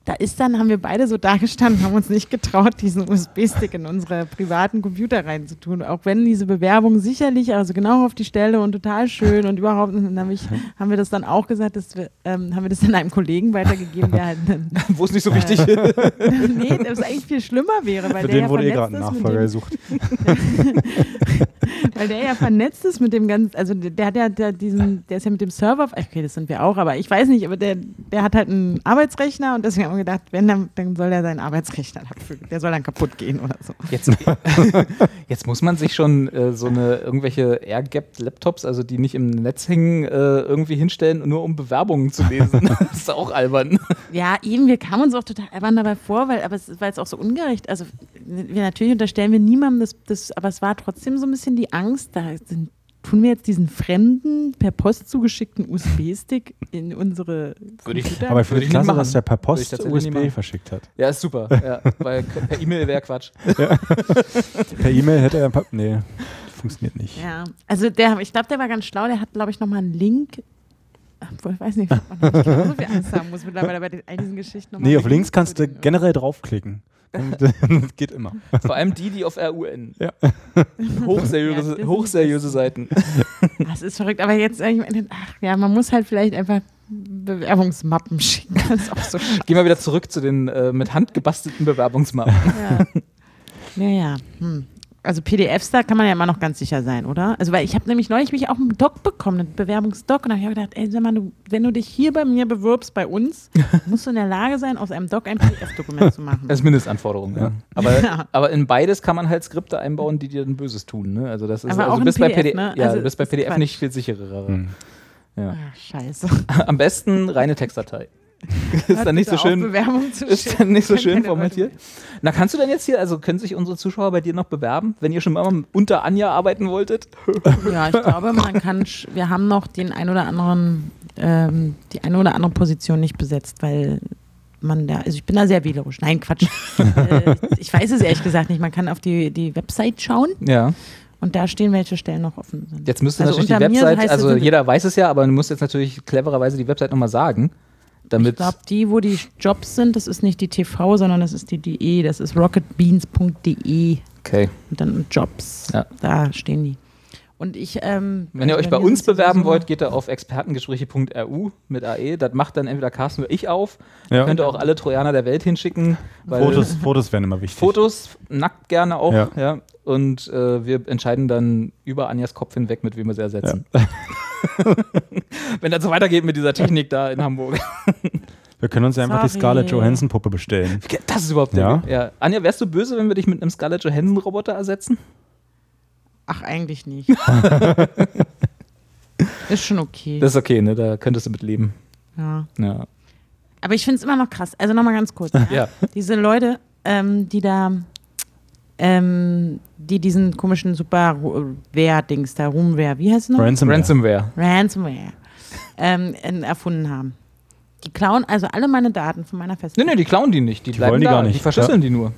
da ist dann, haben wir beide so dagestanden, haben uns nicht getraut, diesen USB-Stick in unsere privaten Computer reinzutun. Auch wenn diese Bewerbung sicherlich, also genau auf die Stelle und total schön und überhaupt, und dann hab ich, haben wir das dann auch gesagt, dass wir, ähm, haben wir das dann einem Kollegen weitergegeben, der halt, Wo es nicht so wichtig nee, das eigentlich viel schlimmer wäre, weil Für der den ja wurde eh gerade ein ist Nachfolger gesucht. Weil der ja vernetzt ist mit dem ganzen, also der, hat ja der diesen, der ist ja mit dem Server, okay, das sind wir auch, aber ich weiß nicht, aber der, der hat halt einen Arbeitsrechner und deswegen haben wir gedacht, wenn dann, dann soll er seinen Arbeitsrechner dafür, der soll dann kaputt gehen oder so. Jetzt, jetzt muss man sich schon äh, so eine irgendwelche Air-Gapped-Laptops, also die nicht im Netz hängen, äh, irgendwie hinstellen, nur um Bewerbungen zu lesen. das ist auch albern. Ja, eben, wir kamen uns auch total albern dabei vor, weil, aber es war jetzt auch so ungerecht. Also, wir natürlich unterstellen wir niemandem das, das, aber es war trotzdem so ein bisschen die Angst, da sind, tun wir jetzt diesen fremden, per Post zugeschickten USB-Stick in unsere Würde ich-? Aber ich Würde finde ich klasse, dass der per Post machen. USB verschickt hat. Ja, ist super. Ja, weil per E-Mail wäre Quatsch. Per E-Mail hätte er ein paar. Nee, funktioniert nicht. Ja, also der, ich glaube, der war ganz schlau. Der hat, glaube ich, nochmal einen Link. Obwohl, Ich weiß nicht, ob man nicht genauso viel Angst haben muss mittlerweile bei den, all diesen Geschichten. Nee, auf links kannst du den- generell draufklicken. das geht immer. Vor allem die, die auf RUN. Ja. Hochseriöse, Ja, hochseriöse Seiten. Das ist verrückt, aber jetzt, ich meine, ach ja, man muss halt vielleicht einfach Bewerbungsmappen schicken. Das ist auch so. Gehen wir wieder zurück zu den äh, mit Hand gebastelten Bewerbungsmappen. Ja, ja. ja. Hm. Also PDFs, da kann man ja immer noch ganz sicher sein, oder? Also weil ich habe nämlich neulich mich auch einen Doc bekommen, einen Bewerbungsdoc, und da habe ich auch gedacht, ey, sag mal, du, wenn du dich hier bei mir bewirbst, bei uns, musst du in der Lage sein, aus einem Doc ein PDF-Dokument zu machen. Das ist Mindestanforderung, ja. Aber, Ja. aber in beides kann man halt Skripte einbauen, die dir ein Böses tun. Ne? Also das ist Aber also auch du bist bei PDF, PDF, ne? ja, Also du bist bei PDF Quatsch. nicht viel sicherer. Ja. Ach, scheiße. Am besten reine Textdatei. ist dann nicht so schön. Ist dann nicht so schön formatiert. Na, kannst du denn jetzt hier, also können sich unsere Zuschauer bei dir noch bewerben, wenn ihr schon mal unter Anja arbeiten wolltet? Ja, ich glaube, man kann, wir haben noch den ein oder anderen, ähm, die eine oder andere Position nicht besetzt, weil man da, also ich bin da sehr wählerisch. Nein, Quatsch. äh, ich weiß es ehrlich gesagt nicht. Man kann auf die, die Website schauen Ja. und da stehen, welche Stellen noch offen sind. Jetzt müsste Also natürlich die Website, also jeder weiß es ja, aber du musst jetzt natürlich clevererweise die Website nochmal sagen. Damit. Ich glaube, die, wo die Jobs sind, das ist nicht die TV, sondern das ist die DE, das ist rocketbeans.de okay. und dann Jobs. Ja. Da stehen die. Und ich, ähm, Wenn ihr also euch bei uns bewerben wollt, geht ihr auf expertengespräche.ru mit AE. Das macht dann entweder Carsten oder ich auf. Ja. Da könnt ihr auch alle Trojaner der Welt hinschicken. Weil Fotos, Fotos wären immer wichtig. Fotos, nackt gerne auch. Ja. Ja. Und äh, wir entscheiden dann über Anjas Kopf hinweg, mit wem wir sie ersetzen. Wenn das so weitergeht mit dieser Technik da in Hamburg. Wir können uns ja einfach die Sorry. Scarlett Johansson-Puppe bestellen. Das ist überhaupt Ja? der ja. Anja, wärst du böse, wenn wir dich mit einem Scarlett Johansson-Roboter ersetzen? Ach, eigentlich nicht. ist schon okay. Das ist okay, ne? Da könntest du mit leben. ja. Ja. Aber ich finde es immer noch krass. Also nochmal ganz kurz. Ja. Ja. Diese Leute, ähm, die da, ähm, die diesen komischen Super-Wehr-Dings da, Roomware, wie heißt es noch? Ransomware. Ransomware. Ransomware. Ähm, en- erfunden haben. Die klauen also alle meine Daten von meiner Nee, Festplatte. nee, die klauen die nicht. Die, bleiben wollen die da. gar nicht, Die verschlüsseln die nur.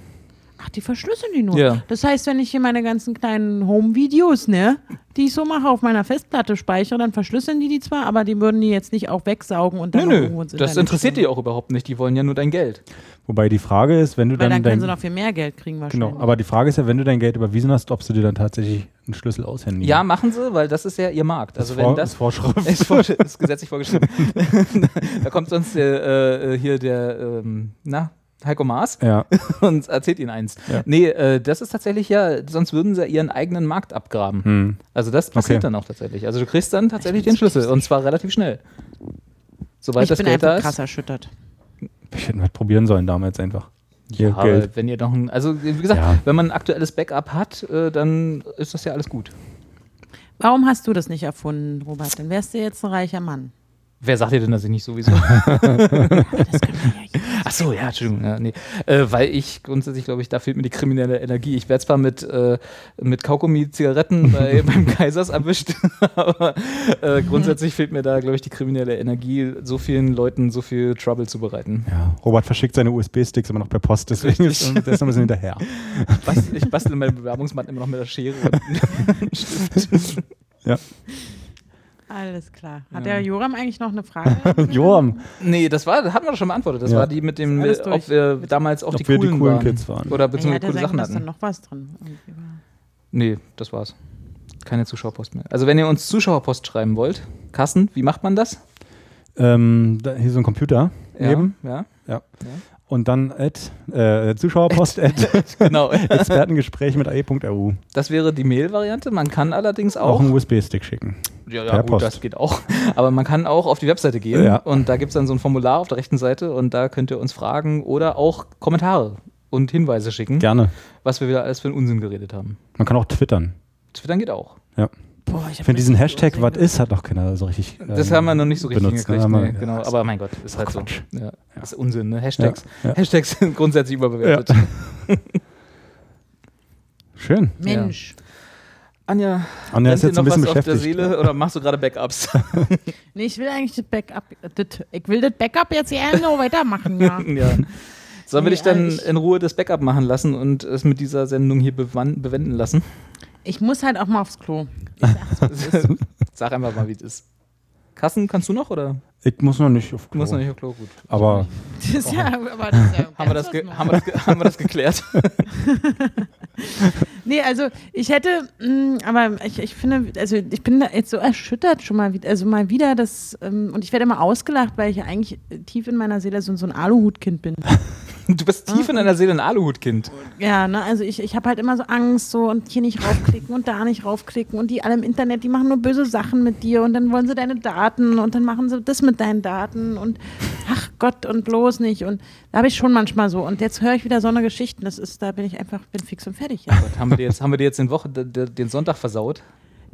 Ach, die verschlüsseln die nur. Ja. Das heißt, wenn ich hier meine ganzen kleinen Home-Videos, ne, die ich so mache, auf meiner Festplatte speichere, dann verschlüsseln die die zwar, aber die würden die jetzt nicht auch wegsaugen und dann Nö, nö. irgendwo ins Das Internet interessiert die stellen. auch überhaupt nicht. Die wollen ja nur dein Geld. Wobei die Frage ist, wenn du Weil dann, dann können sie dein, noch viel mehr Geld kriegen wahrscheinlich. genau, aber die Frage ist ja, wenn du dein Geld überwiesen hast, ob du dir dann tatsächlich einen Schlüssel aushändigen. Ja, machen sie, weil das ist ja ihr Markt. das Also ist, wenn vor, das ist Vorschrift. ist, vor, ist gesetzlich vorgeschrieben. da kommt sonst der, äh, hier der, ähm, na, Heiko Maas ja, und erzählt ihnen eins. Ja. Nee, äh, das ist tatsächlich ja, sonst würden sie ihren eigenen Markt abgraben. hm. Also das passiert Okay. dann auch tatsächlich. Also du kriegst dann tatsächlich den Schlüssel und zwar relativ schnell. Sobald ich das bin Geld einfach da krass ist. erschüttert. ich hätte mal probieren sollen damals einfach. Ja, Geld. wenn ihr noch ein, also wie gesagt, Ja. wenn man ein aktuelles Backup hat, äh, dann ist das ja alles gut. Warum hast du das nicht erfunden, Robert? Dann wärst du jetzt ein reicher Mann. Wer sagt dir denn, dass ich nicht sowieso? Das kann man ja Ach so, ja, Entschuldigung. Ja, nee. äh, weil ich grundsätzlich glaube ich, da fehlt mir die kriminelle Energie. Ich werde zwar mit, äh, mit Kaugummi Zigaretten bei, beim Kaisers erwischt, aber äh, grundsätzlich fehlt mir da, glaube ich, die kriminelle Energie, so vielen Leuten so viel Trouble zu bereiten. Ja, Robert verschickt seine USB-Sticks immer noch per Post, deswegen ist Richtig. der ist noch ein bisschen hinterher. Ich bastel, ich bastel meine Bewerbungsmatten immer noch mit der Schere. Und Stift. Alles klar. Hat Ja. der Joram eigentlich noch eine Frage? Joram, nee, das war, das hatten wir doch schon beantwortet. Das Ja. war die mit dem, ob wir damals auch ob die wir coolen, die coolen waren. Kids waren. Oder Ja, beziehungsweise hätte coole Sachen hatten. noch was drin. Nee, das war's. Keine Zuschauerpost mehr. Also wenn ihr uns Zuschauerpost schreiben wollt, Carsten, wie macht man das? ähm, da, hier so ein Computer neben Ja, und dann at, äh, Zuschauerpost at genau. Expertengespräch mit ae.ru. Das wäre die Mail-Variante. Man kann allerdings Auch auch. einen USB-Stick schicken. ja, ja gut, Post. das geht auch. Aber man kann auch auf die Webseite gehen Ja. und da gibt es dann so ein Formular auf der rechten Seite und da könnt ihr uns Fragen oder auch Kommentare und Hinweise schicken, Gerne. was wir wieder alles für einen Unsinn geredet haben. Man kann auch twittern. Twittern geht auch. Boah, finde diesen Hashtag, was ist, hat noch keiner so richtig. Das ähm, haben wir noch nicht so richtig benutzt, ne? wir- Nee, genau. ja, Aber mein Gott, ist halt Quatsch. so. Ja, Das ist Unsinn, ne? Hashtags. Ja, ja. Hashtags sind grundsätzlich überbewertet. Schön. Mensch. Anja, Anja ist jetzt ein noch bisschen was auf der beschäftigt. Seele oder machst du gerade Backups? Nee, ich will eigentlich das Backup. Das, ich will das Backup jetzt gerne noch weitermachen, ja. ja. Sollen wir Nee, dich dann ich- in Ruhe das Backup machen lassen und es mit dieser Sendung hier bewenden lassen? Ich muss halt auch mal aufs Klo. Ich sag's. Sag einfach mal, wie es ist. Kassen, kannst du noch oder? Ich muss noch nicht auf Du musst Klo. noch nicht auf Klo, gut. Aber Das ist ja, aber das ist ja Haben wir, das ge- was Neues. haben, wir das ge- haben wir das geklärt? Nee, also ich hätte, mh, aber ich, ich finde, also ich bin da jetzt so erschüttert schon mal wieder, also mal wieder das, ähm, und ich werde immer ausgelacht, weil ich ja eigentlich tief in meiner Seele so, so ein Aluhutkind bin. Du bist tief in deiner Seele ein Aluhutkind. Ja, ne, also ich, ich habe halt immer so Angst so und hier nicht raufklicken und da nicht raufklicken und die alle im Internet, die machen nur böse Sachen mit dir und dann wollen sie deine Daten und dann machen sie das mit deinen Daten und ach Gott und bloß nicht und da habe ich schon manchmal so und jetzt höre ich wieder so eine Geschichten, das ist, da bin ich einfach, bin fix und fertig. Ja. Gott, haben wir dir jetzt, haben wir dir jetzt den, Woche, den Sonntag versaut?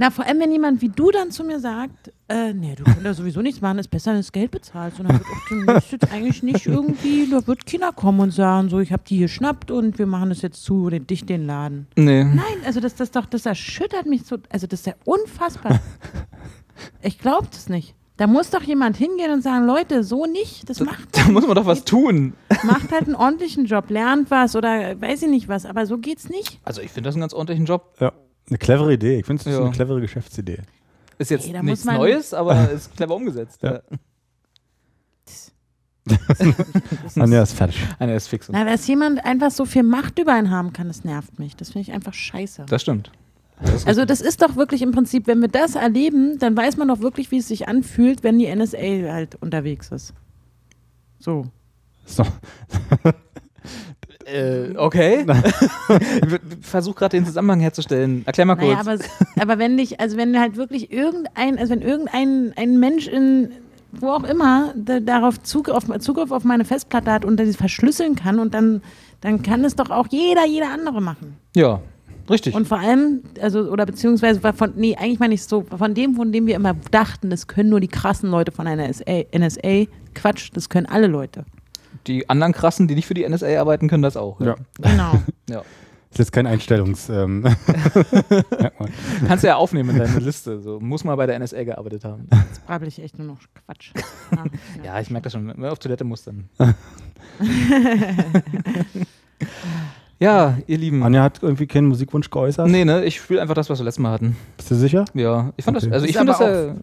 Na, vor allem, wenn jemand wie du dann zu mir sagt, äh, nee, du kannst da sowieso nichts machen, ist besser, wenn du das Geld bezahlst. Und dann wird auch demnächst jetzt eigentlich nicht irgendwie, da wird keiner kommen und sagen, so, ich habe die hier geschnappt und wir machen das jetzt zu, den, dich den Laden. Nee. Nein, also das, das doch, das erschüttert mich so, also das ist ja unfassbar. Ich glaube das nicht. Da muss doch jemand hingehen und sagen, Leute, so nicht, das macht, Da muss man doch was tun. macht halt einen ordentlichen Job, lernt was oder weiß ich nicht was, aber so geht's nicht. Also ich finde das einen ganz ordentlichen Job. Ja. Eine clevere Idee. Ich finde, es Ja. eine clevere Geschäftsidee. Ist jetzt da nichts Neues, aber ist clever umgesetzt. Ja. Ja. Anja ist fertig. Einer ist fix. Na, dass jemand einfach so viel Macht über einen haben kann, das nervt mich. Das finde ich einfach scheiße. Das stimmt. Also das ist doch wirklich im Prinzip, wenn wir das erleben, dann weiß man doch wirklich, wie es sich anfühlt, wenn die NSA halt unterwegs ist. So. So. Äh, okay. Ich Versuch gerade den Zusammenhang herzustellen. Erklär mal kurz. Naja, aber, aber wenn dich, also wenn halt wirklich irgendein, also wenn irgendein ein Mensch in wo auch immer da, darauf Zugriff, Zugriff auf meine Festplatte hat und das verschlüsseln kann und dann, dann kann es doch auch jeder, jeder andere machen. ja, richtig. Und vor allem, also, oder beziehungsweise von, nee, eigentlich meine ich so, von dem, von dem wir immer dachten, das können nur die krassen Leute von einer NSA, NSA Quatsch, das können alle Leute. Die anderen krassen, die nicht für die NSA arbeiten, können das auch. Ja. Genau. ja. Das ist jetzt kein Einstellungs. Ähm. Kannst du ja aufnehmen in deine Liste. So, muss mal bei der NSA gearbeitet haben. Jetzt brabbel ich echt nur noch Quatsch. Ja, Ja, ich merke das schon. Wenn man auf Toilette muss, dann. ja, ihr Lieben. Anja hat irgendwie keinen Musikwunsch geäußert. Nee, ne? Ich spiele einfach das, was wir letztes Mal hatten. Bist du sicher? Ja, ich fand Okay. das. Also, Ist ich finde das ja.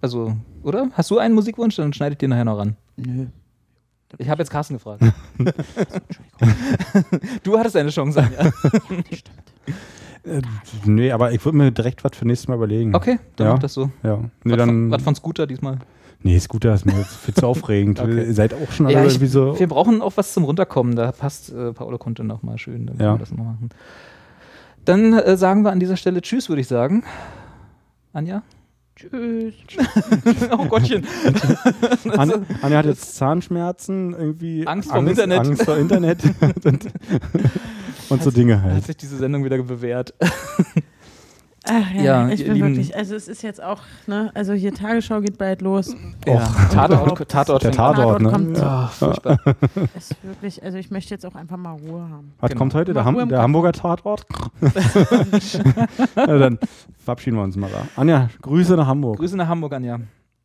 Also, oder? Hast du einen Musikwunsch? Dann schneide ich dir nachher noch ran. Nö. Ich habe jetzt Carsten gefragt. du hattest eine Chance, Anja. Das stimmt. Äh, nee, aber ich würde mir direkt was für nächstes Mal überlegen. Okay, dann Ja. mach das so. Ja. Nee, was, dann, von, was von Scooter diesmal? nee, Scooter ist mir jetzt viel zu aufregend. Okay. Ihr seid auch schon alle Ja, ich, irgendwie so. wir brauchen auch was zum Runterkommen. Da passt äh, Paolo Conte noch mal schön. Dann können Ja. wir das noch machen. Dann äh, sagen wir an dieser Stelle Tschüss, würde ich sagen. Anja? Tschüss. oh Gottchen. Anja, Anja hat jetzt Zahnschmerzen, irgendwie Angst vorm Internet. Angst vor Internet und, und so Dinge Hat halt. sich diese Sendung wieder bewährt. Ach, ja, Ja, ich bin Lieben. wirklich, also es ist jetzt auch, ne, also hier Tagesschau geht bald los. Ja. Tatort, Tatort, Der Tatort, Tatort ne? kommt. Ja. Furchtbar. Ist wirklich, also ich möchte jetzt auch einfach mal Ruhe haben. Was Genau. kommt heute? Der, Ham der Kopf. Hamburger Tatort? ja, dann verabschieden wir uns mal da. Anja, Grüße nach Hamburg. Grüße nach Hamburg, Anja.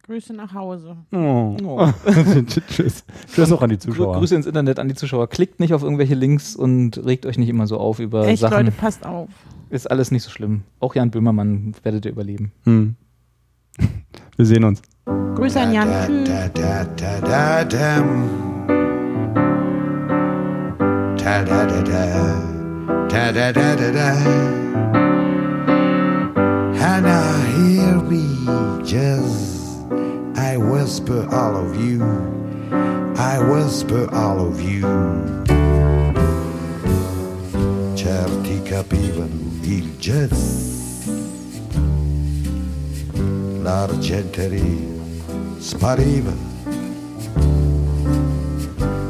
Grüße nach Hause. Oh. Oh. Tschüss. Tschüss auch an die Zuschauer. Grüße ins Internet an die Zuschauer. Klickt nicht auf irgendwelche Links und regt euch nicht immer so auf über Echt, Sachen. Leute, passt auf. Ist alles nicht so schlimm. Auch Jan Böhmermann werdet ihr überleben. Hm. Wir sehen uns. Grüße an Jan. Hannah, hear me just. I whisper all of you. I whisper all of you. Certi capivano il jazz. L'argenteria spariva.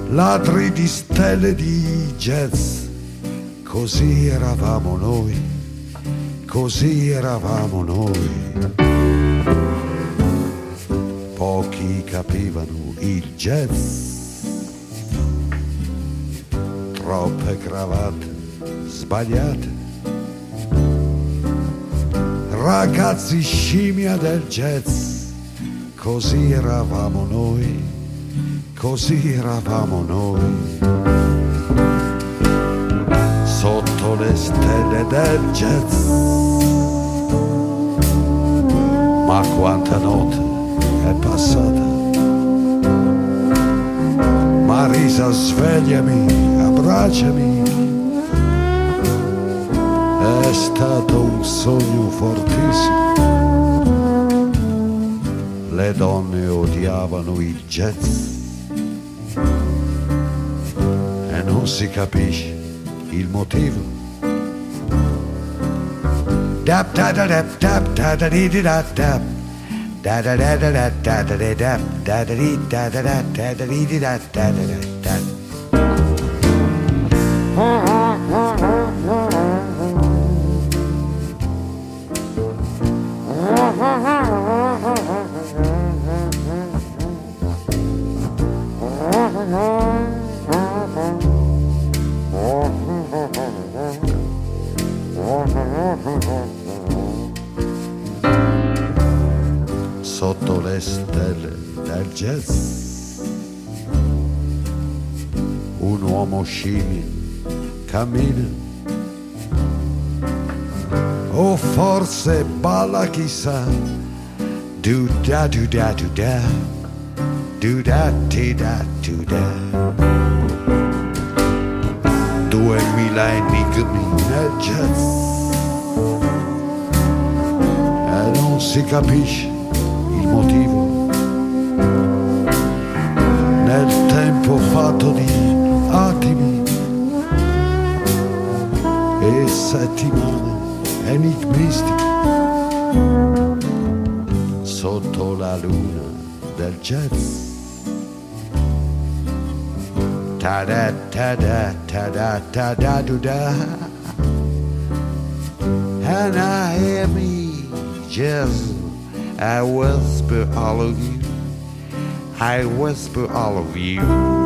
Ladri di stelle di jazz, così eravamo noi, così eravamo noi. Pochi capivano il jazz, troppe cravatte sbagliate. Ragazzi scimmia del jazz, così eravamo noi, così eravamo noi. Sotto le stelle del jazz, ma quanta notte è passata. Marisa, svegliami, abbracciami. È stato un sogno fortissimo. Le donne odiavano il jazz. E non si capisce il motivo. Dap da da dap dap da da dee da dap. Da da da da da da da da da da da da da da da da da da. Balla chissà do da do da do da. Do da ti da do da. Duemila enigmi nel jazz e non si capisce il motivo nel tempo fatto di attimi e settimane enigmistiche la luna del jazz. Ta da ta da ta da ta da do da. And I hear me jazz. I whisper all of you. I whisper all of you.